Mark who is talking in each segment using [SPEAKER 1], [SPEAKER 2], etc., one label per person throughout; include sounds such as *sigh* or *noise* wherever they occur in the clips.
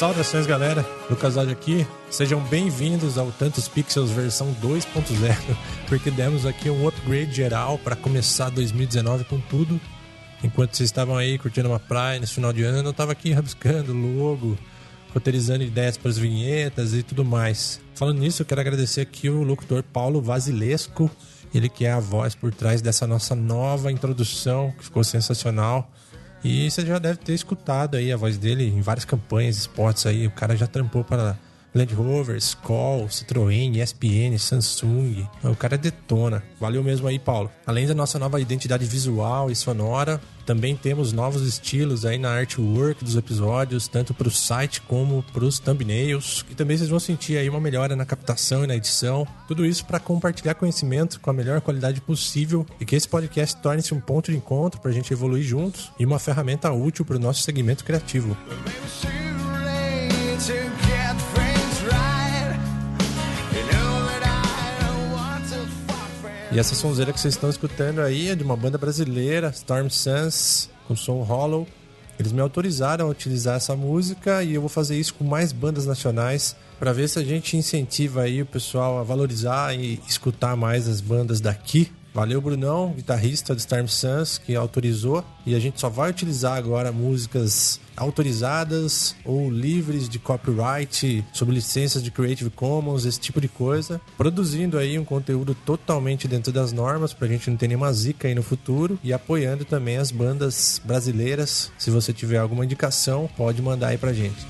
[SPEAKER 1] Saudações, galera. Lucas Áudio aqui. Sejam bem-vindos ao Tantos Pixels versão 2.0, *laughs* porque demos aqui um upgrade geral para começar 2019 com tudo. Enquanto vocês estavam aí curtindo uma praia nesse final de ano, eu estava aqui rabiscando logo, roteirizando ideias para as vinhetas e tudo mais. Falando nisso, eu quero agradecer aqui o locutor Paulo Vasilesco, ele que é a voz por trás dessa nossa nova introdução, que ficou sensacional. E você já deve ter escutado aí a voz dele em várias campanhas, spots aí. O cara já trampou para Land Rover, Skoll, Citroën, ESPN, Samsung. O cara detona. Valeu mesmo aí, Paulo. Além da nossa nova identidade visual e sonora, também temos novos estilos aí na artwork dos episódios, tanto para o site como para os thumbnails. E também vocês vão sentir aí uma melhora na captação e na edição. Tudo isso para compartilhar conhecimento com a melhor qualidade possível e que esse podcast torne-se um ponto de encontro para a gente evoluir juntos e uma ferramenta útil para o nosso segmento criativo. E essa sonzeira que vocês estão escutando aí é de uma banda brasileira, Storm Suns, com som Hollow. Eles me autorizaram a utilizar essa música e eu vou fazer isso com mais bandas nacionais para ver se a gente incentiva aí o pessoal a valorizar e escutar mais as bandas daqui Valeu, Brunão, guitarrista do Storm Suns, que autorizou. E a gente só vai utilizar agora músicas autorizadas ou livres de copyright, sob licenças de Creative Commons, esse tipo de coisa. Produzindo aí um conteúdo totalmente dentro das normas, pra gente não ter nenhuma zica aí no futuro. E apoiando também as bandas brasileiras. Se você tiver alguma indicação, pode mandar aí pra gente.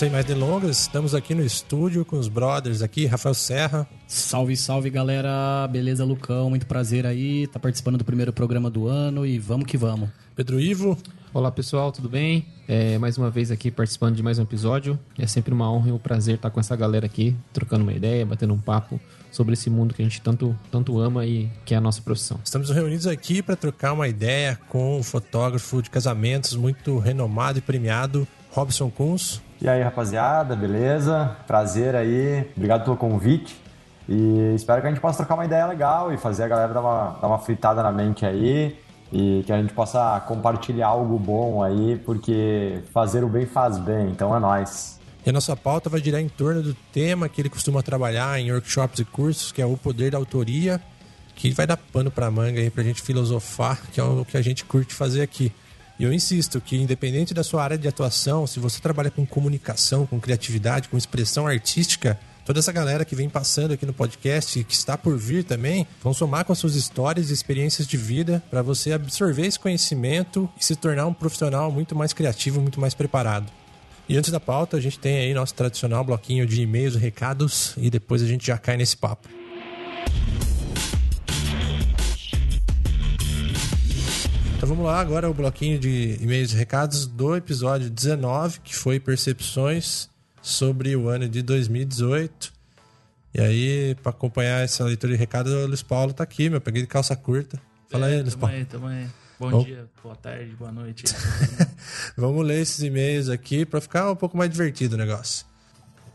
[SPEAKER 1] Sem mais delongas, estamos aqui no estúdio com os brothers aqui, Rafael Serra.
[SPEAKER 2] Salve, salve galera, beleza Lucão, muito prazer aí, tá participando do primeiro programa do ano e vamos que vamos.
[SPEAKER 1] Pedro Ivo.
[SPEAKER 3] Olá pessoal, tudo bem? É, mais uma vez aqui participando de mais um episódio. É sempre uma honra e um prazer estar com essa galera aqui, trocando uma ideia, batendo um papo sobre esse mundo que a gente tanto, tanto ama e que é a nossa profissão.
[SPEAKER 1] Estamos reunidos aqui para trocar uma ideia com um fotógrafo de casamentos muito renomado e premiado, Robson Kunz.
[SPEAKER 4] E aí, rapaziada, beleza? Prazer aí, obrigado pelo convite. E espero que a gente possa trocar uma ideia legal e fazer a galera dar uma, dar uma fritada na mente aí e que a gente possa compartilhar algo bom aí, porque fazer o bem faz bem, então é nóis.
[SPEAKER 1] E a nossa pauta vai girar em torno do tema que ele costuma trabalhar em workshops e cursos, que é o poder da autoria, que vai dar pano pra manga aí pra gente filosofar, que é o que a gente curte fazer aqui. E eu insisto que, independente da sua área de atuação, se você trabalha com comunicação, com criatividade, com expressão artística, toda essa galera que vem passando aqui no podcast e que está por vir também, vão somar com as suas histórias e experiências de vida para você absorver esse conhecimento e se tornar um profissional muito mais criativo, muito mais preparado. E antes da pauta, a gente tem aí nosso tradicional bloquinho de e-mails recados e depois a gente já cai nesse papo. Vamos lá, agora o bloquinho de e-mails e recados do episódio 19, que foi Percepções sobre o ano de 2018. E aí, para acompanhar essa leitura de recado, o Luiz Paulo tá aqui, meu. Peguei de calça curta. Fala
[SPEAKER 5] é,
[SPEAKER 1] aí, Luiz Paulo.
[SPEAKER 5] Aí, tamo aí. Bom, dia, boa tarde, boa noite. *laughs*
[SPEAKER 1] Vamos ler esses e-mails aqui para ficar um pouco mais divertido o negócio.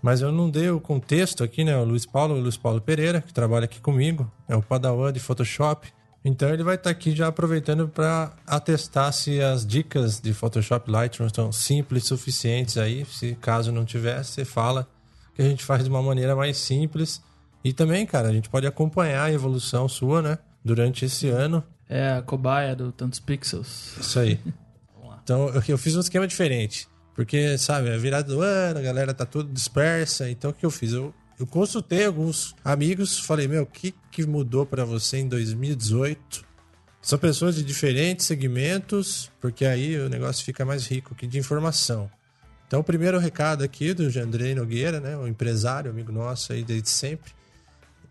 [SPEAKER 1] Mas eu não dei o contexto aqui, né? O Luiz Paulo, o Luiz Paulo Pereira, que trabalha aqui comigo, é o padawan de Photoshop. Então ele vai estar aqui já aproveitando para atestar se as dicas de Photoshop Lightroom estão simples suficientes aí. Se caso não tiver, você fala que a gente faz de uma maneira mais simples. E também, cara, a gente pode acompanhar a evolução sua, né? Durante esse ano.
[SPEAKER 5] É a cobaia do Tantos Pixels.
[SPEAKER 1] Isso aí. *laughs* então eu, fiz um esquema diferente. Porque, sabe, a virada do ano, a galera tá tudo dispersa. Então o que eu fiz? Eu eu consultei alguns amigos, falei, meu, que, que mudou para você em 2018? São pessoas de diferentes segmentos, porque aí o negócio fica mais rico aqui de informação. Então, o primeiro recado aqui do Jandrei Nogueira, né, um empresário, amigo nosso aí desde sempre.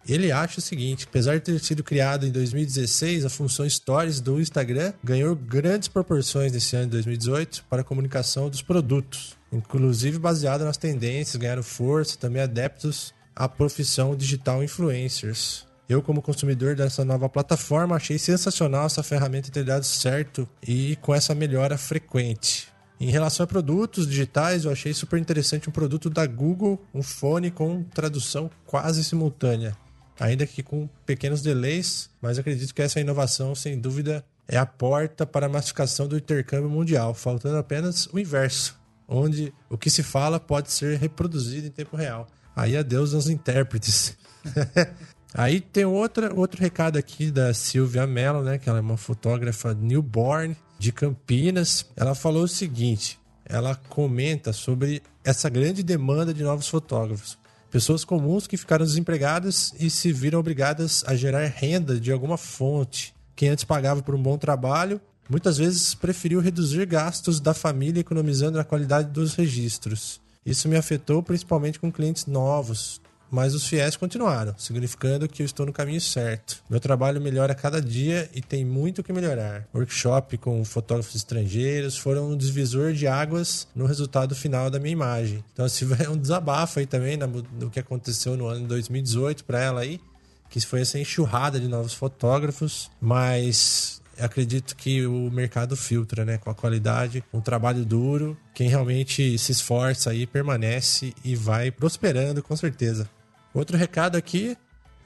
[SPEAKER 1] Ele acha o seguinte: apesar de ter sido criado em 2016, a função Stories do Instagram ganhou grandes proporções nesse ano de 2018 para a comunicação dos produtos, inclusive baseado nas tendências, ganharam força, também adeptos à profissão digital influencers. Eu, como consumidor dessa nova plataforma, achei sensacional essa ferramenta ter dado certo e com essa melhora frequente. Em relação a produtos digitais, eu achei super interessante um produto da Google, um fone com tradução quase simultânea, ainda que com pequenos delays, mas acredito que essa inovação, sem dúvida, é a porta para a massificação do intercâmbio mundial, faltando apenas o inverso, onde o que se fala pode ser reproduzido em tempo real. Aí adeus aos intérpretes. *laughs* Aí tem outra, outro recado aqui da Silvia Mello, né? Que ela é uma fotógrafa newborn de Campinas. Ela falou o seguinte: ela comenta sobre essa grande demanda de novos fotógrafos. Pessoas comuns que ficaram desempregadas e se viram obrigadas a gerar renda de alguma fonte. Quem antes pagava por um bom trabalho, muitas vezes preferiu reduzir gastos da família economizando na qualidade dos registros. Isso me afetou principalmente com clientes novos, mas os fiéis continuaram, significando que eu estou no caminho certo. Meu trabalho melhora cada dia e tem muito que melhorar. Workshop com fotógrafos estrangeiros foram um divisor de águas no resultado final da minha imagem. Então, se assim, *laughs* é um desabafo aí também no que aconteceu no ano de 2018 para ela aí, que foi essa enxurrada de novos fotógrafos, mas acredito que o mercado filtra, né? Com a qualidade, um trabalho duro. Quem realmente se esforça aí permanece e vai prosperando com certeza. Outro recado aqui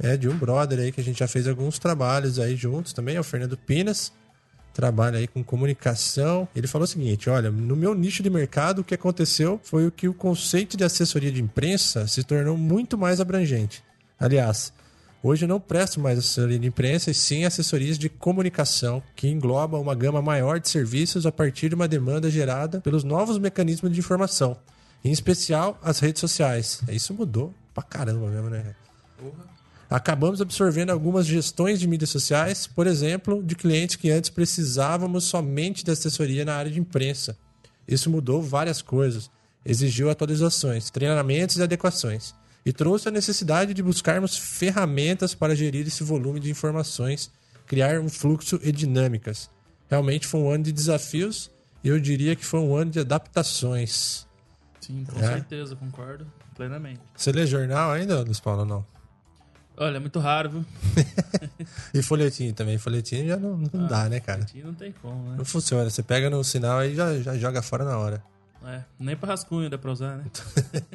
[SPEAKER 1] é de um brother aí que a gente já fez alguns trabalhos aí juntos também, é o Fernando Pinas. Trabalha aí com comunicação. Ele falou o seguinte: olha, no meu nicho de mercado, o que aconteceu foi o que o conceito de assessoria de imprensa se tornou muito mais abrangente. Aliás, Hoje eu não presto mais assessoria de imprensa, e sim assessorias de comunicação, que engloba uma gama maior de serviços a partir de uma demanda gerada pelos novos mecanismos de informação, em especial as redes sociais. Isso mudou pra caramba mesmo, né? Acabamos absorvendo algumas gestões de mídias sociais, por exemplo, de clientes que antes precisávamos somente de assessoria na área de imprensa. Isso mudou várias coisas, exigiu atualizações, treinamentos e adequações, e trouxe a necessidade de buscarmos ferramentas para gerir esse volume de informações, criar um fluxo e dinâmicas. Realmente foi um ano de desafios e eu diria que foi um ano de adaptações.
[SPEAKER 5] Sim, com é. certeza, concordo plenamente.
[SPEAKER 1] Você lê jornal ainda, Luiz Paulo, não?
[SPEAKER 5] Olha, é muito raro, viu? *laughs*
[SPEAKER 1] e folhetim também. Folhetim já não, não ah, dá, né, cara?
[SPEAKER 5] Folhetinho não tem como, né?
[SPEAKER 1] Não funciona. Você pega no sinal e já, já joga fora na hora.
[SPEAKER 5] É, nem pra rascunho dá pra usar, né?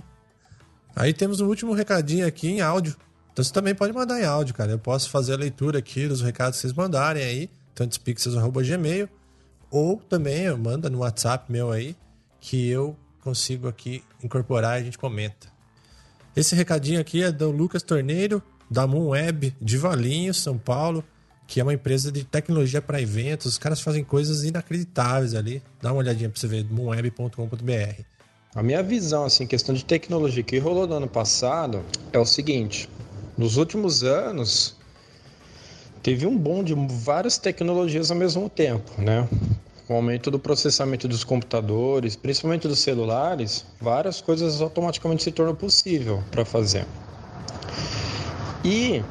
[SPEAKER 5] *laughs*
[SPEAKER 1] Aí temos o um último recadinho aqui em áudio. Então você também pode mandar em áudio, cara. Eu posso fazer a leitura aqui dos recados que vocês mandarem aí, tantespixels.gmail, ou também eu manda no WhatsApp meu aí, que eu consigo aqui incorporar e a gente comenta. Esse recadinho aqui é do Lucas Torneiro, da Moon Web de Valinhos, São Paulo, que é uma empresa de tecnologia para eventos. Os caras fazem coisas inacreditáveis ali. Dá uma olhadinha para você ver, moonweb.com.br.
[SPEAKER 6] A minha visão, assim, questão de tecnologia que rolou no ano passado é o seguinte: nos últimos anos teve um boom de várias tecnologias ao mesmo tempo, né? Com o aumento do processamento dos computadores, principalmente dos celulares, várias coisas automaticamente se tornam possível para fazer. E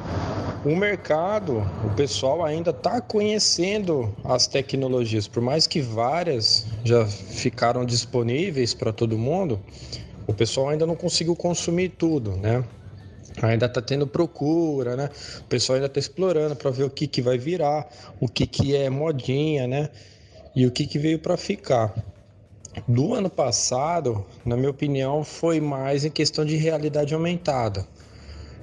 [SPEAKER 6] o mercado, o pessoal ainda está conhecendo as tecnologias, por mais que várias já ficaram disponíveis para todo mundo, o pessoal ainda não conseguiu consumir tudo, né? Ainda está tendo procura, né? O pessoal ainda está explorando para ver o que, que vai virar, o que, que é modinha, né? E o que, que veio para ficar. Do ano passado, na minha opinião, foi mais em questão de realidade aumentada.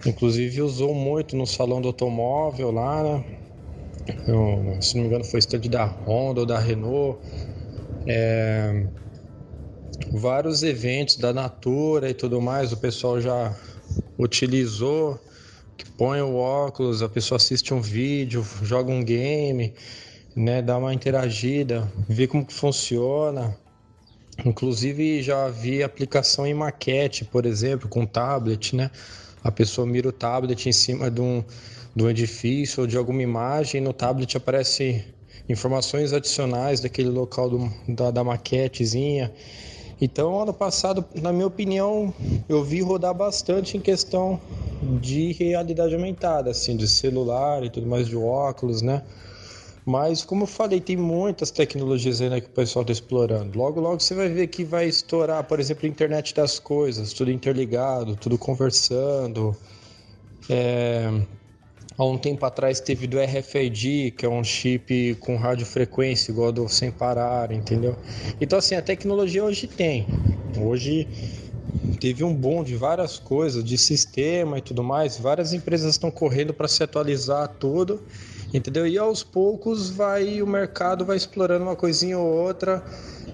[SPEAKER 6] Inclusive usou muito no salão do automóvel lá, né? Eu, se não me engano, foi stand da Honda ou da Renault. É... Vários eventos da Natura e tudo mais, o pessoal já utilizou. Que põe o óculos, a pessoa assiste um vídeo, joga um game né, dar uma interagida, ver como que funciona. Inclusive já vi aplicação em maquete, por exemplo, com tablet, né? A pessoa mira o tablet em cima de um, de um edifício ou de alguma imagem, no tablet aparece informações adicionais daquele local do, da, da maquetezinha. Então, ano passado, na minha opinião, eu vi rodar bastante em questão de realidade aumentada, assim, de celular e tudo mais, de óculos, né? Mas, como eu falei, tem muitas tecnologias ainda que o pessoal está explorando. Logo, logo você vai ver que vai estourar, por exemplo, a internet das coisas, tudo interligado, tudo conversando. É... Há um tempo atrás teve do RFID, que é um chip com radiofrequência, igual do sem parar, entendeu? Então, assim, a tecnologia hoje tem. Hoje teve um boom de várias coisas, de sistema e tudo mais. Várias empresas estão correndo para se atualizar tudo, entendeu? E aos poucos vai o mercado vai explorando uma coisinha ou outra,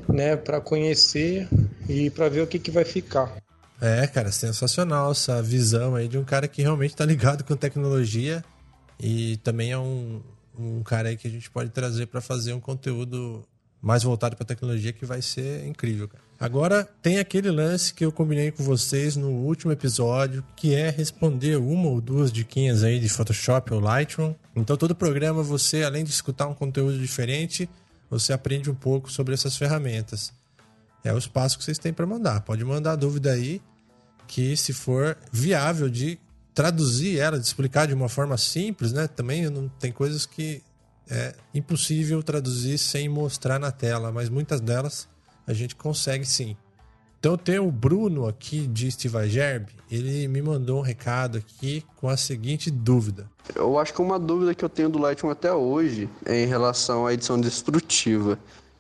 [SPEAKER 6] né, para conhecer e para ver o que, que vai ficar.
[SPEAKER 1] É, cara, sensacional essa visão aí de um cara que realmente tá ligado com tecnologia e também é um, um cara aí que a gente pode trazer para fazer um conteúdo mais voltado para tecnologia que vai ser incrível, cara. Agora tem aquele lance que eu combinei com vocês no último episódio, que é responder uma ou duas diquinhas aí de Photoshop ou Lightroom. Então todo programa você, além de escutar um conteúdo diferente, você aprende um pouco sobre essas ferramentas. É o espaço que vocês têm para mandar. Pode mandar dúvida aí, que se for viável de traduzir ela, de explicar de uma forma simples, né? Também não tem coisas que é impossível traduzir sem mostrar na tela, mas muitas delas a gente consegue sim. Então tem o Bruno aqui de Stivagerb, ele me mandou um recado aqui com a seguinte dúvida.
[SPEAKER 7] Eu acho que uma dúvida que eu tenho do Lightroom até hoje é em relação à edição destrutiva.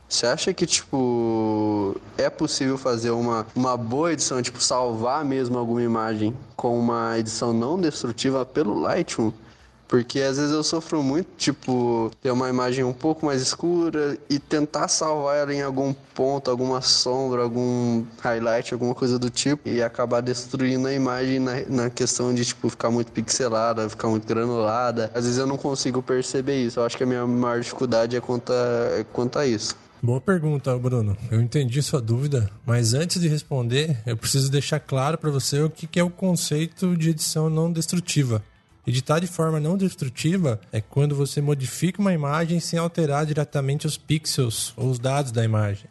[SPEAKER 7] Você acha que, tipo, é possível fazer uma, uma boa edição, tipo, salvar mesmo alguma imagem com uma edição não destrutiva pelo Lightroom? Porque às vezes eu sofro muito, tipo, ter uma imagem um pouco mais escura e tentar salvar ela em algum ponto, alguma sombra, algum highlight, alguma coisa do tipo, e acabar destruindo a imagem na, na questão de, tipo, ficar muito pixelada, ficar muito granulada. Às vezes eu não consigo perceber isso. Eu acho que a minha maior dificuldade é quanto a, é quanto a isso.
[SPEAKER 1] Boa pergunta, Bruno. Eu entendi sua dúvida, mas antes de responder, eu preciso deixar claro para você o que é o conceito de edição não destrutiva. Editar de forma não destrutiva é quando você modifica uma imagem sem alterar diretamente os pixels ou os dados da imagem.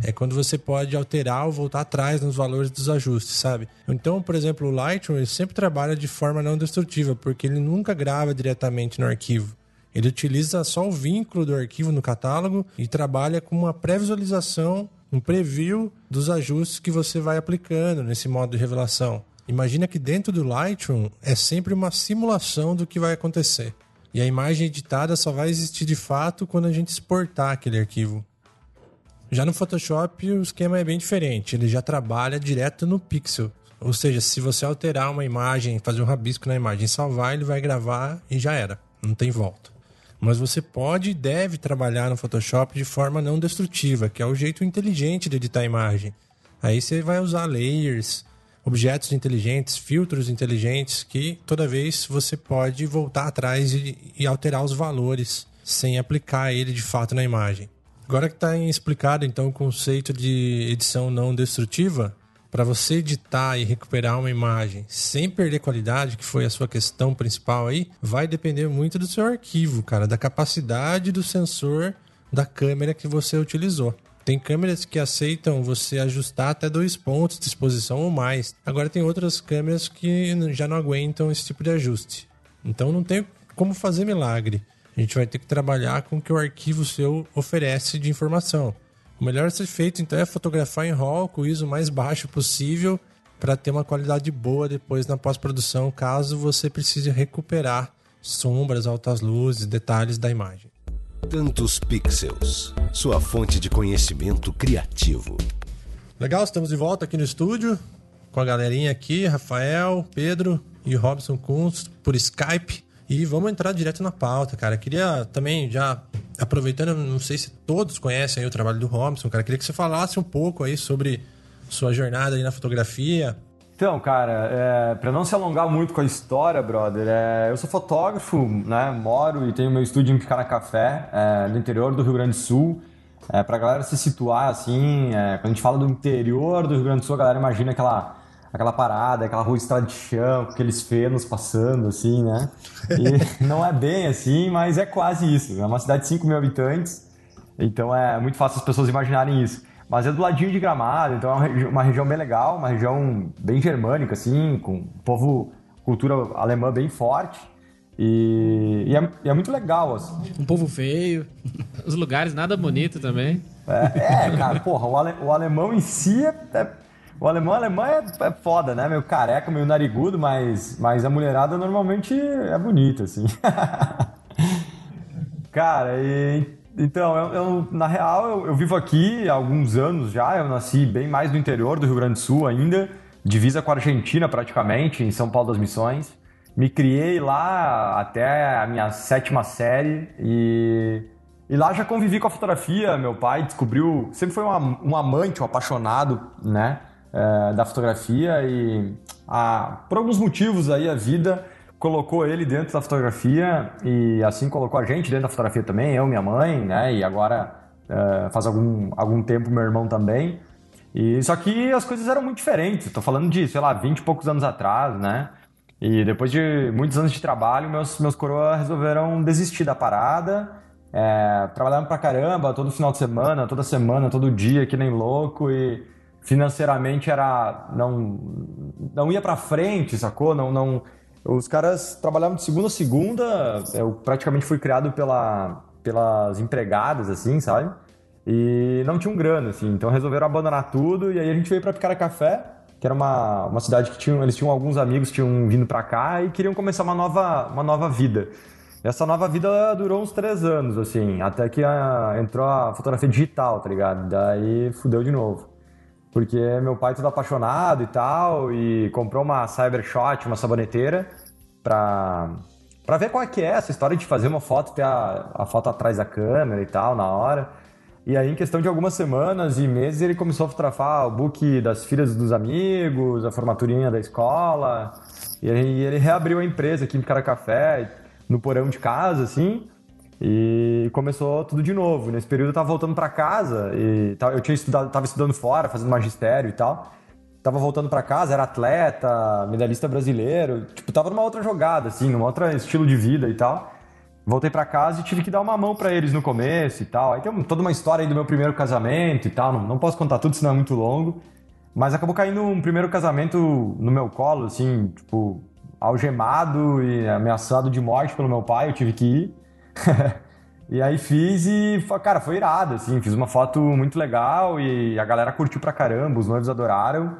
[SPEAKER 1] É quando você pode alterar ou voltar atrás nos valores dos ajustes, sabe? Então, por exemplo, o Lightroom sempre trabalha de forma não destrutiva, porque ele nunca grava diretamente no arquivo. Ele utiliza só o vínculo do arquivo no catálogo e trabalha com uma pré-visualização, um preview dos ajustes que você vai aplicando nesse modo de revelação. Imagina que dentro do Lightroom é sempre uma simulação do que vai acontecer. E a imagem editada só vai existir de fato quando a gente exportar aquele arquivo. Já no Photoshop o esquema é bem diferente, ele já trabalha direto no pixel. Ou seja, se você alterar uma imagem, fazer um rabisco na imagem, salvar, ele vai gravar e já era, não tem volta. Mas você pode e deve trabalhar no Photoshop de forma não destrutiva, que é o jeito inteligente de editar a imagem. Aí você vai usar layers, objetos inteligentes, filtros inteligentes, que toda vez você pode voltar atrás e, e alterar os valores sem aplicar ele de fato na imagem. Agora que está explicado então o conceito de edição não destrutiva, para você editar e recuperar uma imagem sem perder qualidade, que foi a sua questão principal aí, vai depender muito do seu arquivo, cara, da capacidade do sensor da câmera que você utilizou. Tem câmeras que aceitam você ajustar até dois pontos de exposição ou mais. Agora tem outras câmeras que já não aguentam esse tipo de ajuste. Então não tem como fazer milagre. A gente vai ter que trabalhar com o que o arquivo seu oferece de informação. O melhor a ser feito então é fotografar em RAW com o ISO mais baixo possível para ter uma qualidade boa depois na pós-produção, caso você precise recuperar sombras, altas luzes, detalhes da imagem.
[SPEAKER 8] Tantos Pixels, sua fonte de conhecimento criativo.
[SPEAKER 1] Legal, estamos de volta aqui no estúdio com a galerinha aqui, Rafael, Pedro e Robson Kunz por Skype. E vamos entrar direto na pauta, cara. Queria também já aproveitando, não sei se todos conhecem o trabalho do Robson, cara. Queria que você falasse um pouco aí sobre sua jornada aí na fotografia,
[SPEAKER 4] então, cara, é, para não se alongar muito com a história, brother, é, eu sou fotógrafo, né? Moro e tenho meu estúdio em Picara Café, é, no interior do Rio Grande do Sul. É, pra galera se situar, assim, é, quando a gente fala do interior do Rio Grande do Sul, a galera imagina aquela, aquela parada, aquela rua estrada de chão, com aqueles fenos passando, assim, né? E *laughs* não é bem assim, mas é quase isso. É uma cidade de 5 mil habitantes, então é muito fácil as pessoas imaginarem isso. Mas é do ladinho de Gramado, então é uma região bem legal, uma região bem germânica, assim, com um povo cultura alemã bem forte. E, e é, e é muito legal, assim.
[SPEAKER 2] Um povo feio. *laughs*
[SPEAKER 3] Os lugares nada bonito também.
[SPEAKER 4] É, é, cara, porra, o, ale, o alemão em si é, é- o alemão, alemão é, é foda, né? Meio careca, meio narigudo, mas, mas a mulherada normalmente é bonita, assim. *laughs* cara, e, então, eu, eu- na real, eu, eu vivo aqui há alguns anos já. Eu nasci bem mais no interior do Rio Grande do Sul ainda, divisa com a Argentina praticamente, em São Paulo das Missões. Me criei lá até a minha sétima série e e lá já convivi com a fotografia, meu pai descobriu, sempre foi um, um amante, um apaixonado, né, eh, da fotografia e ah, por alguns motivos aí a vida colocou ele dentro da fotografia e assim colocou a gente dentro da fotografia também, eu, minha mãe, né, e agora eh, faz algum, algum tempo meu irmão também. E só que as coisas eram muito diferentes. Tô falando de, sei lá, 20 e poucos anos atrás, né? E depois de muitos anos de trabalho, meus, meus coroas resolveram desistir da parada. É, trabalhando pra caramba, todo final de semana, toda semana, todo dia, que nem louco. E financeiramente era. Não, não ia pra frente, sacou? Não, não, os caras trabalhavam de segunda a segunda. Eu praticamente fui criado pela, pelas empregadas, assim, sabe? E não tinham grana, assim. Então resolveram abandonar tudo. E aí a gente veio pra Picara Café, que era uma, uma cidade que tinham, eles tinham alguns amigos que tinham vindo pra cá e queriam começar uma nova, uma nova vida. Essa nova vida durou uns três anos, assim, até que a- entrou a fotografia digital, tá ligado? Daí fudeu de novo. Porque meu pai todo apaixonado e tal, e comprou uma Cybershot, uma saboneteira, pra, pra ver qual é que é essa história de fazer uma foto, ter a, a foto atrás da câmera e tal, na hora. E aí, em questão de algumas semanas e meses, ele começou a fotografar o book das filhas dos amigos, a formaturinha da escola. E aí ele reabriu a empresa aqui em Cara Café, no porão de casa, assim. E começou tudo de novo. Nesse período eu tava voltando para casa e eu tinha estudado, tava estudando fora, fazendo magistério e tal. Tava voltando para casa, era atleta, medalhista brasileiro, tipo, tava numa outra jogada assim, num outro estilo de vida e tal. Voltei para casa e tive que dar uma mão para eles no começo e tal. Aí tem toda uma história aí do meu primeiro casamento e tal, não, não posso contar tudo, senão é muito longo. Mas acabou caindo um primeiro casamento no meu colo, assim, tipo, algemado e ameaçado de morte pelo meu pai, eu tive que ir. *laughs* e aí fiz e, cara, foi irado, assim, fiz uma foto muito legal e a galera curtiu pra caramba, os noivos adoraram.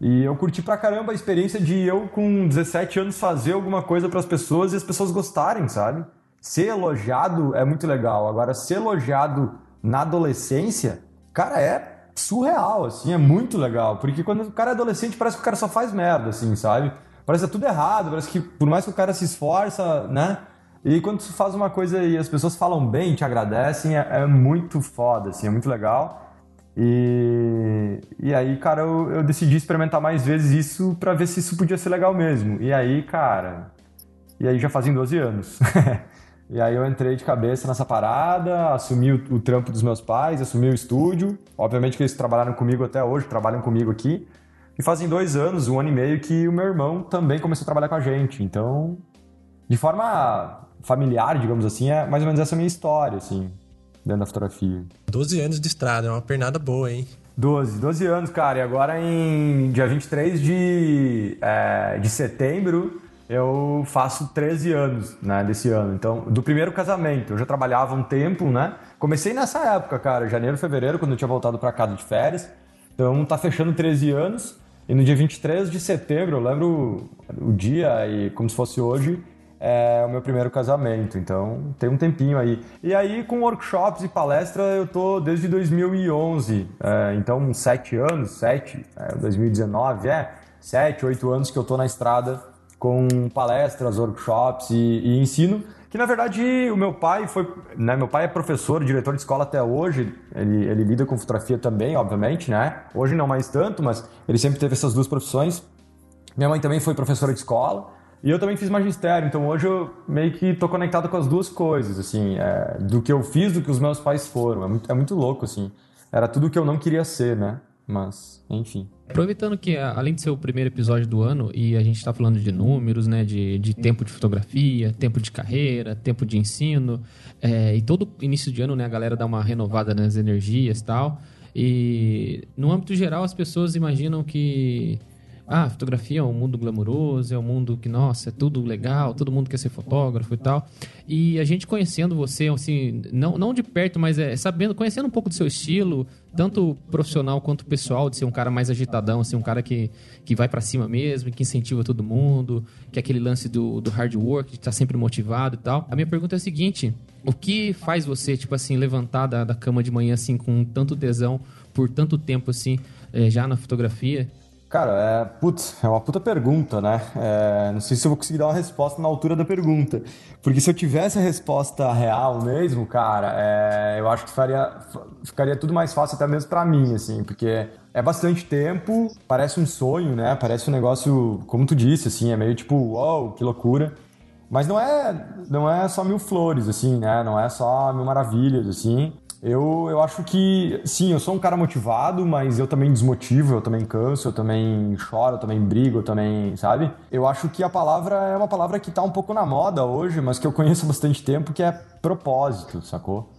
[SPEAKER 4] E eu curti pra caramba a experiência de eu, com 17 anos, fazer alguma coisa pras pessoas e as pessoas gostarem, sabe? Ser elogiado é muito legal. Agora, ser elogiado na adolescência, cara, é surreal, assim, é muito legal. Porque quando o cara é adolescente, parece que o cara só faz merda, assim, sabe? Parece que é tudo errado, parece que por mais que o cara se esforça, né? E quando tu faz uma coisa e as pessoas falam bem, te agradecem, é, é muito foda, assim, é muito legal. E, e aí, cara, eu, eu decidi experimentar mais vezes isso pra ver se isso podia ser legal mesmo. E aí, cara, e aí já fazem 12 anos. *laughs* e aí eu entrei de cabeça nessa parada, assumi o, o trampo dos meus pais, assumi o estúdio. Obviamente que eles trabalharam comigo até hoje, trabalham comigo aqui. E fazem dois anos, um ano e meio, que o meu irmão também começou a trabalhar com a gente. Então, de forma familiar, digamos assim, é mais ou menos essa minha história, assim, dentro da fotografia.
[SPEAKER 1] 12 anos de estrada, é uma pernada boa, hein?
[SPEAKER 4] 12, 12 anos, cara. E agora em dia 23 de, é, de setembro eu faço 13 anos, né, desse ano. Então, do primeiro casamento. Eu já trabalhava um tempo, né? Comecei nessa época, cara, janeiro, fevereiro, quando eu tinha voltado pra casa de férias. Então, tá fechando 13 anos. E no dia 23 de setembro, eu lembro o dia e como se fosse hoje, é o meu primeiro casamento, então tem um tempinho aí. E aí, com workshops e palestra, eu tô desde 2011, é, então sete anos, sete, é, 2019, é, sete, oito anos que eu tô na estrada com palestras, workshops e, e ensino, que na verdade o meu pai foi, né, meu pai é professor, diretor de escola até hoje, ele, ele lida com fotografia também, obviamente, né, hoje não mais tanto, mas ele sempre teve essas duas profissões. Minha mãe também foi professora de escola, e eu também fiz magistério, então hoje eu meio que tô conectado com as duas coisas, assim, é, do que eu fiz, do que os meus pais foram. É muito, é muito louco, assim. Era tudo que eu não queria ser, né? Mas, enfim.
[SPEAKER 3] Aproveitando que, além de ser o primeiro episódio do ano, e a gente está falando de números, né? De, de tempo de fotografia, tempo de carreira, tempo de ensino, é, e todo início de ano, né? A galera dá uma renovada nas energias e tal. E, no âmbito geral, as pessoas imaginam que ah, fotografia é um mundo glamouroso, é um mundo que, nossa, é tudo legal, todo mundo quer ser fotógrafo e tal. E a gente conhecendo você, assim, não, não de perto, mas é sabendo, conhecendo um pouco do seu estilo, tanto profissional quanto pessoal, de ser um cara mais agitadão, assim, um cara que, que vai para cima mesmo, que incentiva todo mundo, que é aquele lance do, do hard work, de estar tá sempre motivado e tal. A minha pergunta é a seguinte: o que faz você, tipo assim, levantar da, da cama de manhã, assim, com tanto tesão, por tanto tempo, assim, é, já na fotografia?
[SPEAKER 4] Cara, é, putz, é uma puta pergunta, né? É, não sei se eu vou conseguir dar uma resposta na altura da pergunta. Porque se eu tivesse a resposta real mesmo, cara, é, eu acho que faria, ficaria tudo mais fácil até mesmo para mim, assim, porque é bastante tempo, parece um sonho, né? Parece um negócio, como tu disse, assim, é meio tipo, uau, wow, que loucura. Mas não é, não é só mil flores, assim, né? Não é só mil maravilhas, assim. Eu, eu acho que, sim, eu sou um cara motivado, mas eu também desmotivo, eu também canso, eu também choro, eu também brigo, eu também, sabe? Eu acho que a palavra é uma palavra que tá um pouco na moda hoje, mas que eu conheço há bastante tempo, que é propósito, sacou?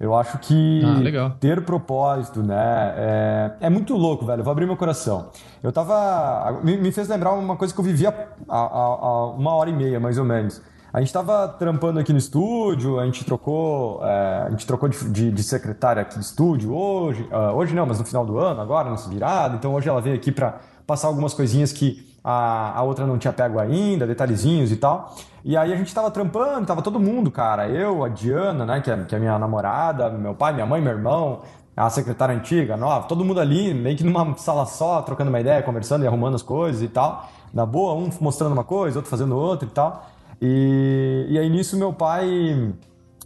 [SPEAKER 4] Eu acho que
[SPEAKER 3] ah,
[SPEAKER 4] ter propósito, né? É, é, muito louco, velho. Eu vou abrir meu coração. Eu tava. Me, me fez lembrar uma coisa que eu vivia há, há, há uma hora e meia, mais ou menos. A gente estava trampando aqui no estúdio, a gente trocou, é, a gente trocou de, de, de, secretária aqui do estúdio hoje, uh, hoje não, mas no final do ano, agora, nessa virada. Então hoje ela veio aqui para passar algumas coisinhas que a, a outra não tinha pego ainda, detalhezinhos e tal. E aí a gente estava trampando, tava todo mundo, cara. Eu, a Diana, né, que é, que é minha namorada, meu pai, minha mãe, meu irmão, a secretária antiga, nova, todo mundo ali, meio que numa sala só, trocando uma ideia, conversando e arrumando as coisas e tal. Na boa, um mostrando uma coisa, outro fazendo outra e tal. E, e aí nisso meu pai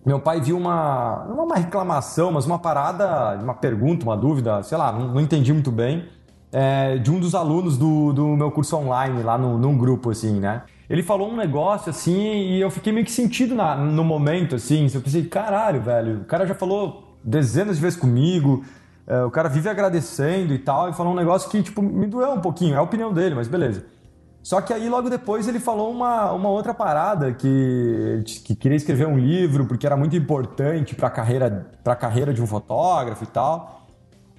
[SPEAKER 4] meu pai viu uma não uma reclamação, mas uma parada, uma pergunta, uma dúvida, sei lá, não, não entendi muito bem, é, de um dos alunos do, do meu curso online lá no, num grupo assim, né? Ele falou um negócio assim e eu fiquei meio que sentido na, no momento assim. Eu pensei, caralho, velho, o cara já falou dezenas de vezes comigo, é, o cara vive agradecendo e tal, e falou um negócio que tipo me doeu um pouquinho. É a opinião dele, mas beleza. Só que aí logo depois ele falou uma, uma outra parada que, que queria escrever um livro porque era muito importante para a carreira, pra carreira de um fotógrafo e tal.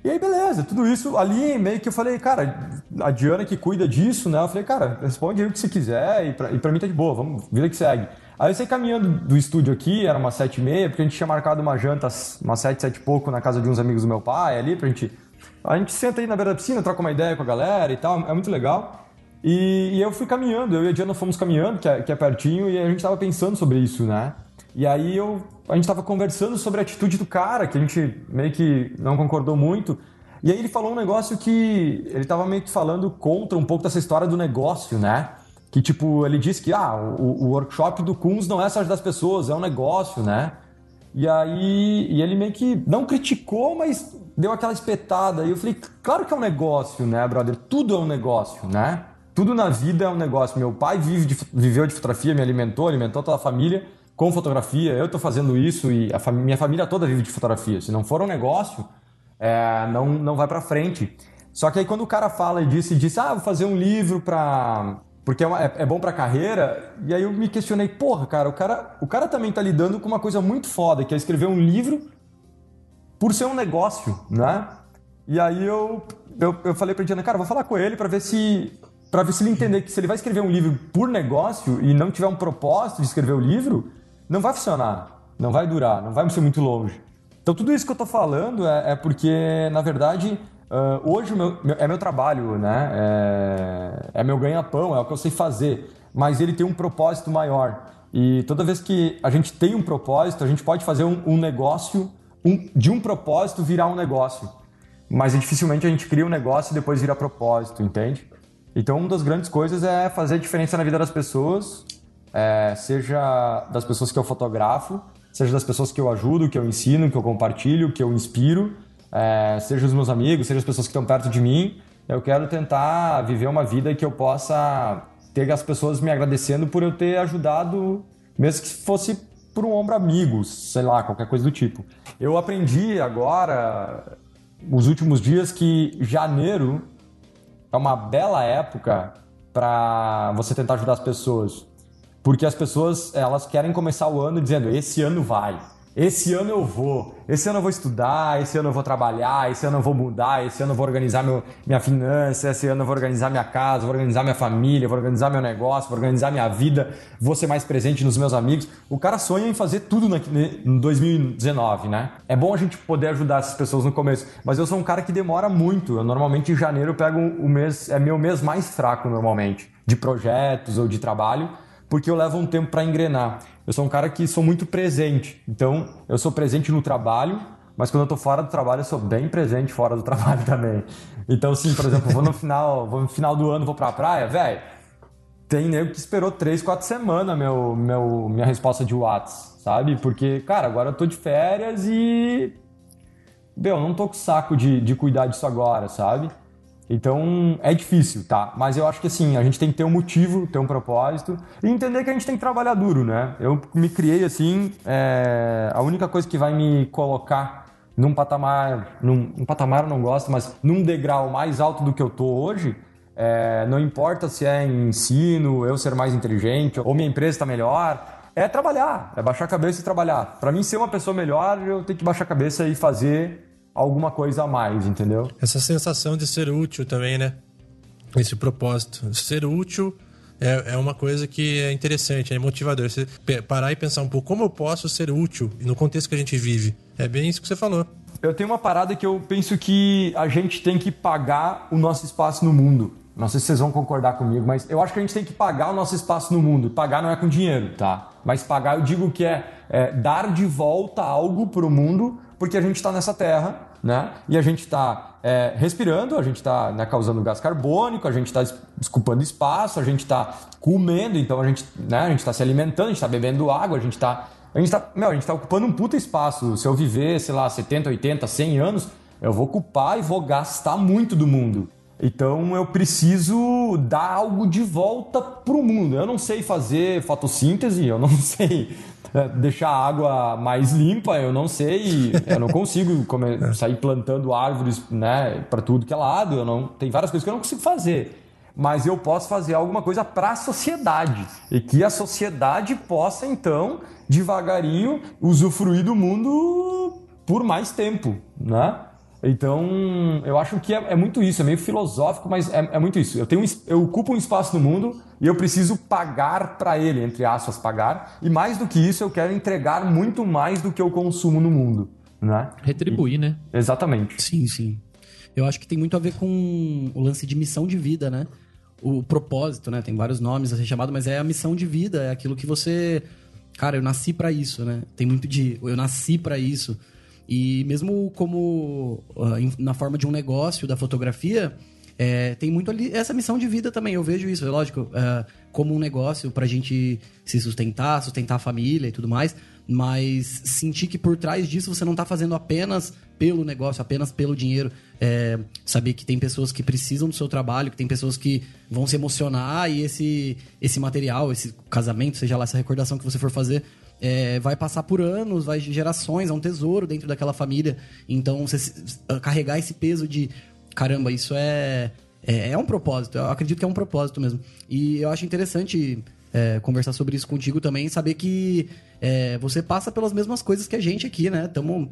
[SPEAKER 4] E aí, beleza, tudo isso ali meio que eu falei, cara, a Diana que cuida disso, né? Eu falei, cara, responde aí o que você quiser e pra, e pra mim tá de boa, vamos, vida que segue. Aí eu saí caminhando do estúdio aqui, era umas sete e meia, porque a gente tinha marcado uma janta, umas sete, sete e pouco, na casa de uns amigos do meu pai ali, pra gente. A gente senta aí na beira da piscina, troca uma ideia com a galera e tal, é muito legal. E, e, eu fui caminhando, eu e a Diana fomos caminhando, que é, que é pertinho, e a gente tava pensando sobre isso, né? E aí eu, a gente tava conversando sobre a atitude do cara, que a gente meio que não concordou muito. E aí ele falou um negócio que ele tava meio que falando contra um pouco dessa história do negócio, né? Que tipo, ele disse que ah, o, o workshop do Kunz não é só ajudar as pessoas, é um negócio, né? E aí e ele meio que não criticou, mas deu aquela espetada. E eu falei, claro que é um negócio, né, brother? Tudo é um negócio, né? Tudo na vida é um negócio. Meu pai vive de, viveu de fotografia, me alimentou, alimentou toda a família com fotografia. Eu estou fazendo isso e a fam minha família toda vive de fotografia. Se não for um negócio, é, não, não vai para frente. Só que aí quando o cara fala e disse, disse ah, vou fazer um livro para porque é, uma, é, é bom para carreira. E aí eu me questionei, porra, cara, o cara, o cara também tá lidando com uma coisa muito foda, que é escrever um livro por ser um negócio, né? E aí eu, eu, eu falei pra Diana, cara, vou falar com ele para ver se para ver se ele entender que se ele vai escrever um livro por negócio e não tiver um propósito de escrever o livro, não vai funcionar, não vai durar, não vai ser muito longe. Então tudo isso que eu estou falando é, é, porque, na verdade, uh, hoje meu, meu, é meu trabalho, né? É, é meu ganha-pão, é o que eu sei fazer, mas ele tem um propósito maior. E toda vez que a gente tem um propósito, a gente pode fazer um, um negócio, um, de um propósito virar um negócio. Mas dificilmente a gente cria um negócio e depois vira propósito, entende? Então, uma das grandes coisas é fazer diferença na vida das pessoas, é, seja das pessoas que eu fotografo, seja das pessoas que eu ajudo, que eu ensino, que eu compartilho, que eu inspiro, é, seja os meus amigos, seja as pessoas que estão perto de mim. Eu quero tentar viver uma vida que eu possa ter as pessoas me agradecendo por eu ter ajudado, mesmo que fosse por um ombro amigo, sei lá, qualquer coisa do tipo. Eu aprendi agora, nos últimos dias, que janeiro é uma bela época para você tentar ajudar as pessoas. Porque as pessoas, elas querem começar o ano dizendo, esse ano vai, esse ano eu vou, esse ano eu vou estudar, esse ano eu vou trabalhar, esse ano eu vou mudar, esse ano eu vou organizar meu, minha finança, esse ano eu vou organizar minha casa, vou organizar minha família, vou organizar meu negócio, vou organizar minha vida, vou ser mais presente nos meus amigos. O cara sonha em fazer tudo na, em 2019, né? É bom a gente poder ajudar essas pessoas no começo, mas eu sou um cara que demora muito. Eu normalmente em janeiro eu pego o mês, é meu mês mais fraco normalmente, de projetos ou de trabalho porque eu levo um tempo para engrenar. Eu sou um cara que sou muito presente. Então, eu sou presente no trabalho, mas quando eu tô fora do trabalho, eu sou bem presente fora do *laughs* trabalho também. Então, sim, por exemplo, vou no final, vou no final do ano, vou pra praia, velho. Tem nego que esperou três, quatro semanas meu, meu, minha resposta de Whats, sabe? Porque, cara, agora eu tô de férias e. Meu, não tô com saco de, de cuidar disso agora, sabe? Então é difícil, tá? Mas eu acho que assim, a gente tem que ter um motivo, ter um propósito e entender que a gente tem que trabalhar duro, né? Eu me criei assim, é... a única coisa que vai me colocar num patamar, num um patamar eu não gosto, mas num degrau mais alto do que eu tô hoje, é... não importa se é em ensino, eu ser mais inteligente ou minha empresa está melhor, é trabalhar, é baixar a cabeça e trabalhar. Para mim ser uma pessoa melhor, eu tenho que baixar a cabeça e fazer alguma coisa a mais, entendeu?
[SPEAKER 1] Essa sensação de ser útil também, né? Esse propósito. Ser útil é, é uma coisa que é interessante, é motivador. Você parar e pensar um pouco como eu posso ser útil no contexto que a gente vive. É bem isso que você falou.
[SPEAKER 4] Eu tenho uma parada que eu penso que a gente tem que pagar o nosso espaço no mundo. Não sei se vocês vão concordar comigo, mas eu acho que a gente tem que pagar o nosso espaço no mundo. Pagar não é com dinheiro, tá? Mas pagar, eu digo que é, é dar de volta algo para o mundo, porque a gente está nessa terra né? E a gente está é, respirando, a gente está né, causando gás carbônico, a gente está desculpando espaço, a gente está comendo, então a gente né, está se alimentando, a gente está bebendo água, a gente está a gente está a gente tá ocupando um puta espaço. Se eu viver, sei lá, 70, 80, 100 anos, eu vou ocupar e vou gastar muito do mundo. Então eu preciso dar algo de volta pro mundo. Eu não sei fazer fotossíntese, eu não *laughs* sei deixar a água mais limpa, eu não sei, eu não consigo comer, sair plantando árvores, né, para tudo que é lado, eu não tem várias coisas que eu não consigo fazer. Mas eu posso fazer alguma coisa para a sociedade e que a sociedade possa então devagarinho usufruir do mundo por mais tempo, né? Então, eu acho que é, é, muito isso, é meio filosófico, mas é, é, muito isso. Eu, tenho, eu ocupo um espaço no mundo e eu preciso pagar para ele, entre aspas, pagar. E mais do que isso, eu quero entregar muito mais do que eu consumo no mundo. Né?
[SPEAKER 3] Retribuir,
[SPEAKER 4] e,
[SPEAKER 3] né?
[SPEAKER 4] Exatamente.
[SPEAKER 2] Sim, sim. Eu acho que tem muito a ver com o lance de missão de vida, né? O propósito, né? Tem vários nomes a ser chamado, mas é a missão de vida, é aquilo que você. Cara, eu nasci para isso, né? Tem muito de. Eu nasci para isso e mesmo como uh, na forma de um negócio da fotografia, é, tem muito ali essa missão de vida também. Eu vejo isso, é lógico, uh, como um negócio pra gente se sustentar, sustentar a família e tudo mais. Mas sentir que por trás disso você não tá fazendo apenas pelo negócio, apenas pelo dinheiro. É, saber que tem pessoas que precisam do seu trabalho, que tem pessoas que vão se emocionar e esse, esse material, esse casamento, seja lá essa recordação que você for fazer, é, vai passar por anos, vai gerações, é um tesouro dentro daquela família. Então, você carregar esse peso de caramba, isso é, é, é, um propósito. Eu acredito que é um propósito mesmo. E eu acho interessante é, conversar sobre isso contigo também, saber que é, você passa pelas mesmas coisas que a gente aqui, né? Estamos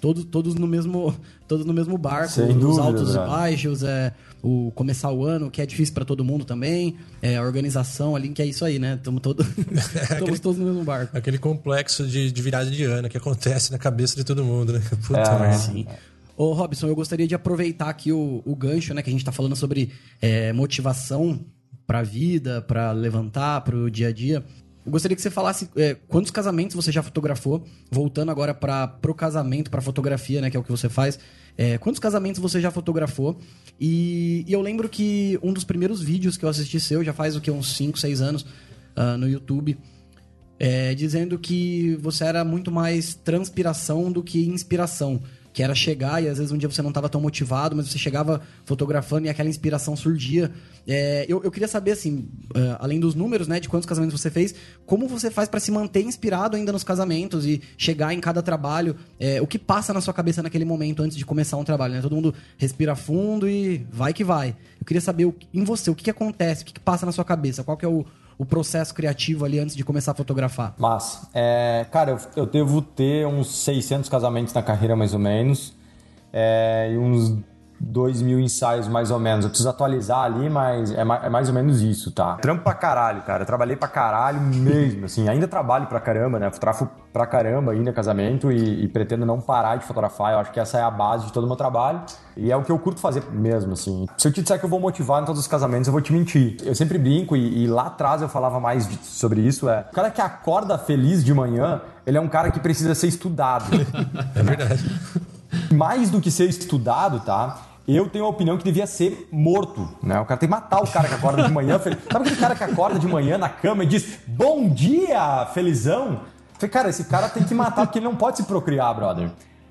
[SPEAKER 2] todos, todos no mesmo todos no mesmo barco,
[SPEAKER 4] Sem
[SPEAKER 2] os
[SPEAKER 4] dúvida,
[SPEAKER 2] altos e baixos, é, o começar o ano, que é difícil para todo mundo também, é, a organização ali, que é isso aí, né? Estamos todo, *laughs* aquele, todos no mesmo barco.
[SPEAKER 1] Aquele complexo de, de virada de ano que acontece na cabeça de todo mundo, né? *laughs*
[SPEAKER 4] Puta é,
[SPEAKER 2] sim. Ô, Robson, eu gostaria de aproveitar aqui o, o gancho, né? Que a gente está falando sobre é, motivação para a vida, para levantar, para o dia a dia. Eu gostaria que você falasse é, quantos casamentos você já fotografou, voltando agora para pro casamento, para fotografia, né, que é o que você faz. É, quantos casamentos você já fotografou? E, e, eu lembro que um dos primeiros vídeos que eu assisti seu, já faz o que uns 5, 6 anos, uh, no YouTube, é, dizendo que você era muito mais transpiração do que inspiração que era chegar e às vezes um dia você não estava tão motivado, mas você chegava fotografando e aquela inspiração surgia. É, eu, eu, queria saber, assim, uh, além dos números, né, de quantos casamentos você fez, como você faz para se manter inspirado ainda nos casamentos e chegar em cada trabalho? É, o que passa na sua cabeça naquele momento antes de começar um trabalho? Né? Todo mundo respira fundo e vai que vai. Eu queria saber o, em você, o que, que acontece, o que, que passa na sua cabeça, qual que é o, o processo criativo ali antes de começar a fotografar?
[SPEAKER 4] Mas, é, cara, eu, eu devo ter uns 600 casamentos na carreira, mais ou menos. É, e uns 2 mil ensaios, mais ou menos. Eu preciso atualizar ali, mas é, ma- é mais ou menos isso, tá? Trampo pra caralho, cara. Eu trabalhei pra caralho mesmo, assim. Ainda trabalho pra caramba, né? Fotografo pra caramba ainda casamento e, e pretendo não parar de fotografar. Eu acho que essa é a base de todo o meu trabalho. E é o que eu curto fazer mesmo, assim. Se eu te disser que eu vou motivar em todos os casamentos, eu vou te mentir. Eu sempre brinco e, e lá atrás eu falava mais de- sobre isso. É, o cara que acorda feliz de manhã, ele é um cara que precisa ser estudado. *laughs*
[SPEAKER 1] É verdade.
[SPEAKER 4] mais do que ser estudado, tá? Eu tenho a opinião que devia ser morto, né? O cara tem que matar o cara que acorda de manhã. Sabe aquele cara que acorda de manhã na cama e diz bom dia, felizão? Falei, cara, esse cara tem que matar porque ele não pode se procriar, brother.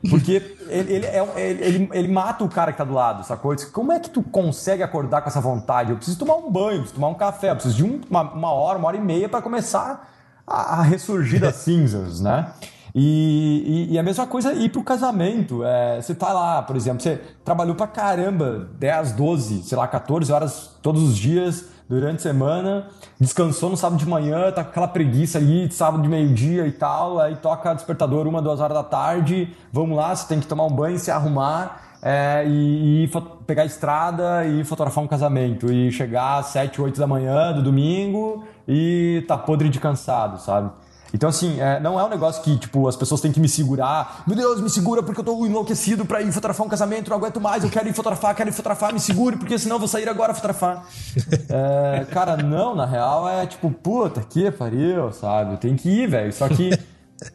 [SPEAKER 4] Porque ele, ele, é, ele, ele, mata o cara que tá do lado, sacou? Disse, Como é que tu consegue acordar com essa vontade? Eu preciso tomar um banho, preciso tomar um café, preciso de um- uma, uma hora, uma hora e meia para começar a, a ressurgir das cinzas, né? E, e- e a mesma coisa ir pro casamento. É, você tá lá, por exemplo, você trabalhou pra caramba 10, 12, sei lá, 14 horas todos os dias durante a semana, descansou no sábado de manhã, tá com aquela preguiça ali de sábado de meio-dia e tal, aí toca despertador uma, duas horas da tarde, vamos lá, você tem que tomar um banho, se arrumar. é, e, e pegar a estrada e fotografar um casamento e chegar às 7, 8 da manhã do domingo e tá podre de cansado, sabe? Então, assim, é, não é um negócio que, tipo, as pessoas têm que me segurar. Meu Deus, me segura porque eu tô enlouquecido pra ir fotografar um casamento, não aguento mais, eu quero ir fotografar, quero ir fotografar, me segure, porque senão eu vou sair agora fotografar. *laughs* É, cara, não, na real é tipo, puta, que pariu, sabe? Tem que ir, velho. Só que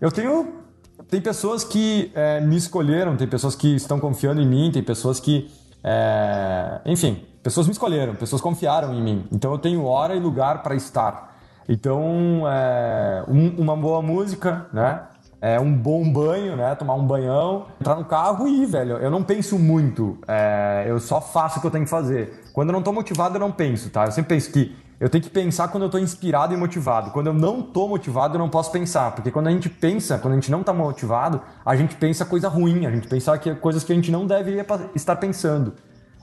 [SPEAKER 4] eu tenho. Tem pessoas que é, me escolheram, tem pessoas que estão confiando em mim, tem pessoas que. é, enfim, pessoas me escolheram, pessoas confiaram em mim. Então eu tenho hora e lugar para estar. Então, é, um- uma boa música, né? É um bom banho, né? Tomar um banhão, entrar no carro e ir, velho. Eu não penso muito. é, eu só faço o que eu tenho que fazer. Quando eu não tô motivado, eu não penso, tá? Eu sempre penso que eu tenho que pensar quando eu tô inspirado e motivado. Quando eu não tô motivado, eu não posso pensar. Porque quando a gente pensa, quando a gente não tá motivado, a gente pensa coisa ruim, a gente pensa que coisas que a gente não deveria estar pensando.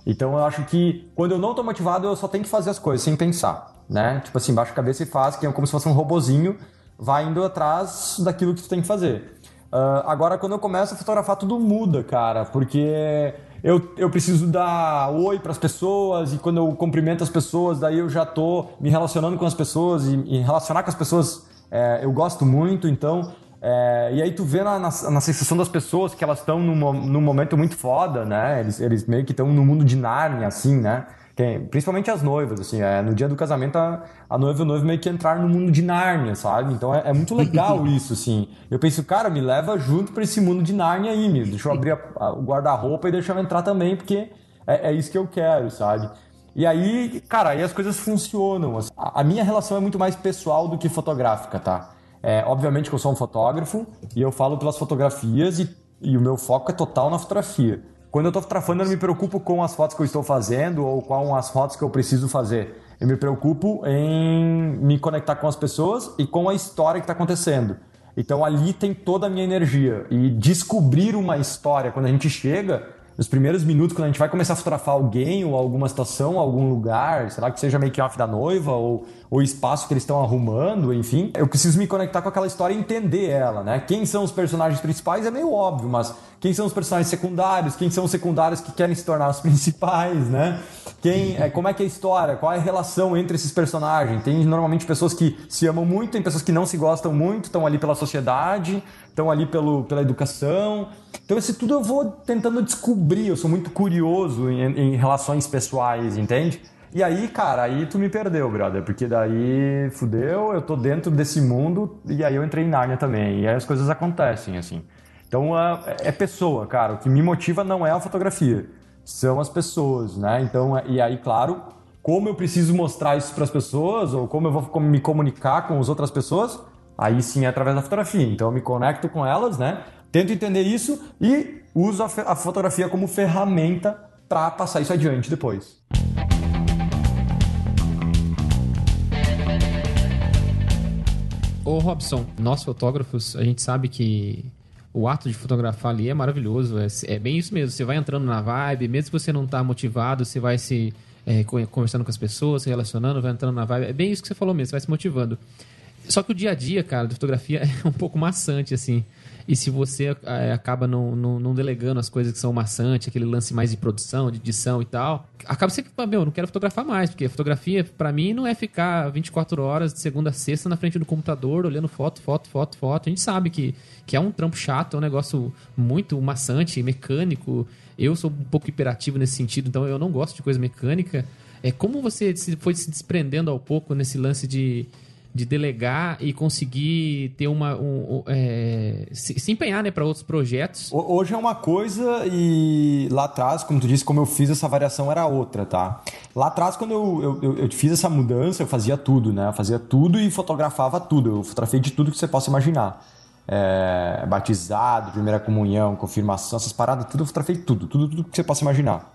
[SPEAKER 4] Então eu acho que quando eu não tô motivado, eu só tenho que fazer as coisas sem pensar, né? Tipo assim, baixa a cabeça e faz, que é como se fosse um robozinho, vai indo atrás daquilo que tu tem que fazer. Ah, agora, quando eu começo a fotografar, tudo muda, cara, porque eu, eu preciso dar oi para as pessoas e quando eu cumprimento as pessoas, daí eu já tô me relacionando com as pessoas e, e relacionar com as pessoas é, eu gosto muito, então é, e aí tu vê na, na, na sensação das pessoas que elas estão num, num momento muito foda, né? Eles, eles meio que estão no mundo de Nárnia, assim, né? Quem- principalmente as noivas, assim, é, no dia do casamento a, a noiva e o noivo meio que entrar no mundo de Nárnia, sabe? Então é, é muito legal *laughs* isso, assim. Eu penso, cara, me leva junto pra esse mundo de Nárnia aí, me deixa eu abrir a- a- o guarda-roupa e deixa eu entrar também, porque é, é isso que eu quero, sabe? E aí, cara, aí as coisas funcionam. assim. A a minha relação é muito mais pessoal do que fotográfica, tá? É, obviamente que eu sou um fotógrafo e eu falo pelas fotografias e, e o meu foco é total na fotografia. Quando eu estou fotografando, eu não me preocupo com as fotos que eu estou fazendo ou com as fotos que eu preciso fazer. Eu me preocupo em me conectar com as pessoas e com a história que está acontecendo. Então ali tem toda a minha energia. E descobrir uma história quando a gente chega, nos primeiros minutos, quando a gente vai começar a fotografar alguém ou alguma situação, algum lugar, sei lá que seja make off da noiva ou o espaço que eles estão arrumando, enfim, eu preciso me conectar com aquela história e entender ela, né? Quem são os personagens principais é meio óbvio, mas quem são os personagens secundários? Quem são os secundários que querem se tornar os *laughs* principais, né? Quem, é, como é que é a história? Qual é a relação entre esses personagens? Tem normalmente pessoas que se amam muito, tem pessoas que não se gostam muito, estão ali pela sociedade, estão ali pelo, pela educação. Então, isso tudo eu vou tentando descobrir. Eu sou muito curioso em, em relações pessoais, entende? E aí, cara, aí tu me perdeu, brother, porque daí fudeu, eu tô dentro desse mundo e aí eu entrei em Nárnia também. E aí as coisas acontecem, assim. Então é pessoa, cara. O que me motiva não é a fotografia, são as pessoas, né? Então, e aí, claro, como eu preciso mostrar isso para as pessoas ou como eu vou me comunicar com as outras pessoas, aí sim é através da fotografia. Então eu me conecto com elas, né? Tento entender isso e uso a, a fotografia como ferramenta para passar isso adiante depois.
[SPEAKER 3] Ô Robson, nós fotógrafos, a gente sabe que o ato de fotografar ali é maravilhoso. É, é bem isso mesmo. Você vai entrando na vibe, mesmo que você não tá motivado, você vai se é, co- conversando com as pessoas, se relacionando, vai entrando na vibe. É bem isso que você falou mesmo, você vai se motivando. Só que o dia a dia, cara, da fotografia *laughs* é um pouco maçante, assim. E se você é, acaba não, não, não delegando as coisas que são maçantes, aquele lance mais de produção, de edição e tal, acaba sempre, "Ah, meu, eu não quero fotografar mais, porque fotografia, pra mim, não é ficar 24 horas de segunda a sexta na frente do computador, olhando foto, foto, foto, foto. A gente sabe que, que é um trampo chato, é um negócio muito maçante, mecânico. Eu sou um pouco hiperativo nesse sentido, então eu não gosto de coisa mecânica. É como você foi se desprendendo ao pouco nesse lance de, de delegar e conseguir ter uma. Um, um, é, se, se empenhar né, para outros projetos.
[SPEAKER 4] Ho- Hoje é uma coisa e lá atrás, como tu disse, como eu fiz essa variação era outra, tá? Lá atrás, quando eu, eu, eu- eu fiz essa mudança, eu fazia tudo, né? Eu fazia tudo e fotografava tudo. Eu fotografei de tudo que você possa imaginar. É, batizado, primeira comunhão, confirmação, essas paradas, tudo eu fotografei tudo, tudo, tudo que você possa imaginar.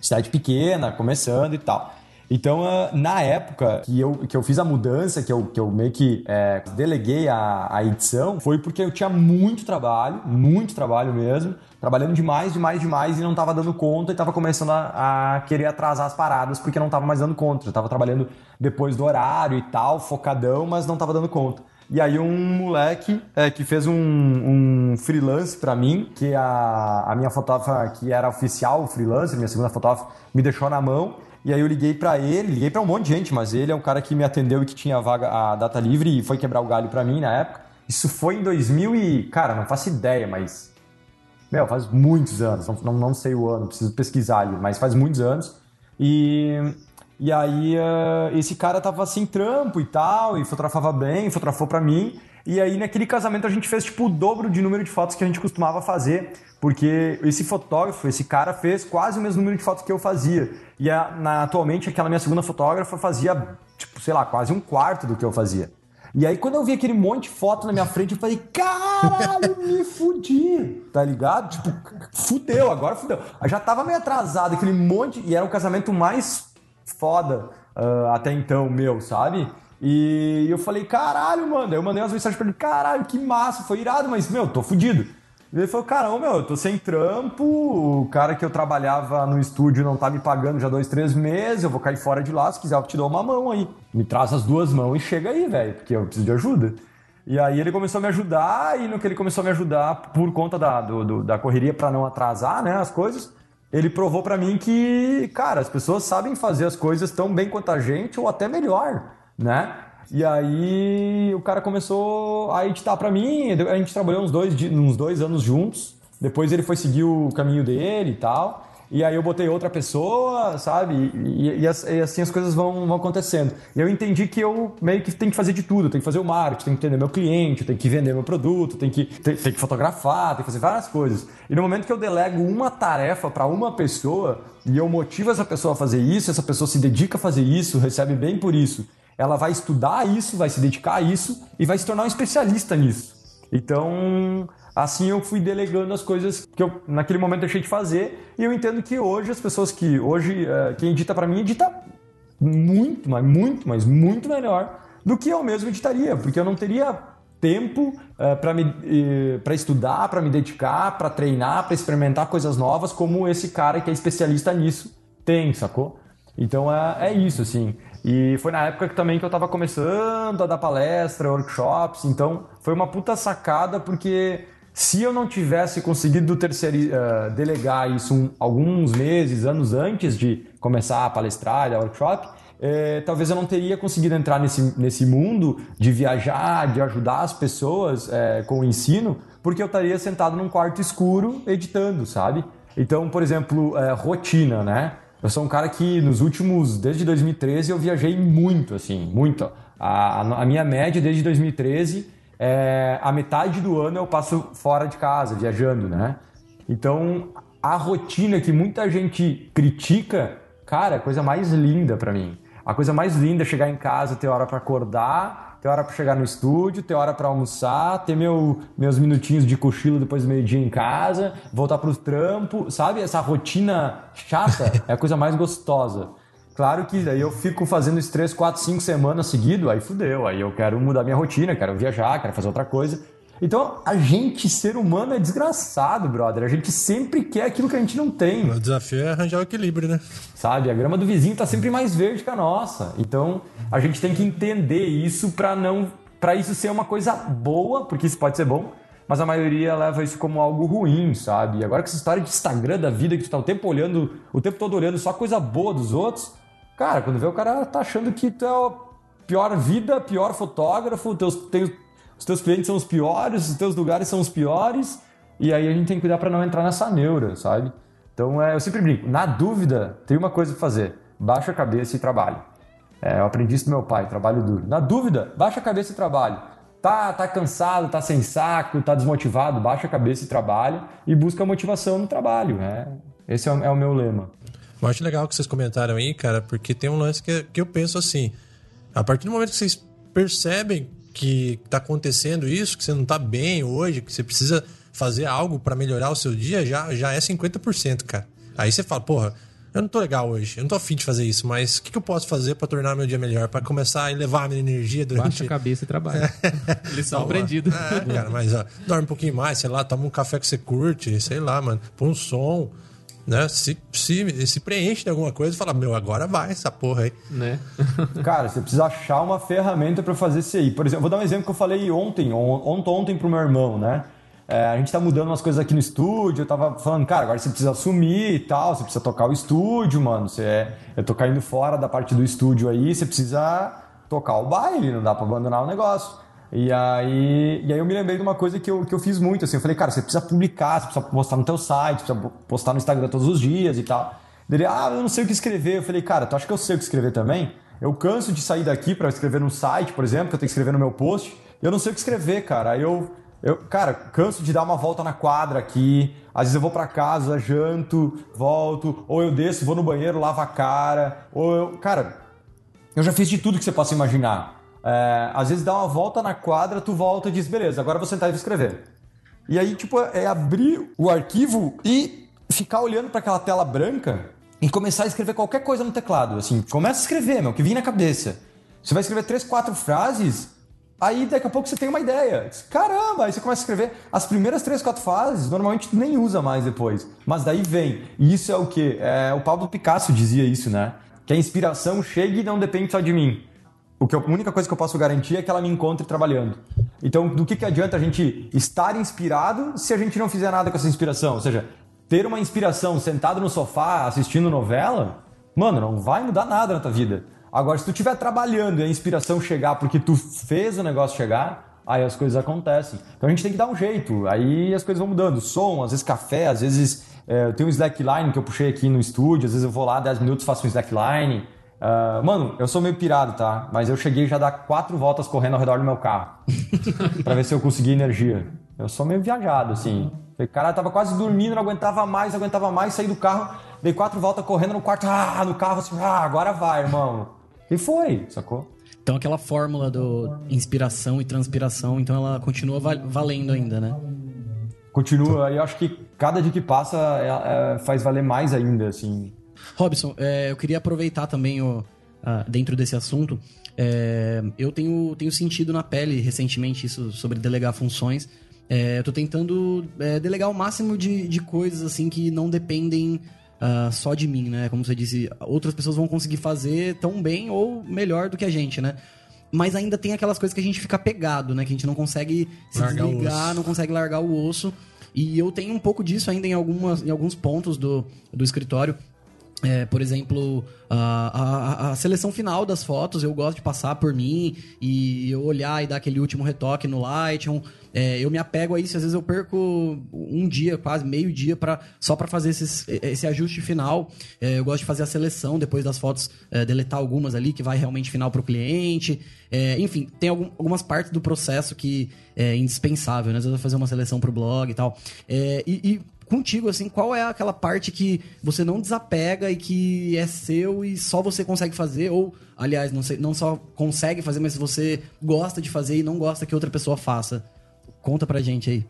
[SPEAKER 4] Cidade pequena, começando e tal. Então, ah, na época que eu, que eu fiz a mudança, que eu, que eu meio que é, deleguei a, a edição, foi porque eu tinha muito trabalho, muito trabalho mesmo, trabalhando demais, demais, demais e não tava dando conta e tava começando a, a querer atrasar as paradas porque não tava mais dando conta. Eu tava trabalhando depois do horário e tal, focadão, mas não tava dando conta. E aí um moleque é, que fez um, um freelance pra mim, que a, a minha fotógrafa, que era oficial freelancer, minha segunda fotógrafa, me deixou na mão. E aí eu liguei pra ele, liguei pra um monte de gente, mas ele é um cara que me atendeu e que tinha a vaga, a data livre e foi quebrar o galho pra mim na época. Isso foi em 2000 e... Cara, não faço ideia, mas... Meu, faz muitos anos, não, não, sei o ano, preciso pesquisar ali, mas faz muitos anos. E, e aí eh, esse cara tava sem trampo e tal, e fotografava bem, fotografou pra mim. E aí naquele casamento a gente fez tipo o dobro de número de fotos que a gente costumava fazer, porque esse fotógrafo, esse cara fez quase o mesmo número de fotos que eu fazia. E a- na- atualmente aquela minha segunda fotógrafa fazia, tipo, sei lá, quase um quarto do que eu fazia. E aí, quando eu vi aquele monte de foto na minha frente, eu falei, caralho, me fudi, tá ligado? Tipo, fudeu, agora fudeu. Eu já tava meio atrasado, aquele monte, e era o casamento mais foda ah, até então, meu, sabe? E eu falei, caralho, mano. Aí eu mandei umas mensagens pra ele, caralho, que massa, foi irado, mas, meu, tô fudido. Ele falou, caramba, meu, eu tô sem trampo, o cara que eu trabalhava no estúdio não tá me pagando já dois, três meses, eu vou cair fora de lá, se quiser eu te dou uma mão aí. Me traz as duas mãos e chega aí, velho, porque eu preciso de ajuda. E aí ele começou a me ajudar, e no que ele começou a me ajudar, por conta da, do- do- da correria pra não atrasar, né, as coisas, ele provou pra mim que, cara, as pessoas sabem fazer as coisas tão bem quanto a gente, ou até melhor, né? E aí o cara começou a editar pra mim, a gente trabalhou uns dois, uns dois anos juntos, depois ele foi seguir o caminho dele e tal. E aí eu botei outra pessoa, sabe? E, e- e as- assim as coisas vão, vão acontecendo. E eu entendi que eu meio que tenho que fazer de tudo. Tenho que fazer o marketing, tenho que entender meu cliente, tenho que vender meu produto, tenho que, tenho, tenho que fotografar, tenho que fazer várias coisas. E no momento que eu delego uma tarefa para uma pessoa e eu motivo essa pessoa a fazer isso, essa pessoa se dedica a fazer isso, recebe bem por isso, ela vai estudar isso, vai se dedicar a isso e vai se tornar um especialista nisso. Então, assim eu fui delegando as coisas que eu naquele momento deixei de fazer e eu entendo que hoje as pessoas que hoje eh, quem edita pra mim edita muito, mas muito, mas muito melhor do que eu mesmo editaria, porque eu não teria tempo para me para estudar, para me dedicar, para treinar, para experimentar coisas novas como esse cara que é especialista nisso tem, sacou? Então é, é isso, assim. E foi na época que também que eu tava começando a dar palestra, workshops, então foi uma puta sacada, porque se eu não tivesse conseguido terceiri- eh, delegar isso um- alguns meses, anos antes de começar a palestrar, dar workshop, eh, talvez eu não teria conseguido entrar nesse, nesse mundo de viajar, de ajudar as pessoas eh, com o ensino, porque eu estaria sentado num quarto escuro editando, sabe? Então, por exemplo, rotina, né? Eu sou um cara que nos últimos, desde 2013, eu viajei muito, assim, muito. A, a- minha média desde 2013 é a metade do ano eu passo fora de casa, viajando, né? Então, a rotina que muita gente critica, cara, é a coisa mais linda pra mim. A coisa mais linda é chegar em casa, ter hora pra acordar, ter hora pra chegar no estúdio, ter hora pra almoçar, ter meu, meus minutinhos de cochilo depois do meio-dia em casa, voltar pro trampo, sabe? Essa rotina chata é a coisa mais gostosa. Claro que daí eu fico fazendo isso 3, 4, 5 semanas seguido, aí fudeu. Aí eu quero mudar minha rotina, quero viajar, quero fazer outra coisa. Então, a gente, ser humano, é desgraçado, brother. A gente sempre quer aquilo que a gente não tem.
[SPEAKER 1] O desafio é arranjar o equilíbrio, né?
[SPEAKER 4] Sabe? A grama do vizinho tá sempre mais verde que a nossa. Então, a gente tem que entender isso para não para isso ser uma coisa boa, porque isso pode ser bom, mas a maioria leva isso como algo ruim, sabe? E agora com essa história de Instagram da vida que tu tá o tempo olhando, o tempo todo olhando só coisa boa dos outros, cara, quando vê o cara tá achando que tu é a pior vida, pior fotógrafo, teus, teus, os teus clientes são os piores, os teus lugares são os piores, e aí a gente tem que cuidar para não entrar nessa neura, sabe? Então, é, eu sempre brinco, na dúvida, tem uma coisa pra fazer, baixa a cabeça e trabalhe. É, eu aprendi isso do meu pai, trabalho duro. Na dúvida, baixa a cabeça e trabalhe. Tá, tá cansado, tá sem saco, tá desmotivado, baixa a cabeça e trabalhe e busca motivação no trabalho. Né? Esse é o, é o meu lema.
[SPEAKER 1] Eu acho legal que vocês comentaram aí, cara, porque tem um lance que, que eu penso assim: a partir do momento que vocês percebem que tá acontecendo isso, que você não tá bem hoje, que você precisa fazer algo para melhorar o seu dia, já, já é 50%, cara. Aí você fala, porra, eu não tô legal hoje, eu não tô afim de fazer isso, mas o que, que eu posso fazer para tornar meu dia melhor, para começar a elevar a minha energia durante...
[SPEAKER 3] Baixa a cabeça e trabalha. *laughs* Lição aprendida.
[SPEAKER 1] É, cara, mas ó, dorme um pouquinho mais, sei lá, toma um café que você curte, sei lá, mano, põe um som, né? Se, se, se preenche de alguma coisa e fala, meu, agora vai essa porra aí.
[SPEAKER 3] Né? *laughs*
[SPEAKER 4] Cara, você precisa achar uma ferramenta para fazer isso aí. Por exemplo, vou dar um exemplo que eu falei ontem, ontem, ontem pro meu irmão, né? É, a gente tá mudando umas coisas aqui no estúdio. Eu tava falando, cara, agora você precisa assumir e tal, você precisa tocar o estúdio, mano. Você é, eu tô caindo fora da parte do estúdio aí, você precisa tocar o baile, não dá pra abandonar o negócio. E aí, e aí eu me lembrei de uma coisa que eu, que eu fiz muito, assim, eu falei, cara, você precisa publicar, você precisa postar no teu site, precisa postar no Instagram todos os dias e tal. Ele, ah, eu não sei o que escrever. Eu falei, cara, tu acha que eu sei o que escrever também? Eu canso de sair daqui para escrever no site, por exemplo, que eu tenho que escrever no meu post, eu não sei o que escrever, cara. Aí eu eu, cara, canso de dar uma volta na quadra aqui. Às vezes eu vou para casa, janto, volto, ou eu desço, vou no banheiro, lavo a cara, ou eu, cara, eu já fiz de tudo que você possa imaginar. É, às vezes dá uma volta na quadra, tu volta e diz, beleza, agora vou sentar e vou escrever. E aí, tipo, é abrir o arquivo e ficar olhando para aquela tela branca e começar a escrever qualquer coisa no teclado. Assim, começa a escrever, meu, que vem na cabeça. Você vai escrever três, quatro frases, Aí daqui a pouco você tem uma ideia. Caramba, aí você começa a escrever. As primeiras três, quatro fases, normalmente tu nem usa mais depois. Mas daí vem. E isso é o quê? É, o Pablo Picasso dizia isso, né? Que a inspiração chega e não depende só de mim. O que eu, a única coisa que eu posso garantir é que ela me encontre trabalhando. Então, do que, que adianta a gente estar inspirado se a gente não fizer nada com essa inspiração? Ou seja, ter uma inspiração sentado no sofá assistindo novela, mano, não vai mudar nada na tua vida. Agora, se tu estiver trabalhando e a inspiração chegar porque tu fez o negócio chegar, aí as coisas acontecem. Então a gente tem que dar um jeito, aí as coisas vão mudando. Som, às vezes café, às vezes é, eu tenho um slackline que eu puxei aqui no estúdio, às vezes eu vou lá 10 minutos faço um slackline. Uh, mano, eu sou meio pirado, tá? Mas eu cheguei já a dar quatro voltas correndo ao redor do meu carro. *laughs* para ver se eu consegui energia. Eu sou meio viajado, assim. O cara tava quase dormindo, não aguentava mais, não aguentava mais, saí do carro, dei quatro voltas correndo no quarto, ah, no carro, assim, ah, agora vai, irmão. E foi, sacou?
[SPEAKER 2] Então aquela fórmula do inspiração e transpiração, então ela continua valendo ainda, né?
[SPEAKER 4] Continua, e eu acho que cada dia que passa é, é, faz valer mais ainda, assim.
[SPEAKER 2] Robson, é, eu queria aproveitar também o, dentro desse assunto. É, eu tenho, tenho sentido na pele recentemente isso sobre delegar funções. É, eu tô tentando é, delegar o máximo de, de coisas assim que não dependem uh, só de mim, né? Como você disse, outras pessoas vão conseguir fazer tão bem ou melhor do que a gente, né? Mas ainda tem aquelas coisas que a gente fica pegado, né? Que a gente não consegue se largar desligar, não consegue largar o osso. E eu tenho um pouco disso ainda em, algumas, em alguns pontos do, do escritório. É, por exemplo, a, a, a, seleção final das fotos eu gosto de passar por mim e eu olhar e dar aquele último retoque no Lightroom. É, eu me apego a isso, às vezes eu perco um dia, quase meio dia, pra, só para fazer esses, esse ajuste final. É, eu gosto de fazer a seleção depois das fotos, é, deletar algumas ali que vai realmente final para o cliente. É, enfim, tem algum, algumas partes do processo que é indispensável, né? Às vezes eu vou fazer uma seleção para o blog e tal. É, e, e contigo, assim, qual é aquela parte que você não desapega e que é seu e só você consegue fazer? Ou, aliás, não, sei, não só consegue fazer, mas você gosta de fazer e não gosta que outra pessoa faça? Conta pra gente aí.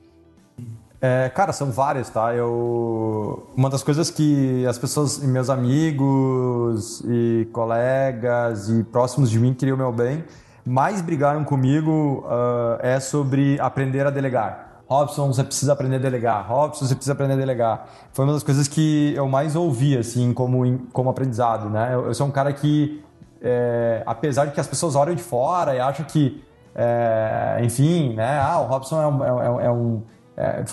[SPEAKER 4] É, cara, são várias, tá? Eu... Uma das coisas que as pessoas, meus amigos e colegas e próximos de mim queriam meu bem mais brigaram comigo uh, é sobre aprender a delegar. Robson, você precisa aprender a delegar. Robson, você precisa aprender a delegar. Foi uma das coisas que eu mais ouvi, assim, como, como aprendizado, né? Eu, eu sou um cara que, é, apesar de que as pessoas olham de fora e acham que, é, enfim, né? Ah, o Robson é um, é, é um é,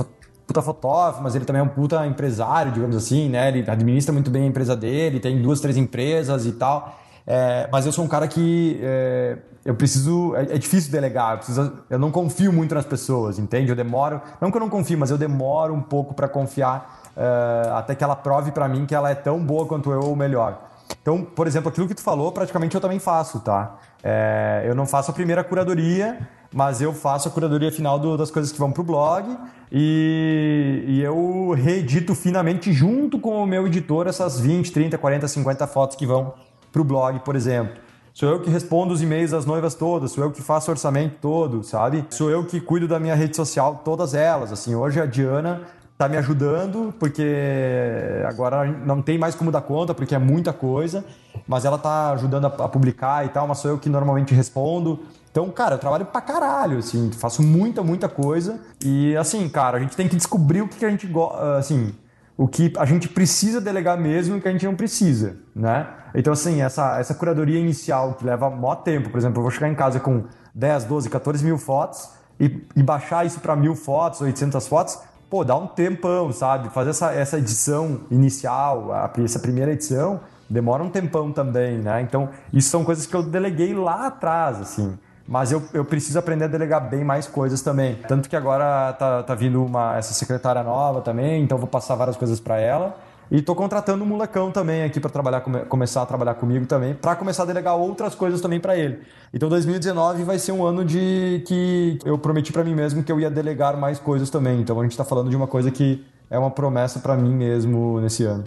[SPEAKER 4] puta fotógrafo, mas ele também é um puta empresário, digamos assim, né? Ele administra muito bem a empresa dele, tem duas, três empresas e tal. É, mas eu sou um cara que é, eu preciso. É, é, difícil delegar, eu, preciso, eu não confio muito nas pessoas, entende? Eu demoro. Não que eu não confie, mas eu demoro um pouco para confiar é, até que ela prove para mim que ela é tão boa quanto eu ou melhor. Então, por exemplo, aquilo que tu falou, praticamente eu também faço, tá? É, eu não faço a primeira curadoria, mas eu faço a curadoria final do, das coisas que vão pro blog e, e, eu reedito finamente junto com o meu editor essas 20, 30, 40, 50 fotos que vão pro blog, por exemplo. Sou eu que respondo os e-mails das noivas todas, sou eu que faço orçamento todo, sabe? Sou eu que cuido da minha rede social, todas elas. Assim, hoje a Diana tá me ajudando, porque agora não tem mais como dar conta, porque é muita coisa, mas ela tá ajudando a, publicar e tal, mas sou eu que normalmente respondo. Então, cara, eu trabalho pra caralho, assim, faço muita, muita coisa. E, assim, cara, a gente tem que descobrir o que, que a gente gosta, assim, o que a gente precisa delegar mesmo e que a gente não precisa, né? Então, assim, essa, essa curadoria inicial que leva maior tempo, por exemplo, eu vou chegar em casa com 10, 12, 14 mil fotos e, e baixar isso para mil fotos, 800 fotos, pô, dá um tempão, sabe? Fazer essa, essa edição inicial, a, essa primeira edição, demora um tempão também, né? Então, isso são coisas que eu deleguei lá atrás, assim. Mas eu, eu preciso aprender a delegar bem mais coisas também. Tanto que agora tá, tá vindo uma, essa secretária nova também, então vou passar várias coisas para ela. E tô contratando um molecão também aqui para trabalhar come, começar a trabalhar comigo também, para começar a delegar outras coisas também para ele. Então 2019 vai ser um ano de que eu prometi para mim mesmo que eu ia delegar mais coisas também. Então a gente tá falando de uma coisa que é uma promessa para mim mesmo nesse ano.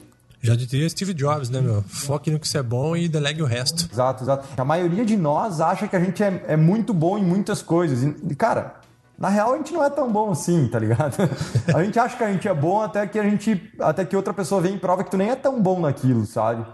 [SPEAKER 1] Já diria Steve Jobs, né, meu? Foque no que você é bom e delegue o resto.
[SPEAKER 4] Exato, exato. A maioria de nós acha que a gente é, é muito bom em muitas coisas. E, cara, na real a gente não é tão bom assim, tá ligado? *laughs* A gente acha que a gente é bom até que a gente. Até que outra pessoa vem e prova que tu nem é tão bom naquilo, sabe?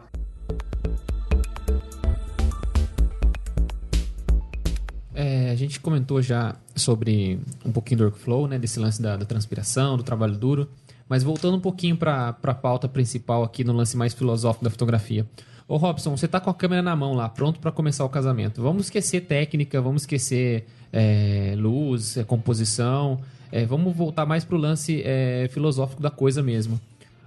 [SPEAKER 3] É, a gente comentou já sobre um pouquinho do workflow, né? Desse lance da, da transpiração, do trabalho duro. Mas voltando um pouquinho para a pauta principal aqui no lance mais filosófico da fotografia. Ô Robson, você tá com a câmera na mão lá, pronto para começar o casamento. Vamos esquecer técnica, vamos esquecer é, luz, é, composição. É, vamos voltar mais pro lance é, filosófico da coisa mesmo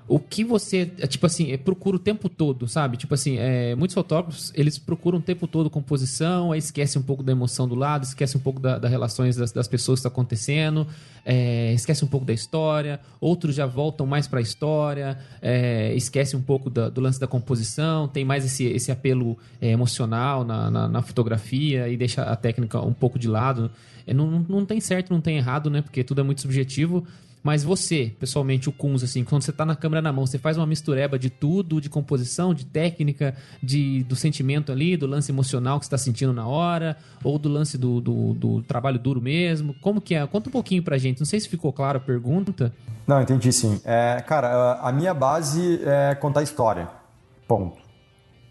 [SPEAKER 3] o que você, é, tipo assim, é, procura o tempo todo, sabe? Tipo assim, é, muitos fotógrafos, eles procuram o tempo todo composição, aí esquece um pouco da emoção do lado, esquece um pouco das da relações das, das, pessoas que está acontecendo, é, esquece um pouco da história, outros já voltam mais para a história, é, esquece um pouco da, do lance da composição, tem mais esse, esse apelo é, emocional na, na, na, fotografia e deixa a técnica um pouco de lado. Não, não tem certo, não tem errado, né? Porque tudo é muito subjetivo, mas você, pessoalmente, o Kunz, assim, quando você tá na câmera na mão, você faz uma mistureba de tudo, de composição, de técnica, de, do sentimento ali, do lance emocional que você tá sentindo na hora, ou do lance do, do, do trabalho duro mesmo? Como que é? Conta um pouquinho pra gente. Não sei se ficou claro a pergunta.
[SPEAKER 4] Não, entendi sim. É, cara, a minha base é contar história. Ponto.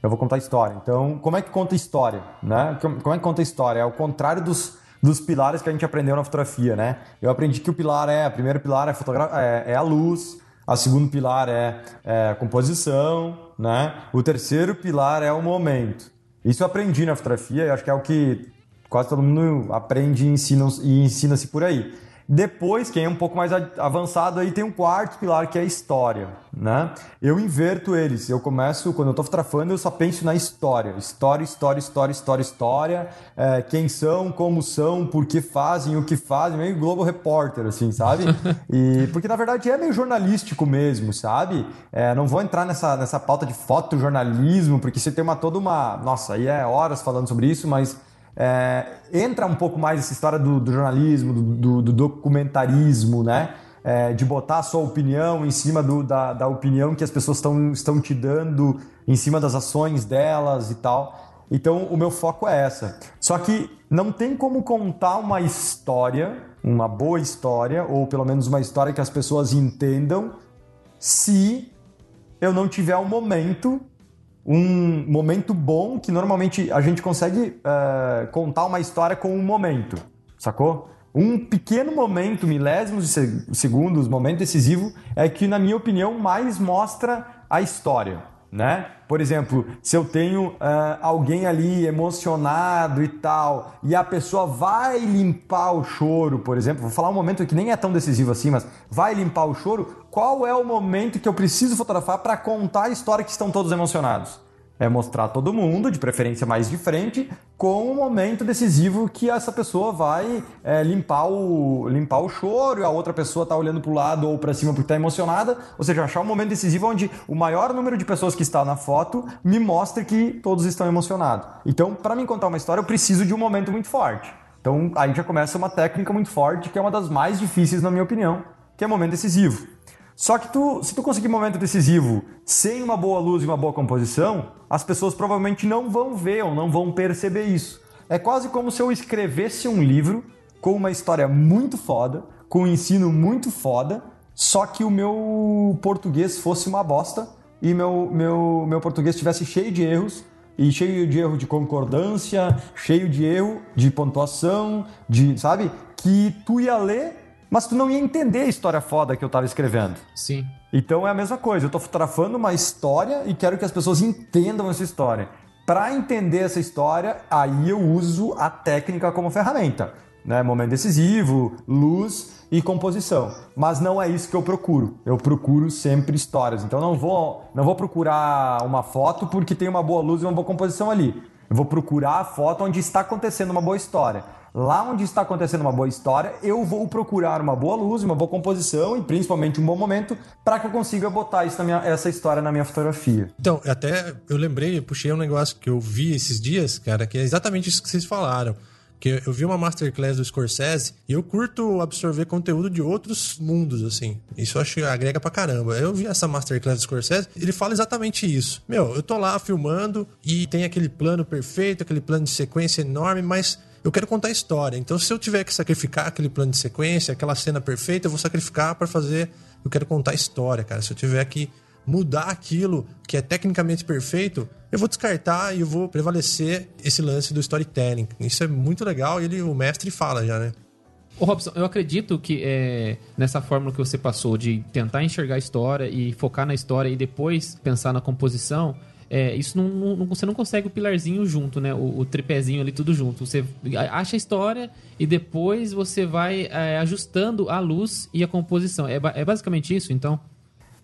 [SPEAKER 4] Eu vou contar história. Então, como é que conta história? Né? Como é que conta história? É ao contrário dos dos pilares que a gente aprendeu na fotografia, né? Eu aprendi que o pilar é, o primeiro pilar é, é, é a luz, a segundo pilar é, é a composição, né? O terceiro pilar é o momento. Isso eu aprendi na fotografia e acho que é o que quase todo mundo aprende e ensina-se ensina por aí. Depois, quem é um pouco mais avançado aí tem um quarto pilar que é a história, né? Eu inverto eles. Eu começo, quando eu estou fotografando, eu só penso na história. História, história, história, história, história. É, quem são, como são, por que fazem, o que fazem. Meio Globo Repórter, assim, sabe? *laughs* E, porque, na verdade, é meio jornalístico mesmo, sabe? É, não vou entrar nessa, nessa pauta de fotojornalismo, porque você tem uma toda uma... Nossa, aí é horas falando sobre isso, mas é, entra um pouco mais essa história do, do jornalismo, do, do, documentarismo, né? É, de botar a sua opinião em cima do, da, da opinião que as pessoas tão, estão te dando, em cima das ações delas e tal. Então, o meu foco é essa. Só que não tem como contar uma história, uma boa história, ou pelo menos uma história que as pessoas entendam, se eu não tiver um momento um momento bom que normalmente a gente consegue é, contar uma história com um momento, sacou? Um pequeno momento, milésimos de se- segundos, momento decisivo, é que, na minha opinião, mais mostra a história, né? Por exemplo, se eu tenho ah, alguém ali emocionado e tal, e a pessoa vai limpar o choro, por exemplo, vou falar um momento que nem é tão decisivo assim, mas vai limpar o choro, qual é o momento que eu preciso fotografar para contar a história que estão todos emocionados? É mostrar todo mundo, de preferência mais de frente, com o momento decisivo que essa pessoa vai é, limpar, o, limpar o choro e a outra pessoa tá olhando para o lado ou para cima porque está emocionada. Ou seja, achar um momento decisivo onde o maior número de pessoas que está na foto me mostre que todos estão emocionados. Então, para mim contar uma história, eu preciso de um momento muito forte. Então, aí já começa uma técnica muito forte, que é uma das mais difíceis, na minha opinião, que é momento decisivo. Só que tu, se tu conseguir momento decisivo sem uma boa luz e uma boa composição, as pessoas provavelmente não vão ver ou não vão perceber isso. É quase como se eu escrevesse um livro com uma história muito foda, com um ensino muito foda, só que o meu português fosse uma bosta e meu, meu, meu português estivesse cheio de erros e cheio de erro de concordância, cheio de erro de pontuação, de, sabe? Que tu ia ler, mas tu não ia entender a história foda que eu tava escrevendo.
[SPEAKER 3] Sim.
[SPEAKER 4] Então é a mesma coisa, eu tô fotografando uma história e quero que as pessoas entendam essa história. Para entender essa história, aí eu uso a técnica como ferramenta, né? Momento decisivo, luz e composição. Mas não é isso que eu procuro. Eu procuro sempre histórias. Então não vou, não vou procurar uma foto porque tem uma boa luz e uma boa composição ali. Eu vou procurar a foto onde está acontecendo uma boa história. Lá onde está acontecendo uma boa história, eu vou procurar uma boa luz, uma boa composição e principalmente um bom momento para que eu consiga botar minha- essa história na minha fotografia.
[SPEAKER 1] Então, até eu lembrei, eu puxei um negócio que eu vi esses dias, cara, que é exatamente isso que vocês falaram. Que eu vi uma masterclass do Scorsese e eu curto absorver conteúdo de outros mundos, assim. Isso eu acho que agrega pra caramba. Eu vi essa masterclass do Scorsese, ele fala exatamente isso. Meu, eu tô lá filmando e tem aquele plano perfeito, aquele plano de sequência enorme, mas eu quero contar a história. Então, se eu tiver que sacrificar aquele plano de sequência, aquela cena perfeita, eu vou sacrificar pra fazer. Eu quero contar a história, cara. Se eu tiver que mudar aquilo que é tecnicamente perfeito, eu vou descartar e eu vou prevalecer esse lance do storytelling. Isso é muito legal e ele, o mestre fala já, né?
[SPEAKER 3] Ô Robson, eu acredito que é, nessa fórmula que você passou de tentar enxergar a história e focar na história e depois pensar na composição, é, isso não, não- você não consegue o pilarzinho junto, né? O, o tripézinho ali tudo junto. Você acha a história e depois você vai é, ajustando a luz e a composição. É, é basicamente isso, então?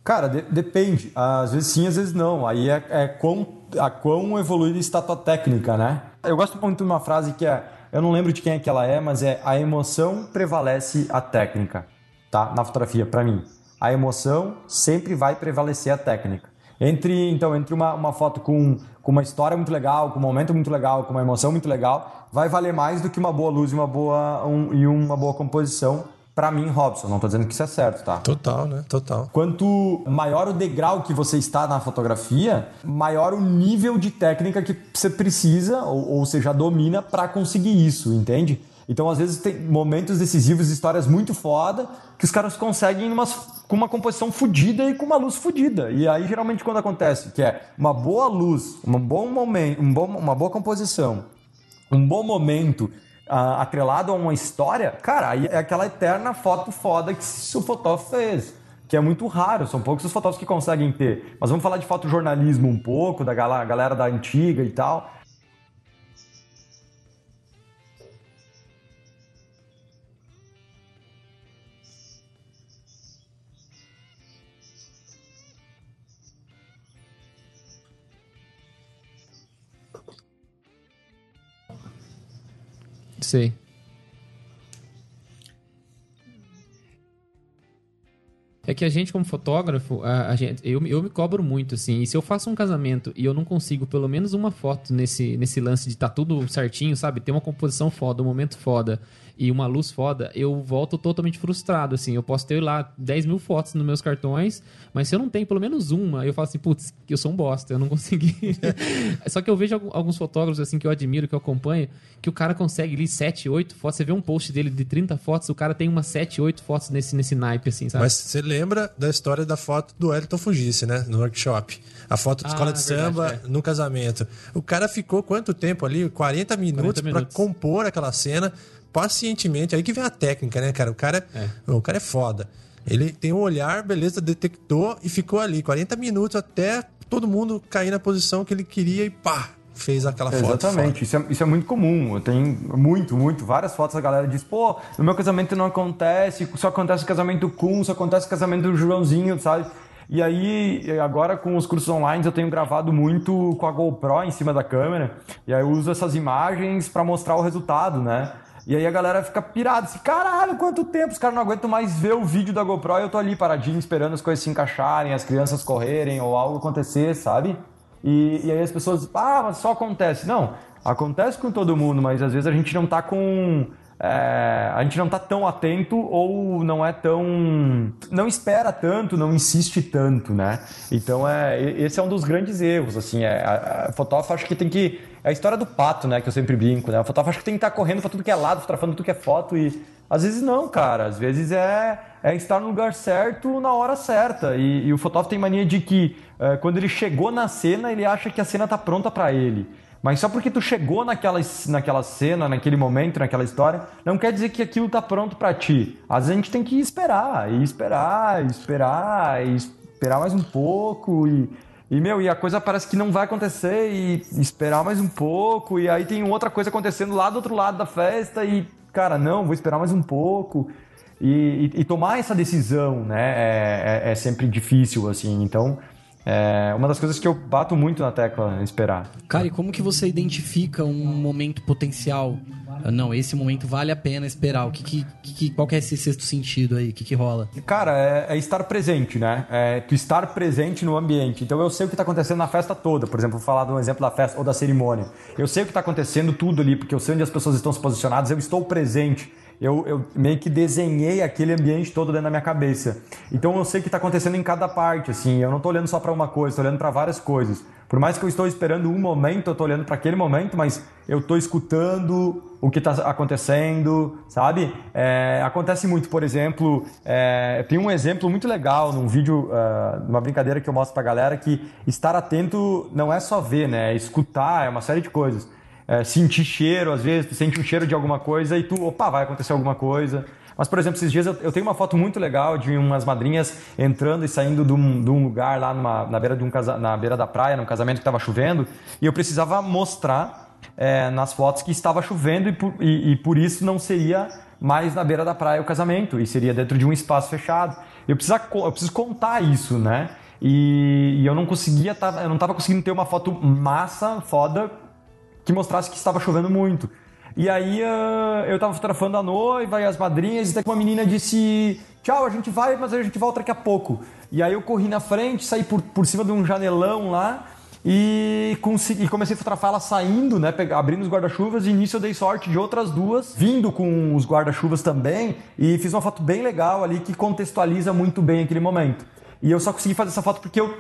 [SPEAKER 4] Cara, de- depende. Às vezes sim, às vezes não. Aí é, é quão, a quão evoluída está a tua técnica, né? Eu gosto muito de uma frase que é, eu não lembro de quem é que ela é, mas é a emoção prevalece a técnica, tá? Na fotografia, pra mim. A emoção sempre vai prevalecer a técnica. Entre, então, entre uma, uma foto com, com uma história muito legal, com um momento muito legal, com uma emoção muito legal, vai valer mais do que uma boa luz e uma boa, um- e uma boa composição. Pra mim, Robson, não tô dizendo que isso é certo, tá?
[SPEAKER 1] Total, né? Total.
[SPEAKER 4] Quanto maior o degrau que você está na fotografia, maior o nível de técnica que você precisa ou, ou você já domina para conseguir isso, entende? Então, às vezes, tem momentos decisivos, histórias muito foda, que os caras conseguem numas- com uma composição fodida e com uma luz fodida. E aí, geralmente, quando acontece, que é uma boa luz, um bom momento, um bom, uma boa composição, um bom momento ah, atrelado a uma história, cara, aí é aquela eterna foto foda que o fotógrafo fez. Que é muito raro, são poucos os fotógrafos que conseguem ter. Mas vamos falar de fotojornalismo um pouco, da galera da antiga e tal.
[SPEAKER 3] Sei. É que a gente, como fotógrafo, a, a gente, eu, eu me cobro muito, assim. E se eu faço um casamento e eu não consigo pelo menos uma foto nesse, nesse lance de tá tudo certinho, sabe? Ter uma composição foda, um momento foda e uma luz foda, eu volto totalmente frustrado, assim. Eu posso ter lá 10 mil fotos nos meus cartões, mas se eu não tenho pelo menos uma, eu falo assim, putz, eu sou um bosta, eu não consegui. *laughs* Só que eu vejo alguns fotógrafos, assim, que eu admiro, que eu acompanho, que o cara consegue ali 7, 8 fotos. Você vê um post dele de 30 fotos, o cara tem umas 7, 8 fotos nesse, nesse naipe, assim, sabe?
[SPEAKER 1] Mas você lembra da história da foto do Elton Fugisse, né? No workshop. A foto de
[SPEAKER 3] Ah,
[SPEAKER 1] escola de
[SPEAKER 3] verdade,
[SPEAKER 1] samba
[SPEAKER 3] é.
[SPEAKER 1] no casamento. O cara ficou quanto tempo ali? 40 minutos
[SPEAKER 3] 40
[SPEAKER 1] para
[SPEAKER 3] minutos.
[SPEAKER 1] compor aquela cena pacientemente. Aí que vem a técnica, né, cara? O cara é, o cara é foda. Ele tem um olhar, beleza, detectou e ficou ali 40 minutos até todo mundo cair na posição que ele queria e pá, fez aquela foto.
[SPEAKER 4] Exatamente, isso é, isso é muito comum. Eu tenho muito, muito, várias fotos a galera diz, pô, no meu casamento não acontece, só acontece o casamento do Kun, só acontece o casamento do Joãozinho, sabe? E aí, agora com os cursos online, eu tenho gravado muito com a GoPro em cima da câmera, e aí eu uso essas imagens para mostrar o resultado, né? E aí a galera fica pirada, assim, caralho, quanto tempo? Os caras não aguentam mais ver o vídeo da GoPro e eu tô ali paradinho esperando as coisas se encaixarem, as crianças correrem ou algo acontecer, sabe? E, e aí as pessoas, ah, mas só acontece. Não, acontece com todo mundo, mas às vezes a gente não tá com. É, a gente não tá tão atento ou não é tão. não espera tanto, não insiste tanto, né? Então é, esse é um dos grandes erros, assim. É, a, a fotógrafo acho que tem que. É a história do pato, né? Que eu sempre brinco, né? O fotógrafo acho que tem que estar correndo pra tudo que é lado, fotografando tudo que é foto e. Às vezes não, cara. Às vezes é, é estar no lugar certo na hora certa. E, e o fotógrafo tem mania de que eh, quando ele chegou na cena, ele acha que a cena tá pronta pra ele. Mas só porque tu chegou naquela, naquela cena, naquele momento, naquela história, não quer dizer que aquilo tá pronto pra ti. Às vezes a gente tem que esperar, e esperar, e esperar, e esperar mais um pouco, e, e meu, e a coisa parece que não vai acontecer, e esperar mais um pouco, e aí tem outra coisa acontecendo lá do outro lado da festa, e cara, não, vou esperar mais um pouco. E, e- e tomar essa decisão, né, é, é- é sempre difícil, assim. Então, é uma das coisas que eu bato muito na tecla esperar.
[SPEAKER 2] Cara, e como que você identifica um momento potencial? Ah, Não, esse momento vale a pena esperar. O que, que, que- qual que é esse sexto sentido aí? O que, que rola?
[SPEAKER 4] Cara, é, é estar presente, né? É tu estar presente no ambiente. Então eu sei o que está acontecendo na festa toda. Por exemplo, vou falar de um exemplo da festa ou da cerimônia. Eu sei o que está acontecendo tudo ali, porque eu sei onde as pessoas estão se posicionadas, eu estou presente. Eu, eu meio que desenhei aquele ambiente todo dentro da minha cabeça. Então eu sei o que está acontecendo em cada parte, assim. Eu não estou olhando só para uma coisa, estou olhando para várias coisas. Por mais que eu estou esperando um momento, eu estou olhando para aquele momento, mas eu estou escutando o que está acontecendo, sabe? É, acontece muito, por exemplo, é, tem um exemplo muito legal num vídeo, ah, numa brincadeira que eu mostro pra galera, que estar atento não é só ver, né? É escutar, é uma série de coisas. É, sentir cheiro, às vezes tu sente um cheiro de alguma coisa e tu, opa, vai acontecer alguma coisa. Mas, por exemplo, esses dias eu, eu tenho uma foto muito legal de umas madrinhas entrando e saindo de um, de um lugar lá numa- na, beira de um casa, na beira da praia, num casamento que estava chovendo, e eu precisava mostrar é, nas fotos que estava chovendo e por, e- e por isso não seria mais na beira da praia o casamento, e seria dentro de um espaço fechado. Eu, precisa, co- eu preciso contar isso, né? E, e eu não conseguia, eu não estava conseguindo ter uma foto massa, foda, que mostrasse que estava chovendo muito. E aí ah, eu tava fotografando a noiva e as madrinhas, e até que uma menina disse: Tchau, a gente vai, mas a gente volta daqui a pouco. E aí eu corri na frente, saí por, por cima de um janelão lá e, consegui, comecei a fotografar ela saindo, né? abrindo os guarda-chuvas, e nisso eu dei sorte de outras duas vindo com os guarda-chuvas também. E fiz uma foto bem legal ali que contextualiza muito bem aquele momento. E eu só consegui fazer essa foto porque eu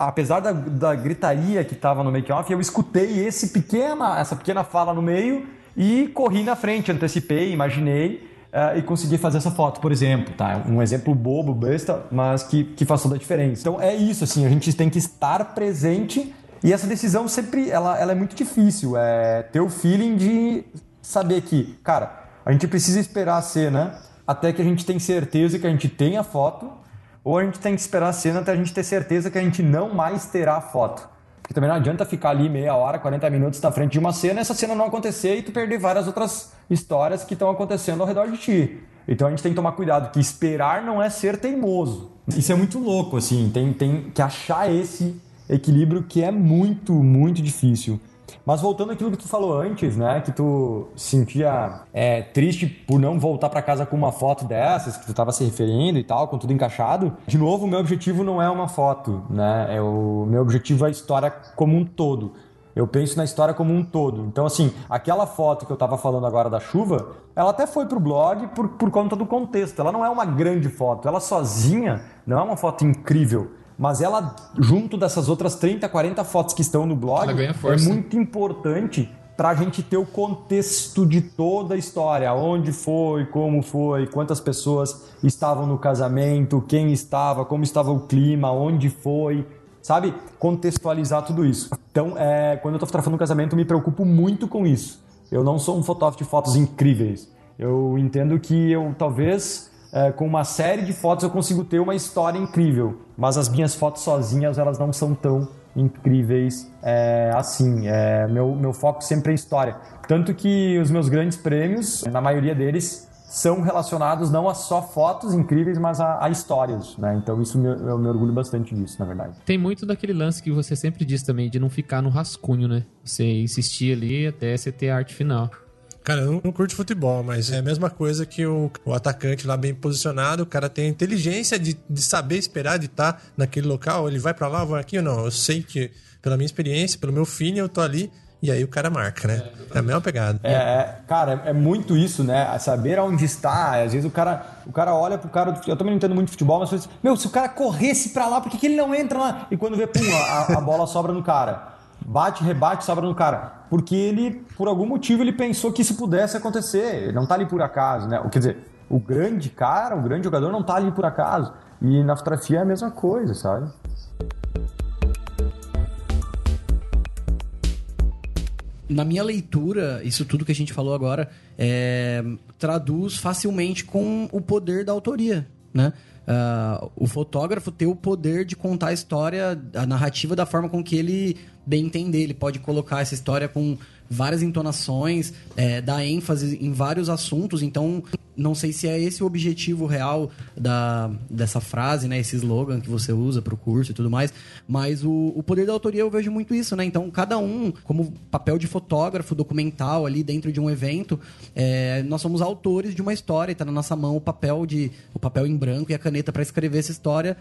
[SPEAKER 4] apesar da, da gritaria que estava no make-off, eu escutei esse pequena, essa pequena fala no meio e corri na frente, antecipei, imaginei eh, e consegui fazer essa foto, por exemplo. Tá? Um exemplo bobo, besta, mas que, que faz toda a diferença. Então é isso, assim, a gente tem que estar presente e essa decisão sempre ela, ela é muito difícil. É ter o feeling de saber que, cara, a gente precisa esperar a cena até que a gente tem certeza que a gente tem a foto ou a gente tem que esperar a cena até a gente ter certeza que a gente não mais terá foto. Porque também não adianta ficar ali meia hora, 40 minutos na frente de uma cena essa cena não acontecer e tu perder várias outras histórias que estão acontecendo ao redor de ti. Então a gente tem que tomar cuidado, que esperar não é ser teimoso. Isso é muito louco, assim, tem, tem que achar esse equilíbrio que é muito, muito difícil. Mas voltando àquilo que tu falou antes, né? Que tu sentia é, triste por não voltar para casa com uma foto dessas, que tu tava se referindo e tal, com tudo encaixado. De novo, o meu objetivo não é uma foto, né? É o meu objetivo é a história como um todo. Eu penso na história como um todo. Então, assim, aquela foto que eu tava falando agora da chuva, ela até foi pro blog por, por conta do contexto. Ela não é uma grande foto. Ela sozinha não é uma foto incrível. Mas ela, junto dessas outras 30, 40 fotos que estão no blog, é muito importante para a gente ter o contexto de toda a história, onde foi, como foi, quantas pessoas estavam no casamento, quem estava, como estava o clima, onde foi, sabe? Contextualizar tudo isso. Então, é, quando eu estou fotografando um casamento, eu me preocupo muito com isso. Eu não sou um fotógrafo de fotos incríveis. Eu entendo que eu talvez é, com uma série de fotos eu consigo ter uma história incrível, mas as minhas fotos sozinhas elas não são tão incríveis é, assim. É, meu, meu foco sempre é história. Tanto que os meus grandes prêmios, na maioria deles, são relacionados não a só fotos incríveis, mas a, a histórias, né? Então isso me, eu me orgulho bastante disso, na verdade.
[SPEAKER 3] Tem muito daquele lance que você sempre diz também, de não ficar no rascunho, né? Você insistir ali até você ter a arte final.
[SPEAKER 1] Cara, eu não curto futebol, mas é a mesma coisa que o, o atacante lá bem posicionado, o cara tem a inteligência de, de saber esperar, de estar tá naquele local, ele vai para lá, vai aqui ou não. Eu sei que, pela minha experiência, pelo meu feeling, eu tô ali e aí o cara marca, né? É, a mesma pegada.
[SPEAKER 4] É, é, cara, é muito isso, né? Saber aonde está. Às vezes o cara, o cara olha pro cara. Eu também não entendo muito de futebol, mas meu, se o cara corresse pra lá, por que, que ele não entra lá? E quando vê, pum, a, a bola sobra no cara. Bate, rebate, sobra no cara. Porque ele, por algum motivo, ele pensou que isso pudesse acontecer. Ele não tá ali por acaso, né? Quer dizer, o grande cara, o grande jogador não tá ali por acaso. E na fotografia é a mesma coisa, sabe?
[SPEAKER 2] na minha leitura, isso tudo que a gente falou agora é, traduz facilmente com o poder da autoria, né? Uh, o fotógrafo tem o poder de contar a história, a narrativa da forma com que ele bem entender. Ele pode colocar essa história com várias entonações, é, dar ênfase em vários assuntos. Então, não sei se é esse o objetivo real da, dessa frase, né? Esse slogan que você usa para o curso e tudo mais. Mas o, o poder da autoria eu vejo muito isso, né? Então, cada um, como papel de fotógrafo, documental ali dentro de um evento, é, nós somos autores de uma história. Está na nossa mão o papel de o papel em branco e a caneta para escrever essa história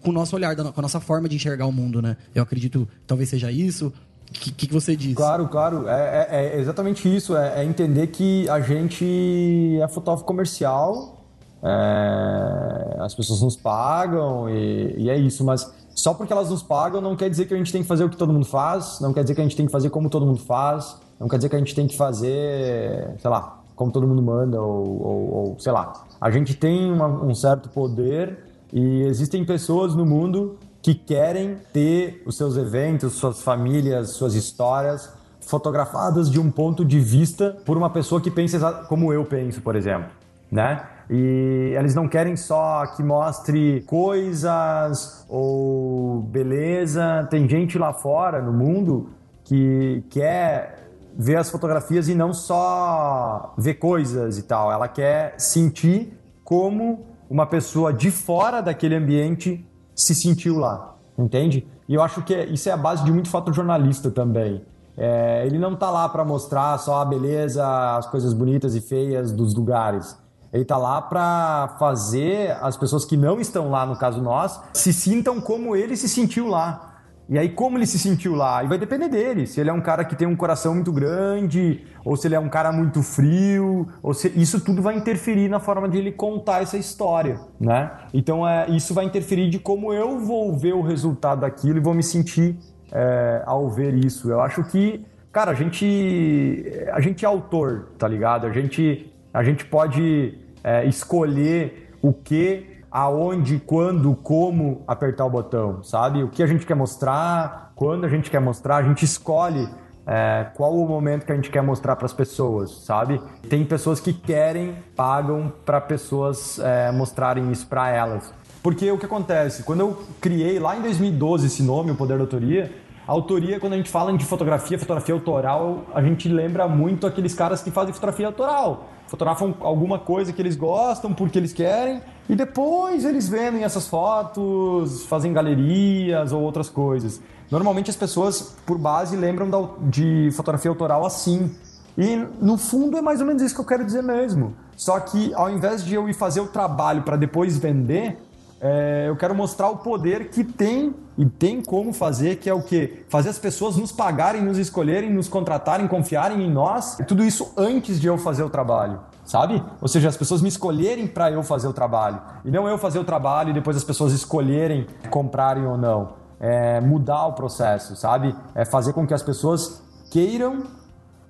[SPEAKER 2] com o nosso olhar, com a nossa forma de enxergar o mundo, né? Eu acredito, talvez seja isso. Que, que, você diz?
[SPEAKER 4] Claro, claro. É, é, é exatamente isso. É, é, entender que a gente é fotógrafo comercial, é, as pessoas nos pagam e, e, é isso. Mas só porque elas nos pagam não quer dizer que a gente tem que fazer o que todo mundo faz, não quer dizer que a gente tem que fazer como todo mundo faz, não quer dizer que a gente tem que fazer, sei lá, como todo mundo manda ou, ou, ou sei lá. A gente tem uma, um certo poder e existem pessoas no mundo que querem ter os seus eventos, suas famílias, suas histórias fotografadas de um ponto de vista por uma pessoa que pensa como eu penso, por exemplo, né? E eles não querem só que mostre coisas ou beleza. Tem gente lá fora no mundo que quer ver as fotografias e não só ver coisas e tal. Ela quer sentir como uma pessoa de fora daquele ambiente se sentiu lá, entende? E eu acho que isso é a base de muito fotojornalista também. É, ele não tá lá para mostrar só a beleza, as coisas bonitas e feias dos lugares. Ele tá lá para fazer as pessoas que não estão lá, no caso nós, se sintam como ele se sentiu lá. E aí, como ele se sentiu lá? E vai depender dele. Se ele é um cara que tem um coração muito grande, ou se ele é um cara muito frio, ou se isso tudo vai interferir na forma de ele contar essa história, né? Então, é, isso vai interferir de como eu vou ver o resultado daquilo e vou me sentir é, ao ver isso. Eu acho que, cara, a gente, a gente é autor, tá ligado? A gente, a gente pode é, escolher o que aonde, quando, como apertar o botão, sabe? O que a gente quer mostrar, quando a gente quer mostrar, a gente escolhe é, qual o momento que a gente quer mostrar para as pessoas, sabe? Tem pessoas que querem, pagam para pessoas é, mostrarem isso para elas. Porque o que acontece? Quando eu criei lá em 2012 esse nome, o Poder da Autoria, a autoria, quando a gente fala de fotografia, fotografia autoral, a gente lembra muito aqueles caras que fazem fotografia autoral. Fotografam alguma coisa que eles gostam, porque eles querem, e depois eles vendem essas fotos, fazem galerias ou outras coisas. Normalmente as pessoas, por base, lembram de fotografia autoral assim. E no fundo é mais ou menos isso que eu quero dizer mesmo. Só que ao invés de eu ir fazer o trabalho para depois vender, é, eu quero mostrar o poder que tem e tem como fazer, que é o que? Fazer as pessoas nos pagarem, nos escolherem, nos contratarem, confiarem em nós. Tudo isso antes de eu fazer o trabalho, sabe? Ou seja, as pessoas me escolherem para eu fazer o trabalho. E não eu fazer o trabalho e depois as pessoas escolherem comprarem ou não. É mudar o processo, sabe? É fazer com que as pessoas queiram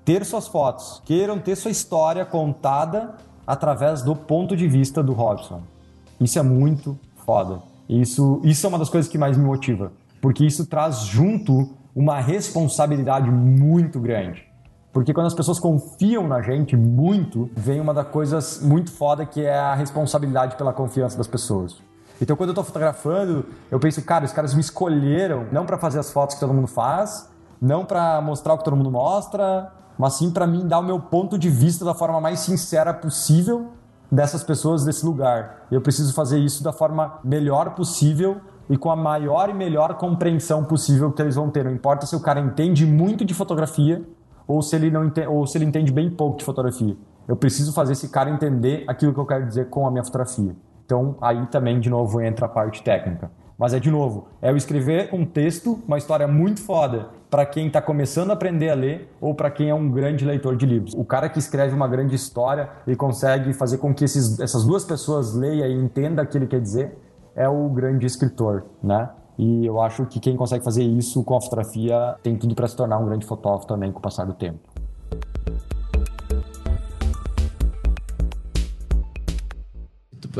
[SPEAKER 4] ter suas fotos, queiram ter sua história contada através do ponto de vista do Robson. Isso é muito foda. Isso, isso é uma das coisas que mais me motiva, porque isso traz junto uma responsabilidade muito grande. Porque quando as pessoas confiam na gente muito, vem uma das coisas muito foda que é a responsabilidade pela confiança das pessoas. Então quando eu tô fotografando, eu penso, cara, os caras me escolheram não para fazer as fotos que todo mundo faz, não para mostrar o que todo mundo mostra, mas sim para mim dar o meu ponto de vista da forma mais sincera possível dessas pessoas desse lugar. Eu preciso fazer isso da forma melhor possível e com a maior e melhor compreensão possível que eles vão ter. Não importa se o cara entende muito de fotografia ou se ele não entende, ou se ele entende bem pouco de fotografia. Eu preciso fazer esse cara entender aquilo que eu quero dizer com a minha fotografia. Então aí também de novo entra a parte técnica. Mas é de novo, é eu escrever um texto, uma história muito foda para quem está começando a aprender a ler ou para quem é um grande leitor de livros. O cara que escreve uma grande história e consegue fazer com que esses, essas duas pessoas leiam e entendam o que ele quer dizer é o grande escritor, né? E eu acho que quem consegue fazer isso com a fotografia tem tudo para se tornar um grande fotógrafo também com o passar do tempo.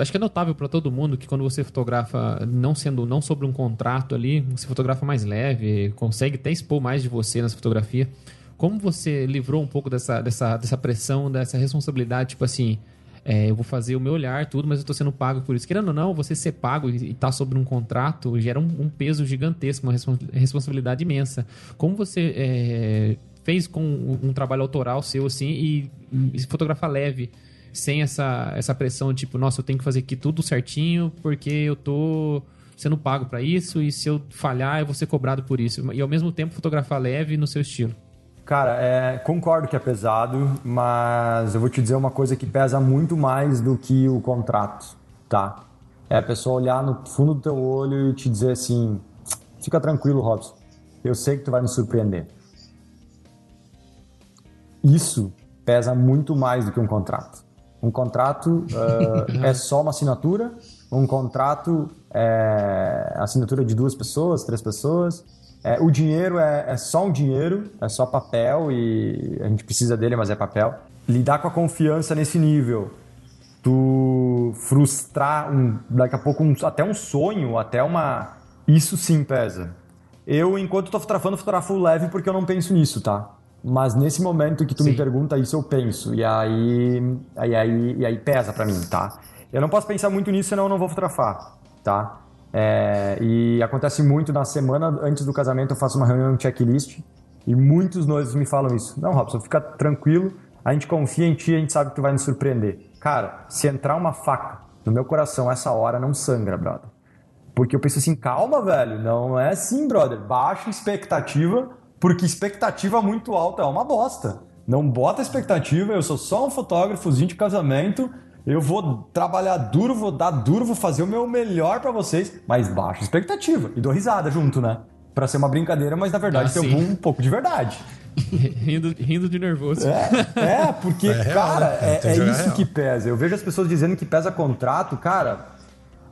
[SPEAKER 3] acho que é notável para todo mundo que quando você fotografa não sendo não sobre um contrato ali, você fotografa mais leve, consegue até expor mais de você nessa fotografia. Como você livrou um pouco dessa, dessa, dessa pressão, dessa responsabilidade, tipo assim, é, eu vou fazer o meu olhar, tudo, mas eu estou sendo pago por isso. Querendo ou não, você ser pago e estar tá sobre um contrato gera um, um, peso gigantesco, uma responsabilidade imensa. Como você é, fez com um, um trabalho autoral seu assim e, e fotografar leve? sem essa, essa pressão tipo, nossa, eu tenho que fazer aqui tudo certinho porque eu tô sendo pago para isso e se eu falhar eu vou ser cobrado por isso. E ao mesmo tempo fotografar leve no seu estilo.
[SPEAKER 4] Cara, é, concordo que é pesado, mas eu vou te dizer uma coisa que pesa muito mais do que o contrato, tá? É a pessoa olhar no fundo do teu olho e te dizer assim: fica tranquilo, Robson, eu sei que tu vai me surpreender. Isso pesa muito mais do que um contrato. Um contrato uh, é só uma assinatura, um contrato é assinatura de duas pessoas, três pessoas. É, o dinheiro é, é, só um dinheiro, é só papel e a gente precisa dele, mas é papel. Lidar com a confiança nesse nível, tu frustrar um, daqui a pouco um, até um sonho, até uma. Isso sim pesa. Eu, enquanto estou fotografando, fotografo leve porque eu não penso nisso, tá? Mas nesse momento que tu Sim. me pergunta isso, eu penso. E aí, aí, aí, e aí pesa para mim, tá? Eu não posso pensar muito nisso, senão eu não vou fotografar, tá? É, e acontece muito na semana antes do casamento, eu faço uma reunião de checklist e muitos noivos me falam isso. Não, Robson, fica tranquilo, a gente confia em ti, a gente sabe que tu vai nos surpreender. Cara, se entrar uma faca no meu coração essa hora, não sangra, brother. Porque eu penso assim, calma, velho, não é assim, brother. Baixa expectativa, porque expectativa muito alta é uma bosta. Não bota expectativa, eu sou só um fotógrafozinho de casamento, eu vou trabalhar duro, vou dar duro, vou fazer o meu melhor para vocês, mas baixa expectativa. E dou risada junto, né? Pra ser uma brincadeira, mas na verdade ah, tem um pouco de verdade. *laughs*
[SPEAKER 3] rindo, rindo de nervoso.
[SPEAKER 4] É, é porque, *laughs* é cara, né? é, é isso real. que pesa. Eu vejo as pessoas dizendo que pesa contrato, cara.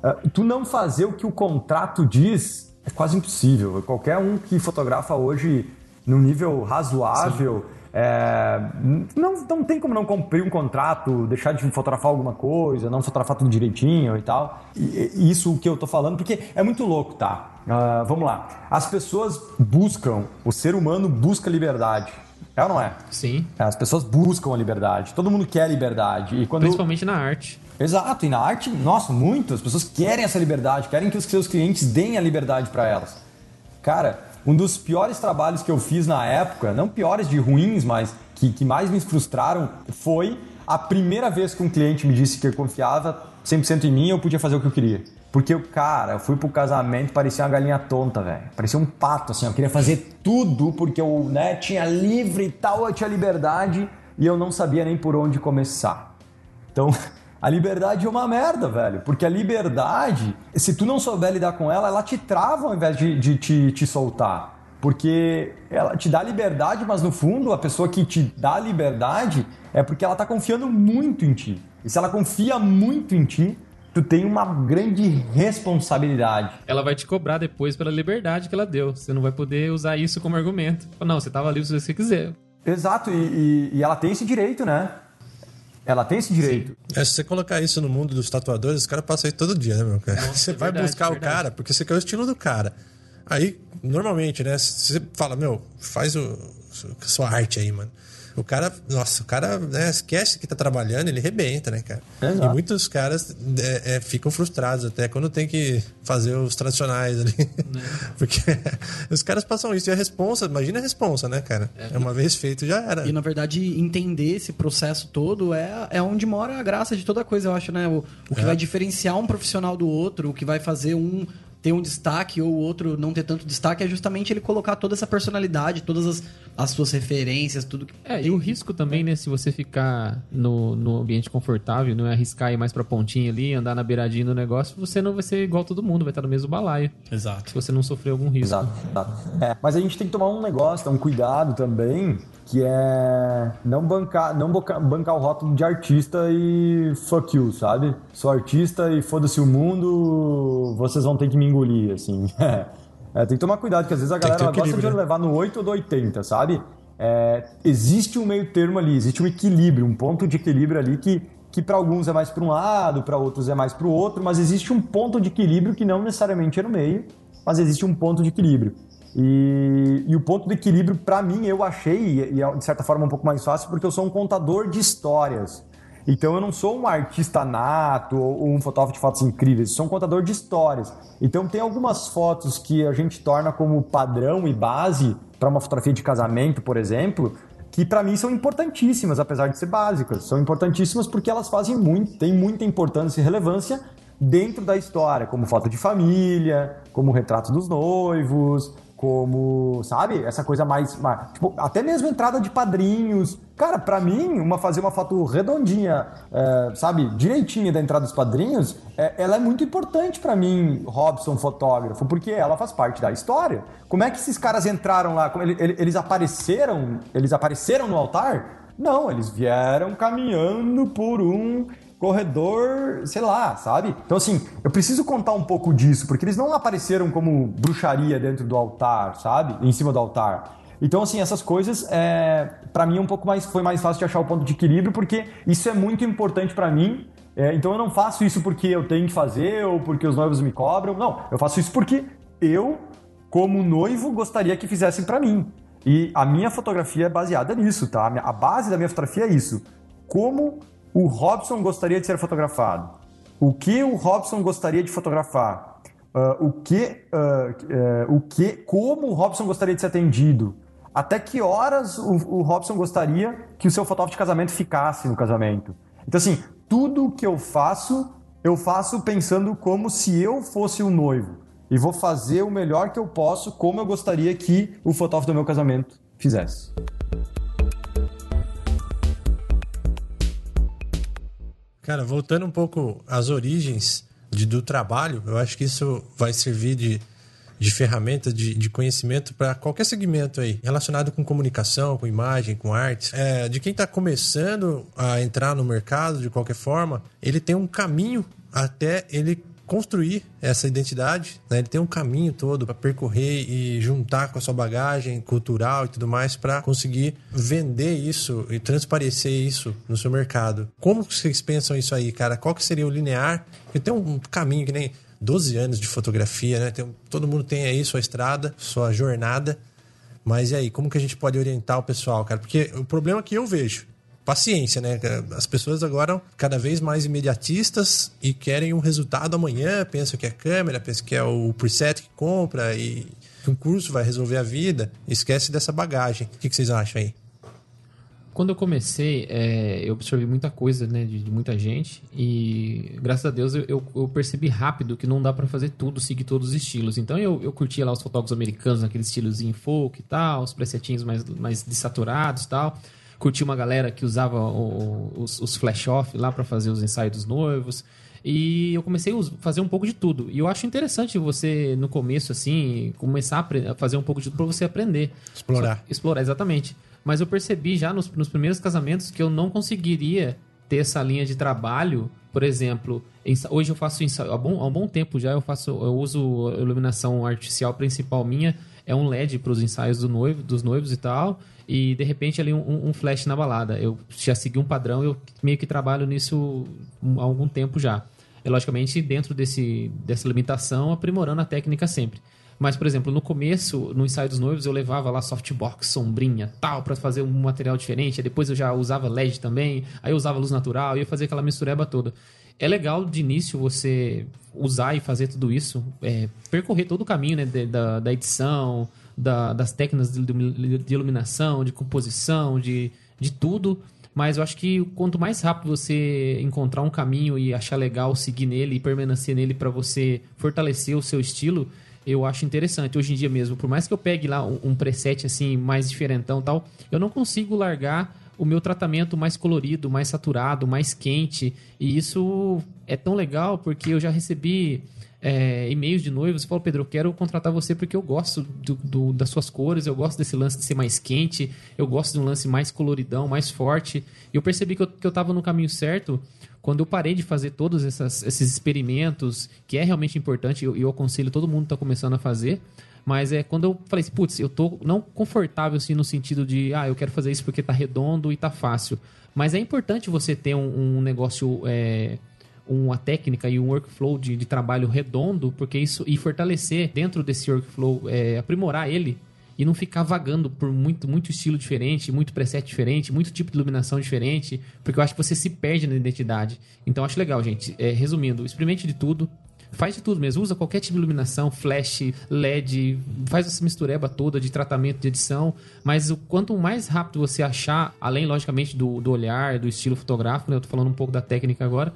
[SPEAKER 4] Uh, tu não fazer o que o contrato diz é quase impossível. Qualquer um que fotografa hoje num nível razoável. É, não, não tem como não cumprir um contrato, deixar de fotografar alguma coisa, não fotografar tudo direitinho e tal. E, isso que eu tô falando, porque é muito louco, tá? Uh, vamos lá. As pessoas buscam, o ser humano busca liberdade. É ou não é?
[SPEAKER 3] Sim.
[SPEAKER 4] As pessoas buscam a liberdade. Todo mundo quer liberdade. E quando...
[SPEAKER 3] Principalmente na arte.
[SPEAKER 4] Exato, e na arte, nossa, muito. As pessoas querem essa liberdade, querem que os seus clientes deem a liberdade para elas. Cara, um dos piores trabalhos que eu fiz na época, não piores de ruins, mas que, que mais me frustraram, foi a primeira vez que um cliente me disse que confiava 100% em mim eu podia fazer o que eu queria. Porque, cara, eu fui pro casamento parecia uma galinha tonta, velho. Parecia um pato, assim. Eu queria fazer tudo porque eu né, tinha livre e tal, eu tinha liberdade e eu não sabia nem por onde começar. Então, *laughs* a liberdade é uma merda, velho. Porque a liberdade, se tu não souber lidar com ela, ela te trava ao invés de, de te, te soltar. Porque ela te dá liberdade, mas no fundo a pessoa que te dá liberdade é porque ela tá confiando muito em ti. E se ela confia muito em ti, tu tem uma grande responsabilidade.
[SPEAKER 3] Ela vai te cobrar depois pela liberdade que ela deu. Você não vai poder usar isso como argumento. Não, você tava livre se você quiser.
[SPEAKER 4] Exato, e, e- e ela tem esse direito, né? Ela tem esse direito.
[SPEAKER 1] É, se você colocar isso no mundo dos tatuadores, os caras passam isso todo dia, né, meu cara? você vai
[SPEAKER 5] verdade,
[SPEAKER 1] buscar
[SPEAKER 5] verdade.
[SPEAKER 1] o cara porque você quer o estilo do cara. Aí, normalmente, né, você fala, meu, faz o, a sua arte aí, mano. O cara, nossa, o cara né, esquece que tá trabalhando, ele rebenta, né, cara?
[SPEAKER 4] Exato.
[SPEAKER 1] E muitos caras é, é, ficam frustrados até quando tem que fazer os tradicionais ali. *laughs* Porque *laughs* os caras passam isso. E a responsa, imagina a responsa, né, cara? É uma vez feito, já era.
[SPEAKER 2] E na verdade, entender esse processo todo é, é onde mora a graça de toda coisa, eu acho, né? O, o que
[SPEAKER 1] É.
[SPEAKER 2] vai diferenciar um profissional do outro, o que vai fazer um ter um destaque ou o outro não ter tanto destaque é justamente ele colocar toda essa personalidade, todas as, as suas referências, tudo que.
[SPEAKER 3] É, e o risco também, né? Se você ficar no, no ambiente confortável, não é arriscar ir mais pra pontinha ali, andar na beiradinha do negócio, você não vai ser igual todo mundo, vai estar no mesmo balaio.
[SPEAKER 2] Exato.
[SPEAKER 3] Se você não sofrer algum risco.
[SPEAKER 4] Exato, exato. É, mas a gente tem que tomar um negócio, um cuidado também, que é não bancar, não bancar o rótulo de artista e fuck you, sabe? Sou artista e foda-se o mundo, vocês vão ter que me engolir, assim. *laughs* É, tem que tomar cuidado, que às vezes a galera gosta de
[SPEAKER 1] né?
[SPEAKER 4] levar no 8 ou do 80, sabe? É, existe um meio termo ali, existe um equilíbrio, um ponto de equilíbrio ali que, que para alguns é mais para um lado, para outros é mais para o outro, mas existe um ponto de equilíbrio que não necessariamente é no meio, mas existe um ponto de equilíbrio. E, e o ponto de equilíbrio, para mim, eu achei, e é de certa forma um pouco mais fácil, porque eu sou um contador de histórias. Então eu não sou um artista nato ou um fotógrafo de fotos incríveis, eu sou um contador de histórias. Então tem algumas fotos que a gente torna como padrão e base para uma fotografia de casamento, por exemplo, que para mim são importantíssimas, apesar de ser básicas. São importantíssimas porque elas fazem muito, têm muita importância e relevância dentro da história, como foto de família, como retrato dos noivos, como, sabe, essa coisa mais, mais- tipo, até mesmo entrada de padrinhos. Cara, pra mim, uma fazer uma foto redondinha, é, sabe, direitinha da entrada dos padrinhos, é, ela é muito importante pra mim, Robson, fotógrafo, porque ela faz parte da história. Como é que esses caras entraram lá? Como ele- ele- eles apareceram, eles apareceram no altar? Não, eles vieram caminhando por um corredor, sei lá, sabe? Então, assim, eu preciso contar um pouco disso, porque eles não apareceram como bruxaria dentro do altar, sabe? Em cima do altar. Então, assim, essas coisas, é, para mim, um pouco mais foi mais fácil de achar o ponto de equilíbrio, porque isso é muito importante pra mim. É, então, eu não faço isso porque eu tenho que fazer ou porque os noivos me cobram. Não, eu faço isso porque eu, como noivo, gostaria que fizessem pra mim. E a minha fotografia é baseada nisso, tá? A base da minha fotografia é isso. Como o Robson gostaria de ser fotografado? O que o Robson gostaria de fotografar? Ah, o que, ah, eh, o que, como o Robson gostaria de ser atendido? Até que horas o, o Robson gostaria que o seu fotógrafo de casamento ficasse no casamento? Então, assim, tudo que eu faço, eu faço pensando como se eu fosse o noivo. E vou fazer o melhor que eu posso, como eu gostaria que o fotógrafo do meu casamento fizesse.
[SPEAKER 1] Cara, voltando um pouco às origens de- do trabalho, eu acho que isso vai servir de, de ferramenta de, de conhecimento para qualquer segmento aí, relacionado com comunicação, com imagem, com artes. É, de quem está começando a entrar no mercado, de qualquer forma, ele tem um caminho até ele construir essa identidade, né? ele tem um caminho todo para percorrer e juntar com a sua bagagem cultural e tudo mais para conseguir vender isso e transparecer isso no seu mercado. Como vocês pensam isso aí, cara? Qual que seria o linear? Porque tem um caminho que nem 12 anos de fotografia, né? Tem todo mundo tem aí sua estrada, sua jornada. Mas e aí, como que a gente pode orientar o pessoal, cara? Porque o problema que eu vejo, paciência, né? As pessoas agora cada vez mais imediatistas e querem um resultado amanhã, pensam que é câmera, pensam que é o preset que compra e que um curso vai resolver a vida, esquece dessa bagagem. O que, vocês acham aí?
[SPEAKER 3] Quando eu comecei, é, eu absorvi muita coisa, né, de, de muita gente e graças a Deus eu, eu- percebi rápido que não dá pra fazer tudo, seguir todos os estilos. Então eu, eu curtia lá os fotógrafos americanos, aquele estilozinho folk e tal, os presetinhos mais, mais desaturados e tal. Curti uma galera que usava o- os, os flash-off lá pra fazer os ensaios dos noivos. E eu comecei a fazer um pouco de tudo. E eu acho interessante você, no começo, assim, começar a fazer um pouco de tudo pra você aprender.
[SPEAKER 1] Explorar.
[SPEAKER 3] Só- explorar, exatamente. Mas eu percebi já nos, nos primeiros casamentos que eu não conseguiria ter essa linha de trabalho. Por exemplo, hoje eu faço ensaio, há, bom, há um bom tempo já eu faço, eu uso iluminação artificial principal minha é um LED para os ensaios do noivo, dos noivos e tal, e de repente ali um, um flash na balada. Eu já segui um padrão, eu meio que trabalho nisso há algum tempo já. É logicamente dentro desse, dessa limitação, aprimorando a técnica sempre. Mas, por exemplo, no começo, no ensaio dos noivos, eu levava lá softbox, sombrinha, tal, para fazer um material diferente. Aí depois eu já usava LED também, aí eu usava luz natural, ia fazer aquela mistureba toda. É legal de início você usar e fazer tudo isso, é, percorrer todo o caminho né, da, da edição, da, das técnicas de, iluminação, de composição, de, de tudo. Mas eu acho que quanto mais rápido você encontrar um caminho e achar legal seguir nele e permanecer nele para você fortalecer o seu estilo, eu acho interessante. Hoje em dia mesmo, por mais que eu pegue lá um, um preset assim mais diferentão tal, eu não consigo largar o meu tratamento mais colorido, mais saturado, mais quente. E isso é tão legal porque eu já recebi é, e-mails de noivos e falo, Pedro, eu quero contratar você porque eu gosto do, do, das suas cores, eu gosto desse lance de ser mais quente, eu gosto de um lance mais coloridão, mais forte. E eu percebi que eu, que eu tava no caminho certo quando eu parei de fazer todos essas, esses experimentos, que é realmente importante, e eu, eu, aconselho todo mundo que está começando a fazer, mas é quando eu falei assim, putz, eu tô não confortável assim no sentido de, ah, eu quero fazer isso porque está redondo e está fácil. Mas é importante você ter um, um negócio, é, uma técnica e um workflow de, de, trabalho redondo, porque isso e fortalecer dentro desse workflow, é, aprimorar ele e não ficar vagando por muito, muito estilo diferente, muito preset diferente, muito tipo de iluminação diferente, porque eu acho que você se perde na identidade. Então acho legal, gente. É, resumindo, experimente de tudo. Faz de tudo mesmo, usa qualquer tipo de iluminação, flash, LED, faz essa mistureba toda de tratamento, de edição, mas o quanto mais rápido você achar, além, logicamente, do, do olhar, do estilo fotográfico, né? eu tô falando um pouco da técnica agora,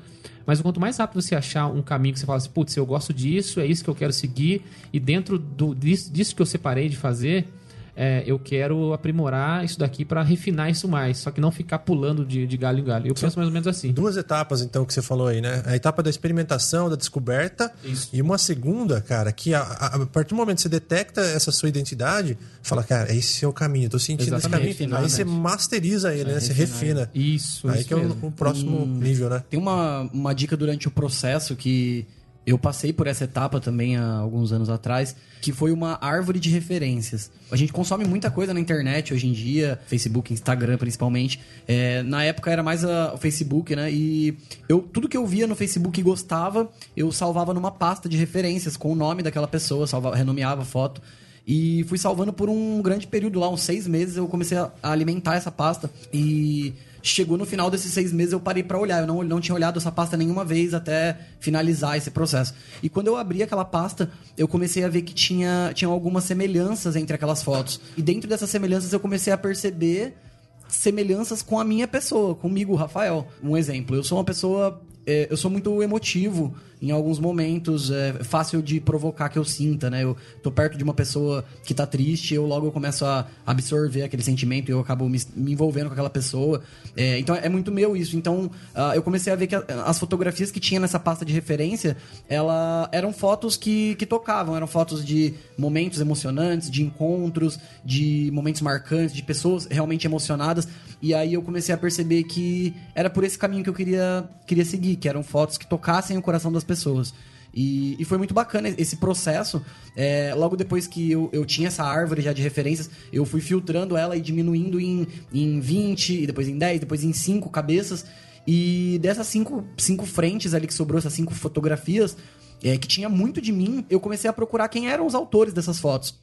[SPEAKER 3] mas quanto mais rápido você achar um caminho que você fala assim, putz, eu gosto disso, é isso que eu quero seguir, e dentro do, disso, disso que eu separei de fazer, é, eu quero aprimorar isso daqui para refinar isso mais, só que não ficar pulando de, de galho em galho. Eu penso mais ou menos assim.
[SPEAKER 1] Duas etapas, então, que você falou aí, né? A etapa da experimentação, da descoberta,
[SPEAKER 3] isso.
[SPEAKER 1] e uma segunda, cara, que a, a, a, partir do momento que você detecta essa sua identidade, fala, cara, esse é o caminho, tô sentindo Exatamente. esse caminho. Refinar, aí né? você masteriza ele, né? Você refina.
[SPEAKER 3] Isso,
[SPEAKER 1] Aí
[SPEAKER 3] isso
[SPEAKER 1] que é o, o próximo hum, nível, né?
[SPEAKER 2] Tem uma, uma dica durante o processo que eu passei por essa etapa também há alguns anos atrás, que foi uma árvore de referências. A gente consome muita coisa na internet hoje em dia, Facebook, Instagram principalmente. É, na época era mais o Facebook, né? E eu, tudo que eu via no Facebook e gostava, eu salvava numa pasta de referências com o nome daquela pessoa, salvava, renomeava a foto. E fui salvando por um grande período lá, uns seis meses, eu comecei a alimentar essa pasta. E Chegou no final desses seis meses, eu parei para olhar. Eu não, não tinha olhado essa pasta nenhuma vez até finalizar esse processo. E quando eu abri aquela pasta, eu comecei a ver que tinha, tinha algumas semelhanças entre aquelas fotos. E dentro dessas semelhanças, eu comecei a perceber semelhanças com a minha pessoa, comigo, Rafael. Um exemplo, eu sou uma pessoa é, eu sou muito emotivo em alguns momentos, é fácil de provocar que eu sinta, né? Eu tô perto de uma pessoa que tá triste, eu logo começo a absorver aquele sentimento e eu acabo me, me envolvendo com aquela pessoa. É, então é muito meu isso. Então uh, eu comecei a ver que a, as fotografias que tinha nessa pasta de referência, ela eram fotos que, que tocavam, eram fotos de momentos emocionantes, de encontros, de momentos marcantes, de pessoas realmente emocionadas. E aí eu comecei a perceber que era por esse caminho que eu queria, queria seguir que eram fotos que tocassem o coração das pessoas. E, e foi muito bacana esse processo. É, logo depois que eu, eu tinha essa árvore já de referências, eu fui filtrando ela e diminuindo em, em 20, e depois em 10, depois em 5 cabeças. E dessas cinco, cinco frentes ali que sobrou, essas cinco fotografias, é, que tinha muito de mim, eu comecei a procurar quem eram os autores dessas fotos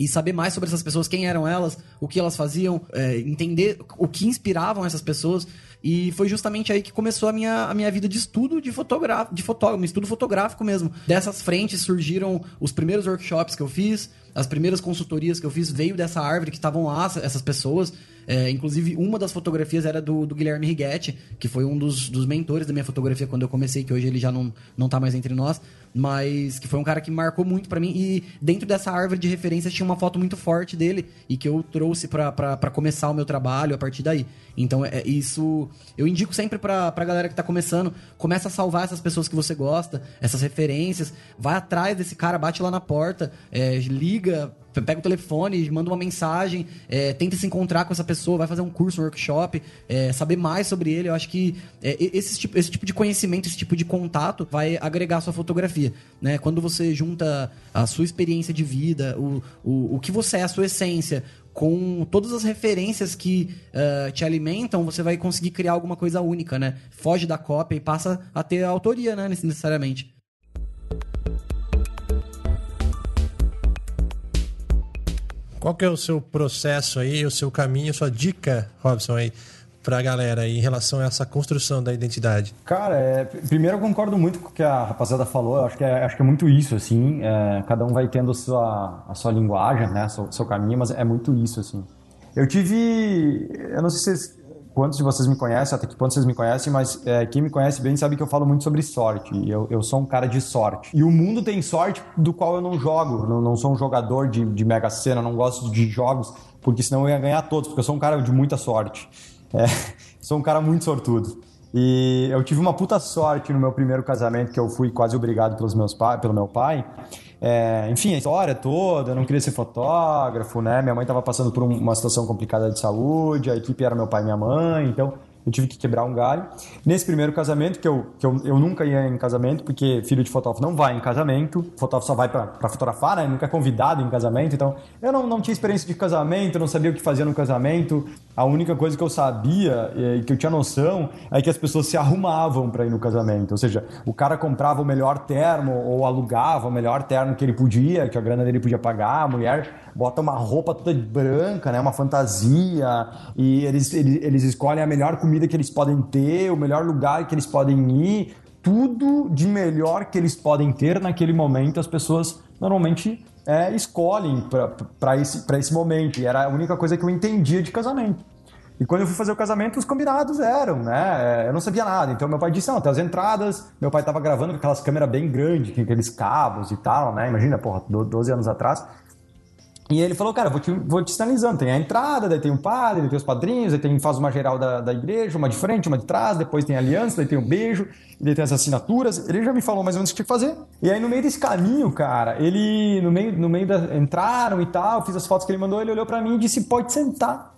[SPEAKER 2] e saber mais sobre essas pessoas, quem eram elas, o que elas faziam, é, entender o que inspiravam essas pessoas. E foi justamente aí que começou a minha, a minha vida de estudo de fotógrafo, de fotógrafo, estudo fotográfico mesmo. Dessas frentes surgiram os primeiros workshops que eu fiz, as primeiras consultorias que eu fiz veio dessa árvore que estavam lá, essas pessoas. É, inclusive, uma das fotografias era do, do Guilherme Righetti, que foi um dos, dos mentores da minha fotografia quando eu comecei, que hoje ele já não, não tá mais entre nós, mas que foi um cara que marcou muito para mim. E dentro dessa árvore de referências tinha uma foto muito forte dele e que eu trouxe para começar o meu trabalho a partir daí. Então, é, isso eu indico sempre pra, pra galera que tá começando: começa a salvar essas pessoas que você gosta, essas referências, vai atrás desse cara, bate lá na porta, é, liga liga, pega o telefone, manda uma mensagem, é, tenta se encontrar com essa pessoa, vai fazer um curso, um workshop, é, saber mais sobre ele. Eu acho que é, esse, tipo, esse tipo de conhecimento, esse tipo de contato vai agregar a sua fotografia. Né? Quando você junta a sua experiência de vida, o, o, o que você é, a sua essência, com todas as referências que uh, te alimentam, você vai conseguir criar alguma coisa única, né? Foge da cópia e passa a ter autoria, né? Necessariamente.
[SPEAKER 1] Qual que é o seu processo aí, o seu caminho, sua dica, Robson, aí, pra galera aí, em relação a essa construção da identidade?
[SPEAKER 4] Cara, é, primeiro eu concordo muito com o que a rapaziada falou, eu acho que é, acho que é muito isso, assim, é, cada um vai tendo a sua, a sua linguagem, né, seu, seu caminho, mas é muito isso, assim. Eu tive, eu não sei se vocês quantos de vocês me conhecem, até que ponto vocês me conhecem, mas é, quem me conhece bem sabe que eu falo muito sobre sorte. Eu, eu sou um cara de sorte. E o mundo tem sorte do qual eu não jogo. Não, não sou um jogador de, de mega cena, não gosto de jogos, porque senão eu ia ganhar todos, porque eu sou um cara de muita sorte. É, *laughs* sou um cara muito sortudo. E eu tive uma puta sorte no meu primeiro casamento, que eu fui quase obrigado pelos meus pelo meu pai. É, enfim, a história toda, eu não queria ser fotógrafo, né? Minha mãe estava passando por uma situação complicada de saúde, a equipe era meu pai e minha mãe, então eu tive que quebrar um galho. Nesse primeiro casamento, que eu, que eu, eu nunca ia em casamento, porque filho de fotógrafo não vai em casamento, fotógrafo só vai para fotografar, né? Nunca é convidado em casamento, então eu não, não tinha experiência de casamento, não sabia o que fazia no casamento. A única coisa que eu sabia e que eu tinha noção é que as pessoas se arrumavam para ir no casamento. Ou seja, o cara comprava o melhor termo ou alugava o melhor termo que ele podia, que a grana dele podia pagar, a mulher bota uma roupa toda branca, né? Uma fantasia, e eles, eles, eles escolhem a melhor comida que eles podem ter, o melhor lugar que eles podem ir, tudo de melhor que eles podem ter naquele momento, as pessoas normalmente é, escolhem para esse, esse momento. E era a única coisa que eu entendia de casamento. E quando eu fui fazer o casamento, os combinados eram, né? Eu não sabia nada. Então meu pai disse: não, tem as entradas. Meu pai tava gravando com aquelas câmeras bem grandes, com aqueles cabos e tal, né? Imagina, porra, 12 anos atrás. E ele falou, cara, vou te, vou te sinalizando. Tem a entrada, daí tem o padre, daí tem os padrinhos, daí tem, faz uma geral da, da igreja, uma de frente, uma de trás, depois tem a aliança, daí tem o beijo, daí tem as assinaturas. Ele já me falou mais ou menos o que tinha que fazer. E aí, no meio desse caminho, cara, ele, no meio, no meio da. Entraram e tal, fiz as fotos que ele mandou, ele olhou para mim e disse: pode sentar.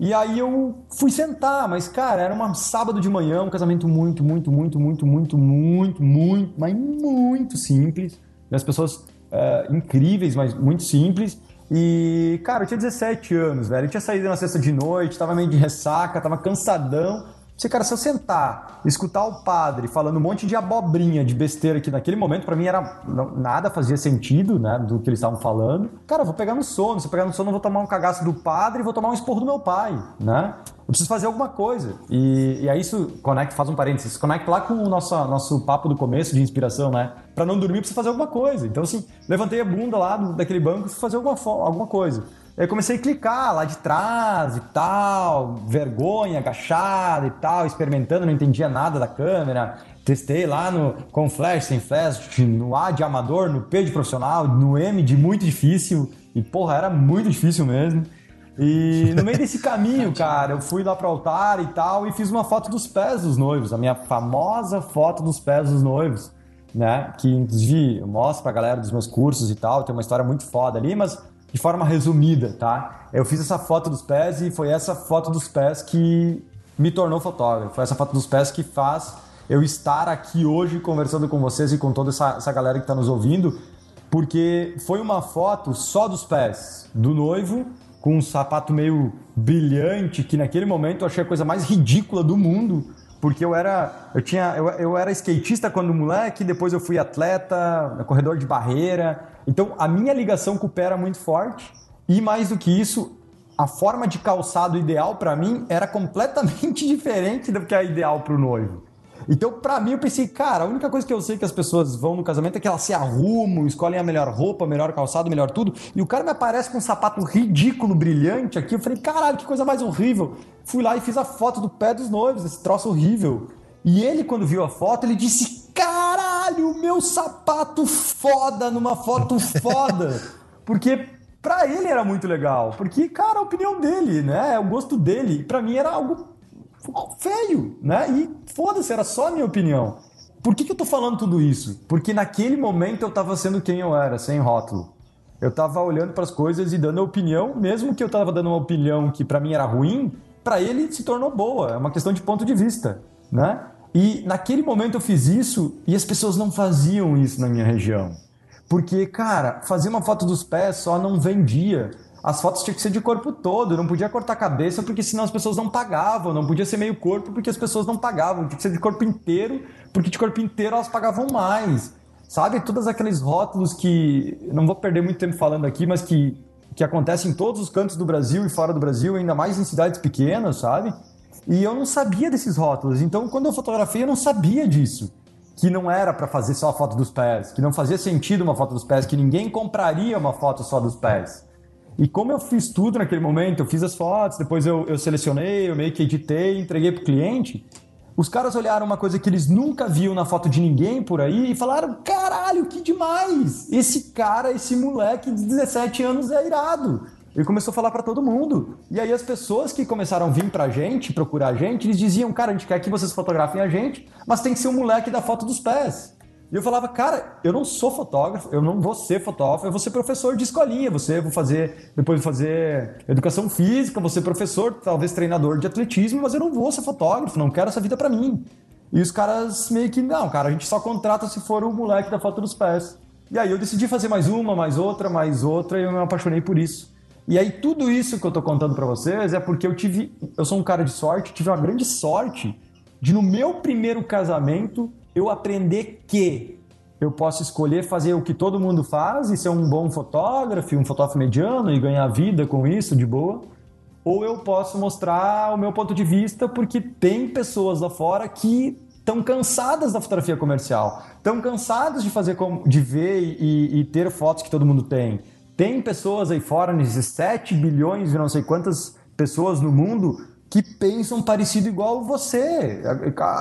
[SPEAKER 4] E aí eu fui sentar, mas, cara, era um sábado de manhã, um casamento muito, muito, muito, muito, muito, muito, muito, mas muito simples. E as pessoas é, incríveis, mas muito simples. E, cara, eu tinha 17 anos, velho. Eu tinha saído na sexta de noite, tava meio de ressaca, tava cansadão. Você, cara, se eu sentar, escutar o padre falando um monte de abobrinha, de besteira que naquele momento para mim era nada fazia sentido, né, do que eles estavam falando. Cara, eu vou pegar no sono, se eu pegar no sono, eu vou tomar um cagaço do padre e vou tomar um esporro do meu pai, né? Eu preciso fazer alguma coisa. E, e aí isso conecta, faz um parênteses, conecta lá com o nosso, nosso papo do começo de inspiração, né? Para não dormir, precisa fazer alguma coisa. Então, assim, levantei a bunda lá daquele banco e fui fazer alguma, alguma coisa. Aí comecei a clicar lá de trás e tal, vergonha, agachado e tal, experimentando, não entendia nada da câmera. Testei lá no com flash, sem flash, no A de amador, no P de profissional, no M de muito difícil. E porra, era muito difícil mesmo. E no meio desse caminho, cara, eu fui lá pro altar e tal e fiz uma foto dos pés dos noivos, a minha famosa foto dos pés dos noivos, né? Que inclusive eu mostro pra galera dos meus cursos e tal, tem uma história muito foda ali, mas de forma resumida, tá? Eu fiz essa foto dos pés e foi essa foto dos pés que me tornou fotógrafo. Foi essa foto dos pés que faz eu estar aqui hoje conversando com vocês e com toda essa, essa galera que está nos ouvindo, porque foi uma foto só dos pés do noivo com um sapato meio brilhante que naquele momento eu achei a coisa mais ridícula do mundo porque eu era eu tinha eu, eu era skatista quando moleque depois eu fui atleta corredor de barreira. Então a minha ligação com o pé era muito forte e mais do que isso a forma de calçado ideal para mim era completamente *laughs* diferente do que é ideal para o noivo então, pra mim, eu pensei, cara, a única coisa que eu sei que as pessoas vão no casamento é que elas se arrumam, escolhem a melhor roupa, melhor calçado, melhor tudo. E o cara me aparece com um sapato ridículo, brilhante aqui. Eu falei, caralho, que coisa mais horrível. Fui lá e fiz a foto do pé dos noivos, esse troço horrível. E ele, quando viu a foto, ele disse: Caralho, meu sapato foda numa foto foda. *laughs* Porque pra ele era muito legal. Porque, cara, a opinião dele, né? É o gosto dele. Pra mim era algo feio, né? E foda-se, era só a minha opinião. Por que, que eu tô falando tudo isso? Porque naquele momento eu tava sendo quem eu era, sem rótulo. Eu tava olhando para as coisas e dando a opinião, mesmo que eu tava dando uma opinião que para mim era ruim, para ele se tornou boa. É uma questão de ponto de vista, né? E naquele momento eu fiz isso e as pessoas não faziam isso na minha região. Porque, cara, fazer uma foto dos pés só não vendia. As fotos tinham que ser de corpo todo, não podia cortar a cabeça porque senão as pessoas não pagavam, não podia ser meio corpo porque as pessoas não pagavam, tinha que ser de corpo inteiro porque de corpo inteiro elas pagavam mais. Sabe? Todos aqueles rótulos que. Não vou perder muito tempo falando aqui, mas que, que acontecem em todos os cantos do Brasil e fora do Brasil, ainda mais em cidades pequenas, sabe? E eu não sabia desses rótulos. Então, quando eu fotografei, eu não sabia disso. Que não era para fazer só a foto dos pés, que não fazia sentido uma foto dos pés, que ninguém compraria uma foto só dos pés. E como eu fiz tudo naquele momento, eu fiz as fotos, depois eu, eu selecionei, eu meio que editei, entreguei pro cliente. Os caras olharam uma coisa que eles nunca viam na foto de ninguém por aí e falaram: caralho, que demais! Esse cara, esse moleque de 17 anos é irado. Ele começou a falar para todo mundo. E aí as pessoas que começaram a vir pra gente, procurar a gente, eles diziam: cara, a gente quer que vocês fotografem a gente, mas tem que ser um moleque da foto dos pés. E eu falava, cara, eu não sou fotógrafo, eu não vou ser fotógrafo, eu vou ser professor de escolinha, você vou fazer, depois vou fazer educação física, vou ser professor, talvez treinador de atletismo, mas eu não vou ser fotógrafo, não quero essa vida para mim. E os caras meio que, não, cara, a gente só contrata se for o moleque da foto dos pés. E aí eu decidi fazer mais uma, mais outra, mais outra, e eu me apaixonei por isso. E aí tudo isso que eu tô contando para vocês é porque eu tive, eu sou um cara de sorte, tive uma grande sorte de no meu primeiro casamento eu aprender que eu posso escolher fazer o que todo mundo faz e ser um bom fotógrafo, um fotógrafo mediano e ganhar vida com isso de boa, ou eu posso mostrar o meu ponto de vista porque tem pessoas lá fora que estão cansadas da fotografia comercial, estão cansadas de fazer de ver e, e, ter fotos que todo mundo tem. Tem pessoas aí fora, nesses 7 bilhões e não sei quantas pessoas no mundo, que pensam parecido igual você,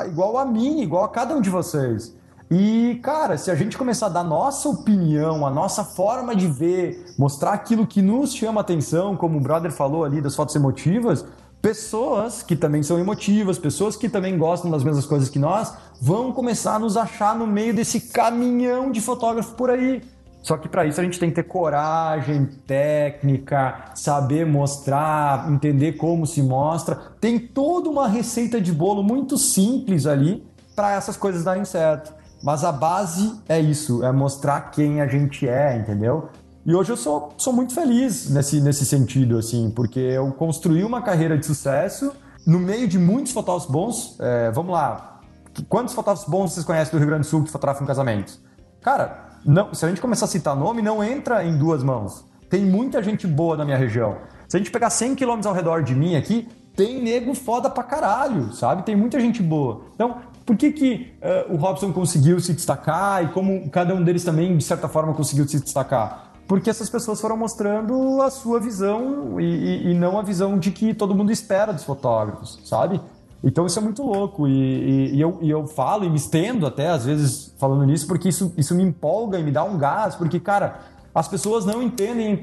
[SPEAKER 4] igual a mim, igual a cada um de vocês. E, cara, se a gente começar a dar nossa opinião, a nossa forma de ver, mostrar aquilo que nos chama atenção, como o brother falou ali das fotos emotivas, pessoas que também são emotivas, pessoas que também gostam das mesmas coisas que nós, vão começar a nos achar no meio desse caminhão de fotógrafo por aí. Só que para isso a gente tem que ter coragem, técnica, saber mostrar, entender como se mostra. Tem toda uma receita de bolo muito simples ali para essas coisas darem certo. Mas a base é isso, é mostrar quem a gente é, entendeu? E hoje eu sou, sou muito feliz nesse, nesse sentido, assim, porque eu construí uma carreira de sucesso no meio de muitos fotógrafos bons. É, vamos lá, quantos fotógrafos bons vocês conhecem do Rio Grande do Sul que fotografam casamentos? Cara, não, se a gente começar a citar nome, não entra em duas mãos. Tem muita gente boa na minha região. Se a gente pegar 100 km ao redor de mim aqui, tem nego foda pra caralho, sabe? Tem muita gente boa. Então, por que, que uh, o Robson conseguiu se destacar e como cada um deles também, de certa forma, conseguiu se destacar? Porque essas pessoas foram mostrando a sua visão e, e, e não a visão de que todo mundo espera dos fotógrafos, sabe? Então isso é muito louco. E, e, e, eu, e eu falo e me estendo até, às vezes, falando nisso, porque isso, isso me empolga e me dá um gás, porque, cara, as pessoas não entendem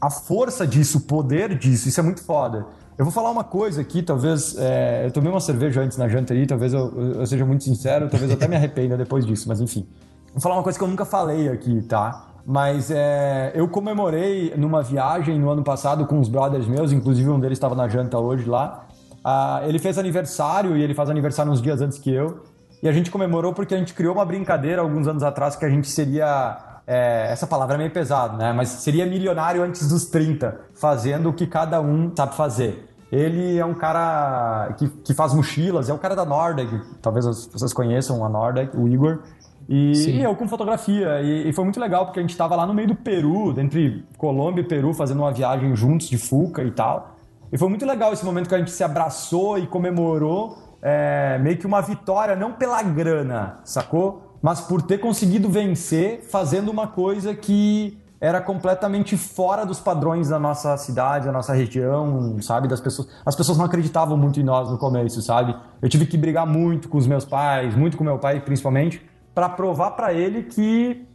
[SPEAKER 4] a força disso, o poder disso. Isso é muito foda. Eu vou falar uma coisa aqui, talvez. É, eu tomei uma cerveja antes na janta ali, talvez eu, eu seja muito sincero, talvez eu até me *laughs* arrependa depois disso, mas enfim. Vou falar uma coisa que eu nunca falei aqui, tá? Mas é, eu comemorei numa viagem no ano passado com os brothers meus, inclusive um deles estava na janta hoje lá. Uh, ele fez aniversário e ele faz aniversário uns dias antes que eu. E a gente comemorou porque a gente criou uma brincadeira alguns anos atrás que a gente seria. É, essa palavra é meio pesada, né? Mas seria milionário antes dos 30, fazendo o que cada um sabe fazer. Ele é um cara que, que faz mochilas, é o cara da Nordeg, talvez vocês conheçam a Nordeg, o Igor. E, e eu com fotografia. E, e, foi muito legal porque a gente estava lá no meio do Peru, entre Colômbia e Peru, fazendo uma viagem juntos de Fuca e tal. E foi muito legal esse momento que a gente se abraçou e comemorou é, meio que uma vitória, não pela grana, sacou? Mas por ter conseguido vencer fazendo uma coisa que era completamente fora dos padrões da nossa cidade, da nossa região, sabe? Das pessoas. As pessoas não acreditavam muito em nós no começo, sabe? Eu tive que brigar muito com os meus pais, muito com meu pai principalmente, para provar para ele que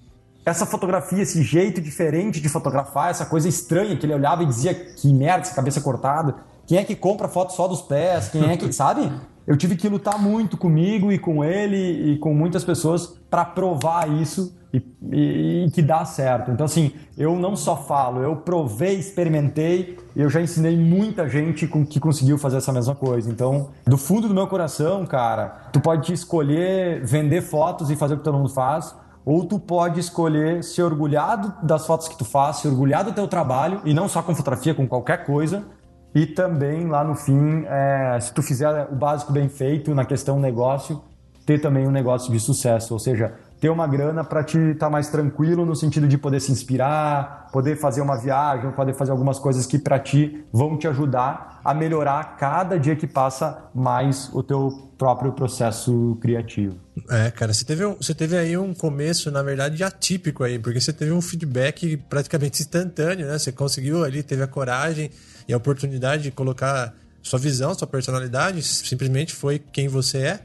[SPEAKER 4] essa fotografia, esse jeito diferente de fotografar, essa coisa estranha que ele olhava e dizia que merda, essa cabeça cortada. Quem é que compra foto só dos pés? Quem é que, *laughs* sabe? eu tive que lutar muito comigo e com ele e com muitas pessoas para provar isso e, e, e, que dá certo. Então, assim, eu não só falo, eu provei, experimentei e eu já ensinei muita gente com, que conseguiu fazer essa mesma coisa. Então, do fundo do meu coração, cara, tu pode escolher vender fotos e fazer o que todo mundo faz. Ou tu pode escolher ser orgulhado das fotos que tu faz, ser orgulhado do teu trabalho, e não só com fotografia, com qualquer coisa, e também, lá no fim, é, se tu fizer o básico bem feito na questão negócio, ter também um negócio de sucesso. Ou seja, ter uma grana para te estar tá mais tranquilo no sentido de poder se inspirar, poder fazer uma viagem, poder fazer algumas coisas que para ti vão te ajudar a melhorar cada dia que passa mais o teu próprio processo criativo.
[SPEAKER 1] É, cara, você teve, um, você teve aí um começo, na verdade, atípico aí, porque você teve um feedback praticamente instantâneo, né? Você conseguiu ali, teve a coragem e a oportunidade de colocar sua visão, sua personalidade, simplesmente foi quem você é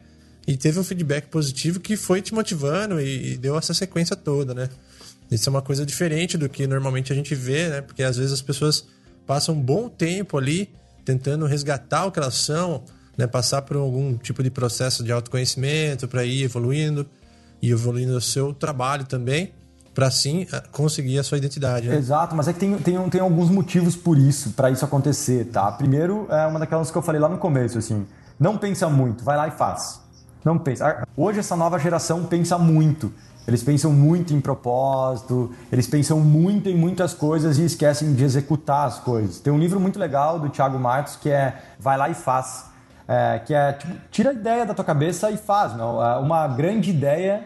[SPEAKER 1] e teve um feedback positivo que foi te motivando e, e, deu essa sequência toda, né? Isso é uma coisa diferente do que normalmente a gente vê, né? Porque às vezes as pessoas passam um bom tempo ali tentando resgatar o que elas são, né? Passar por algum tipo de processo de autoconhecimento para ir evoluindo e evoluindo o seu trabalho também para assim conseguir a sua identidade. Né?
[SPEAKER 4] Exato, mas é que tem, tem, tem alguns motivos por isso, para isso acontecer, tá? Primeiro, é uma daquelas que eu falei lá no começo, assim, não pensa muito, vai lá e faz. Não pensa. Hoje essa nova geração pensa muito. Eles pensam muito em propósito, eles pensam muito em muitas coisas e esquecem de executar as coisas. Tem um livro muito legal do Thiago Marcos que é Vai lá e faz. É, que é tipo, tira a ideia da tua cabeça e faz. É uma grande ideia,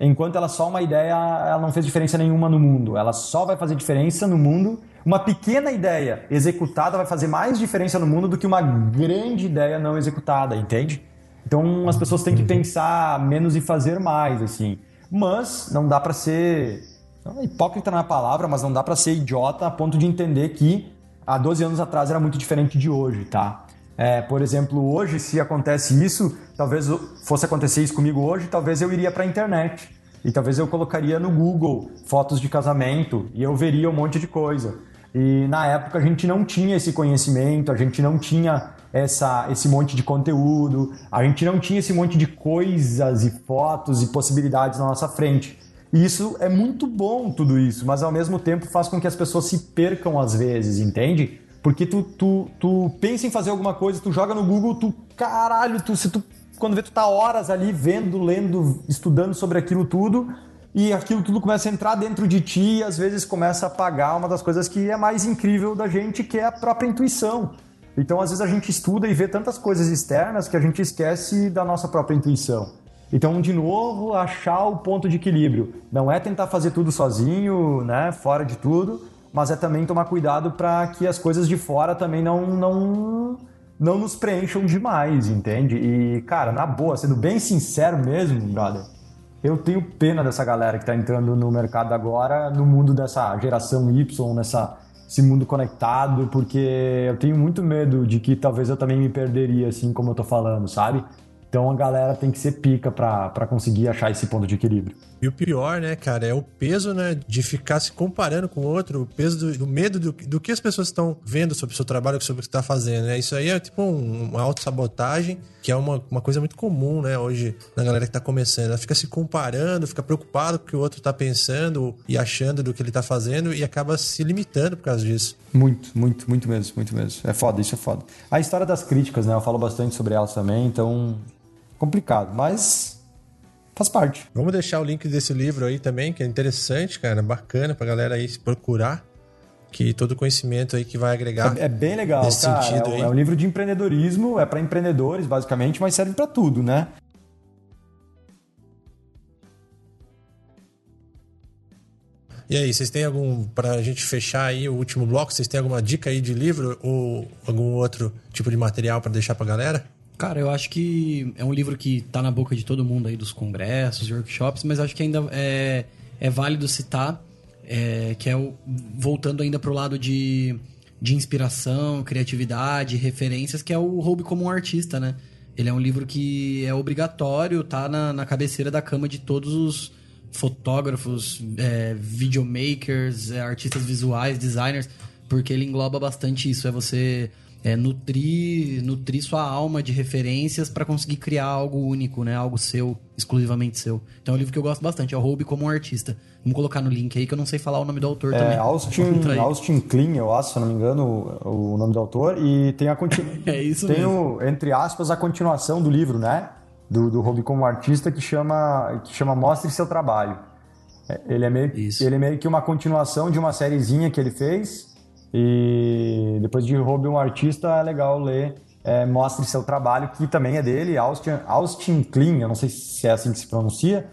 [SPEAKER 4] enquanto ela só uma ideia, ela não fez diferença nenhuma no mundo. Ela só vai fazer diferença no mundo. Uma pequena ideia executada vai fazer mais diferença no mundo do que uma grande ideia não executada, entende? Então as pessoas têm que pensar menos e fazer mais, assim. Mas não dá para ser não é hipócrita na palavra, mas não dá para ser idiota a ponto de entender que há 12 anos atrás era muito diferente de hoje, tá? É, por exemplo, hoje, se acontece isso, talvez fosse acontecer isso comigo hoje, talvez eu iria para a internet. E talvez eu colocaria no Google fotos de casamento e eu veria um monte de coisa. E na época a gente não tinha esse conhecimento, a gente não tinha essa, esse monte de conteúdo, a gente não tinha esse monte de coisas e fotos e possibilidades na nossa frente. E isso é muito bom, tudo isso, mas ao mesmo tempo faz com que as pessoas se percam às vezes, entende? Porque tu, tu, tu pensa em fazer alguma coisa, tu joga no Google, tu, caralho, tu, se tu, quando vê, tu tá horas ali vendo, lendo, estudando sobre aquilo tudo, e aquilo tudo começa a entrar dentro de ti e às vezes começa a apagar uma das coisas que é mais incrível da gente, que é a própria intuição. Então, às vezes a gente estuda e vê tantas coisas externas que a gente esquece da nossa própria intuição. Então, de novo, achar o ponto de equilíbrio. Não é tentar fazer tudo sozinho, né, fora de tudo, mas é também tomar cuidado para que as coisas de fora também não não não nos preencham demais, entende? E, cara, na boa, sendo bem sincero mesmo, brother, eu tenho pena dessa galera que está entrando no mercado agora, no mundo dessa geração Y, nessa esse mundo conectado, porque eu tenho muito medo de que talvez eu também me perderia, assim como eu tô falando, sabe? Então a galera tem que ser pica para conseguir achar esse ponto de equilíbrio.
[SPEAKER 1] E o pior, né, cara, é o peso, né, de ficar se comparando com o outro, o peso do, do medo do, do, que as pessoas estão vendo sobre o seu trabalho, sobre o que você está fazendo, né? Isso aí é tipo um, uma autossabotagem, que é uma, uma coisa muito comum, né, hoje, na galera que está começando. Ela fica se comparando, fica preocupado com o que o outro está pensando e achando do que ele está fazendo e acaba se limitando por causa disso.
[SPEAKER 4] Muito, muito, muito mesmo, muito mesmo. É foda, isso é foda. A história das críticas, né, eu falo bastante sobre elas também, então complicado, mas faz parte.
[SPEAKER 1] Vamos deixar o link desse livro aí também, que é interessante, cara, bacana pra galera aí se procurar. Que todo conhecimento aí que vai agregar.
[SPEAKER 4] É, é bem legal, nesse cara. Sentido é, aí. é um livro de empreendedorismo, é para empreendedores, basicamente, mas serve para tudo, né?
[SPEAKER 1] E aí, vocês têm algum. Pra gente fechar aí o último bloco, vocês têm alguma dica aí de livro ou algum outro tipo de material para deixar pra galera?
[SPEAKER 2] Cara, eu acho que é um livro que tá na boca de todo mundo aí dos congressos, workshops, mas acho que ainda é, é válido citar, é, que é o, voltando ainda pro lado de, de inspiração, criatividade, referências, que é o Roube como um Artista, né? Ele é um livro que é obrigatório, tá na, na cabeceira da cama de todos os fotógrafos, é, videomakers, é, artistas visuais, designers, porque ele engloba bastante isso. É você é, nutrir, nutrir sua alma de referências para conseguir criar algo único, né? Algo seu, exclusivamente seu. Então é um livro que eu gosto bastante, é o Roube como um Artista. Vamos colocar no link aí que eu não sei falar o nome do autor também.
[SPEAKER 4] É Austin,
[SPEAKER 2] Contra ele.
[SPEAKER 4] Austin Klein, eu acho, se não me engano, o, o nome do autor. E tem a. *laughs*
[SPEAKER 2] É isso
[SPEAKER 4] tem
[SPEAKER 2] mesmo.
[SPEAKER 4] o, entre aspas, a continuação do livro, né? Do, do Hobby como artista que chama, que chama Mostre Seu Trabalho. É, Ele é, meio,
[SPEAKER 2] Isso.
[SPEAKER 4] ele é meio que uma continuação de uma sériezinha que ele fez. E depois de Hobby um artista, é legal ler é, Mostre Seu Trabalho, que também é dele, Austin, Austin Klein, eu não sei se é assim que se pronuncia.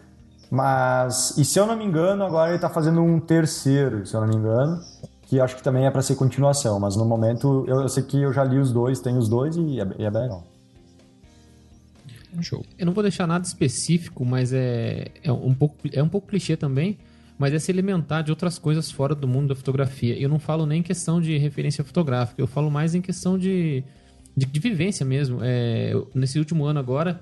[SPEAKER 4] Mas, e se eu não me engano, agora ele está fazendo um terceiro, se eu não me engano, que acho que também é para ser continuação. Mas no momento, eu, eu sei que eu já li os dois, tenho os dois e é, e é bem legal.
[SPEAKER 3] Show. Eu não vou deixar nada específico, mas é, é, um, pouco, é um pouco clichê também, mas é se alimentar de outras coisas fora do mundo da fotografia. Eu não falo nem em questão de referência fotográfica, eu falo mais em questão de, de, de vivência mesmo. É, nesse último ano agora,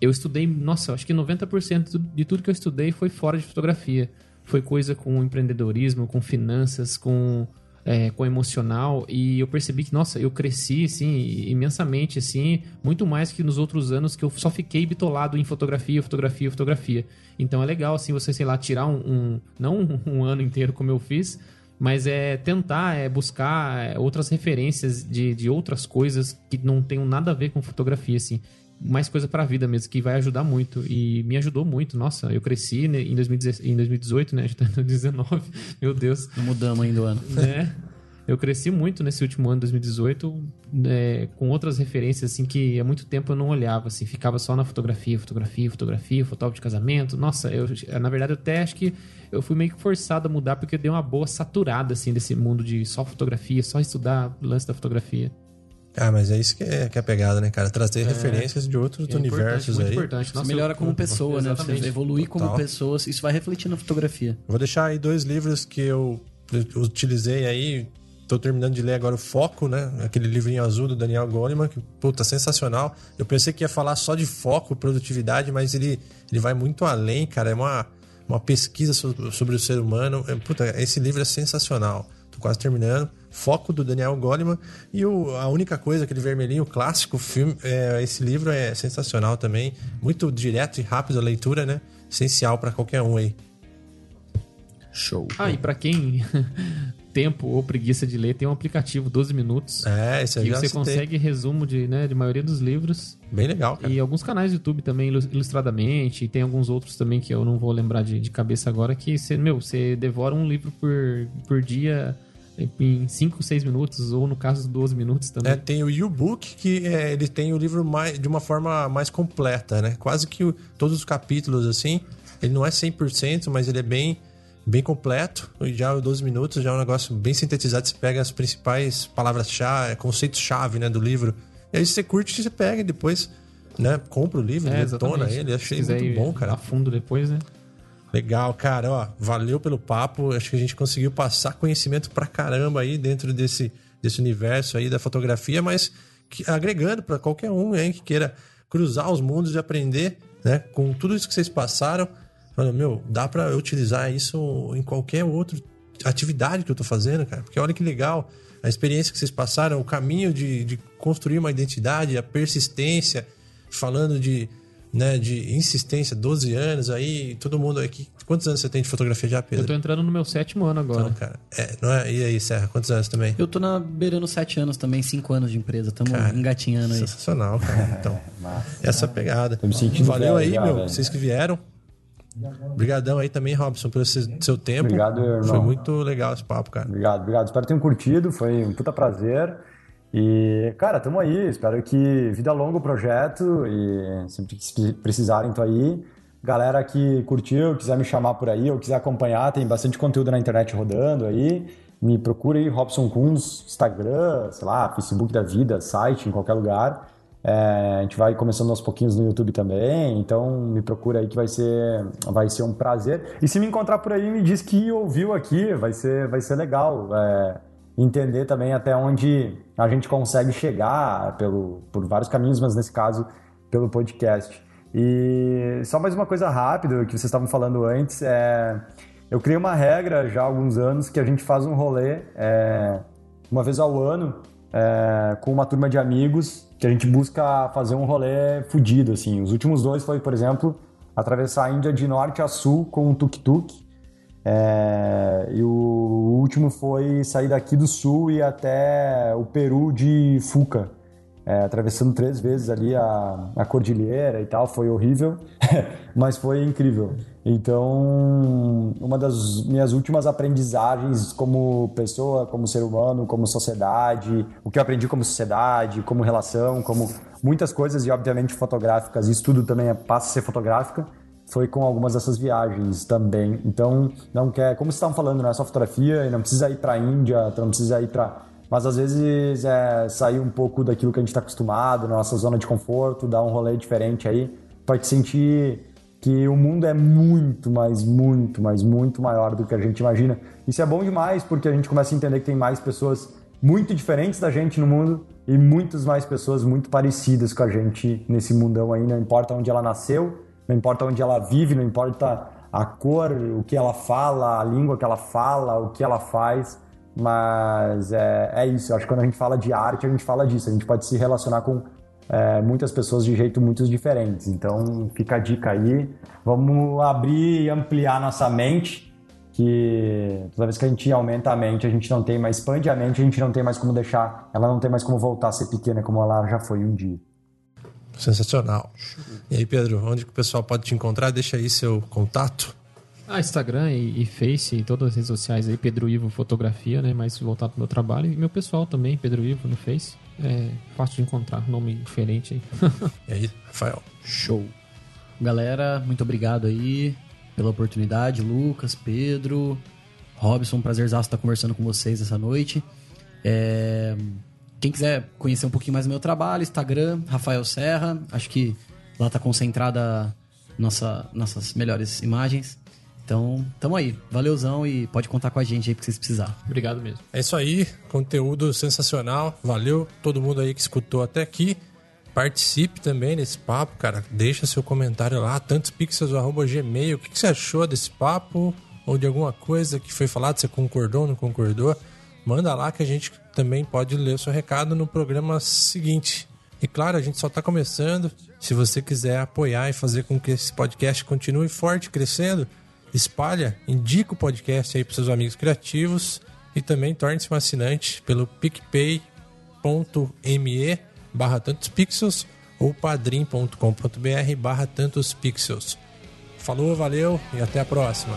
[SPEAKER 3] eu estudei, nossa, acho que 90% de tudo que eu estudei foi fora de fotografia. Foi coisa com empreendedorismo, com finanças, com, é, com emocional. E eu percebi que, nossa, eu cresci, assim, imensamente, assim, muito mais que nos outros anos que eu só fiquei bitolado em fotografia, fotografia, fotografia. Então é legal, assim, você, sei lá, tirar um... um- não um, *laughs* ano inteiro como eu fiz, mas é tentar é buscar é, outras referências de, de outras coisas que não tenham nada a ver com fotografia, assim. Mais coisa pra vida mesmo, que vai ajudar muito. E me ajudou muito. Nossa, eu cresci né, em, 2016 em 2018, né? A gente tá em 2019. Meu Deus
[SPEAKER 2] Não mudamos ainda o ano.
[SPEAKER 3] né? Eu cresci muito nesse último ano, 2018, né, com outras referências, assim, que há muito tempo eu não olhava, assim, ficava só na fotografia, fotografia, fotografia, fotógrafo de casamento. Nossa, eu, na verdade, eu até acho que eu fui meio que forçado a mudar, porque eu dei uma boa saturada, assim, desse mundo de só fotografia, só estudar o lance da fotografia.
[SPEAKER 1] Ah, mas é isso que é, que é a pegada, né, cara? Trazer referências de outros
[SPEAKER 3] É
[SPEAKER 1] universos
[SPEAKER 3] muito
[SPEAKER 1] aí.
[SPEAKER 3] importante.
[SPEAKER 2] Você
[SPEAKER 3] Nossa,
[SPEAKER 2] melhora como pessoa, né? Você evoluir como
[SPEAKER 1] Total.
[SPEAKER 2] pessoa, isso vai refletir na fotografia.
[SPEAKER 1] Vou deixar aí dois livros que eu utilizei aí. Tô terminando de ler agora o Foco, né? Aquele livrinho azul do Daniel Goleman, que, puta, sensacional. Eu pensei que ia falar só de foco, produtividade, mas ele, ele vai muito além, cara. É uma, uma pesquisa so- sobre o ser humano. É, puta, esse livro é sensacional. Tô quase terminando. Foco do Daniel Goleman. E o, a única coisa, aquele vermelhinho clássico, filme, é, esse livro é sensacional também. Muito direto e rápido a leitura, né? Essencial pra qualquer um aí.
[SPEAKER 2] Show.
[SPEAKER 3] Ah, e pra quem *laughs* tempo ou preguiça de ler, tem um aplicativo 12 minutos.
[SPEAKER 1] É, esse aí
[SPEAKER 3] que você
[SPEAKER 1] citei.
[SPEAKER 3] consegue resumo de, né, de maioria dos livros.
[SPEAKER 1] Bem legal, cara.
[SPEAKER 3] E alguns canais do YouTube também, ilus- ilustradamente, e tem alguns outros também que eu não vou lembrar de, de cabeça agora, que você, meu, você devora um livro por, por dia em 5, 6 minutos, ou no caso 12 minutos também.
[SPEAKER 1] É, tem o U-Book, que é, ele tem o livro mais, de uma forma mais completa, né? Quase que o- todos os capítulos, assim, ele não é 100%, mas ele é bem, bem completo. E já o 12 minutos já é um negócio bem sintetizado. Você pega as principais palavras-chave, conceitos-chave né, do livro. E aí você curte, você pega e depois né, compra o livro,
[SPEAKER 3] É,
[SPEAKER 1] detona ele. Achei muito bom, cara.
[SPEAKER 3] A fundo depois, né?
[SPEAKER 1] Legal, cara, ó, valeu pelo papo. Acho que a gente conseguiu passar conhecimento pra caramba aí dentro desse, desse universo aí da fotografia, mas que- agregando pra qualquer um hein, que queira cruzar os mundos e aprender, né, com tudo isso que vocês passaram. Falando, meu, dá eu utilizar isso em qualquer outra atividade que eu tô fazendo, cara. Porque olha que legal a experiência que vocês passaram, o caminho de, de construir uma identidade, a persistência, falando de né, de insistência, 12 anos aí, todo mundo aqui. Quantos anos você tem de fotografia já, Pedro?
[SPEAKER 3] Eu tô entrando no meu sétimo ano agora.
[SPEAKER 1] Então, cara, é, não é? E aí, Serra, quantos anos também?
[SPEAKER 2] Eu tô na beirando sete anos também, cinco anos de empresa. Tamo
[SPEAKER 1] Cara,
[SPEAKER 2] engatinhando aí.
[SPEAKER 1] Sensacional, cara. Então, *laughs* essa pegada.
[SPEAKER 4] Tô me sentindo
[SPEAKER 1] Valeu aí,
[SPEAKER 4] já,
[SPEAKER 1] meu,
[SPEAKER 4] velho.
[SPEAKER 1] vocês que vieram. Obrigadão aí também, Robson, pelo seu tempo.
[SPEAKER 4] Obrigado, irmão.
[SPEAKER 1] Foi muito legal esse papo, cara.
[SPEAKER 4] Obrigado, obrigado. Espero que tenham curtido, foi um puta prazer. E, cara, tamo aí. Espero que vida longa o projeto e sempre que precisarem, tô aí. Galera que curtiu, quiser me chamar por aí ou quiser acompanhar, tem bastante conteúdo na internet rodando aí. Me procura aí, Robson Kunz, Instagram, sei lá, Facebook da vida, site, em qualquer lugar. É, a gente vai começando aos pouquinhos no YouTube também, então me procura aí que vai ser, vai ser um prazer. E se me encontrar por aí, me diz que ouviu aqui, vai ser, vai ser legal. É, entender também até onde a gente consegue chegar pelo, por vários caminhos, mas nesse caso pelo podcast. E só mais uma coisa rápida que vocês estavam falando antes, é, eu criei uma regra já há alguns anos que a gente faz um rolê é, uma vez ao ano é, com uma turma de amigos que a gente busca fazer um rolê fudido, assim. Os últimos dois foi, por exemplo, atravessar a Índia de norte a sul com um tuk-tuk. É, e o último foi sair daqui do sul e até o Peru de Fuca é, atravessando três vezes ali a, a cordilheira e tal, foi horrível, *laughs* mas foi incrível. Então, uma das minhas últimas aprendizagens como pessoa, como ser humano, como sociedade, o que eu aprendi como sociedade, como relação, como muitas coisas e obviamente fotográficas, isso tudo também é, passa a ser fotográfica, foi com algumas dessas viagens também. Então, não quer, como vocês estavam falando, não é só fotografia, e não precisa ir para a Índia, não precisa ir para mas às vezes é sair um pouco daquilo que a gente está acostumado, na nossa zona de conforto, dar um rolê diferente aí, para te sentir que o mundo é muito, mas muito, mas muito maior do que a gente imagina. Isso é bom demais porque a gente começa a entender que tem mais pessoas muito diferentes da gente no mundo e muitas mais pessoas muito parecidas com a gente nesse mundão aí, não importa onde ela nasceu, não importa onde ela vive, não importa a cor, o que ela fala, a língua que ela fala, o que ela faz mas é, é isso, eu acho que quando a gente fala de arte, a gente fala disso, a gente pode se relacionar com é, muitas pessoas de jeito muito diferentes. Então fica a dica aí, vamos abrir e ampliar nossa mente, que toda vez que a gente aumenta a mente, a gente não tem mais, expande a mente, a gente não tem mais como deixar, ela não tem mais como voltar a ser pequena como ela já foi um dia.
[SPEAKER 1] Sensacional. E aí, Pedro, onde que o pessoal pode te encontrar? Deixa aí seu contato.
[SPEAKER 3] Ah, Instagram e, e, Face e todas as redes sociais aí, Pedro Ivo Fotografia, né? Mais voltado pro meu trabalho. E meu pessoal também, Pedro Ivo no Face. É fácil de encontrar, nome diferente aí. *laughs*
[SPEAKER 1] e aí, Rafael?
[SPEAKER 2] Show. Galera, muito obrigado aí pela oportunidade. Lucas, Pedro, Robson, um prazerzaço estar conversando com vocês essa noite. É... Quem quiser conhecer um pouquinho mais do meu trabalho, Instagram, Rafael Serra. Acho que lá tá concentrada nossa, nossas melhores imagens. Então, tamo aí. Valeuzão e pode contar com a gente aí que vocês precisar.
[SPEAKER 3] Obrigado mesmo.
[SPEAKER 1] É isso aí. Conteúdo sensacional. Valeu todo mundo aí que escutou até aqui. Participe também nesse papo, cara. Deixa seu comentário lá, tantospixels.gmail. O que você achou desse papo? Ou de alguma coisa que foi falado, você concordou, não concordou? Manda lá que a gente também pode ler o seu recado no programa seguinte. E claro, a gente só está começando. Se você quiser apoiar e fazer com que esse podcast continue forte, crescendo, espalha, indica o podcast aí para seus amigos criativos e também torne-se um assinante pelo picpay.me barra tantos pixels ou padrim.com.br barra tantos pixels. Falou, valeu e até a próxima.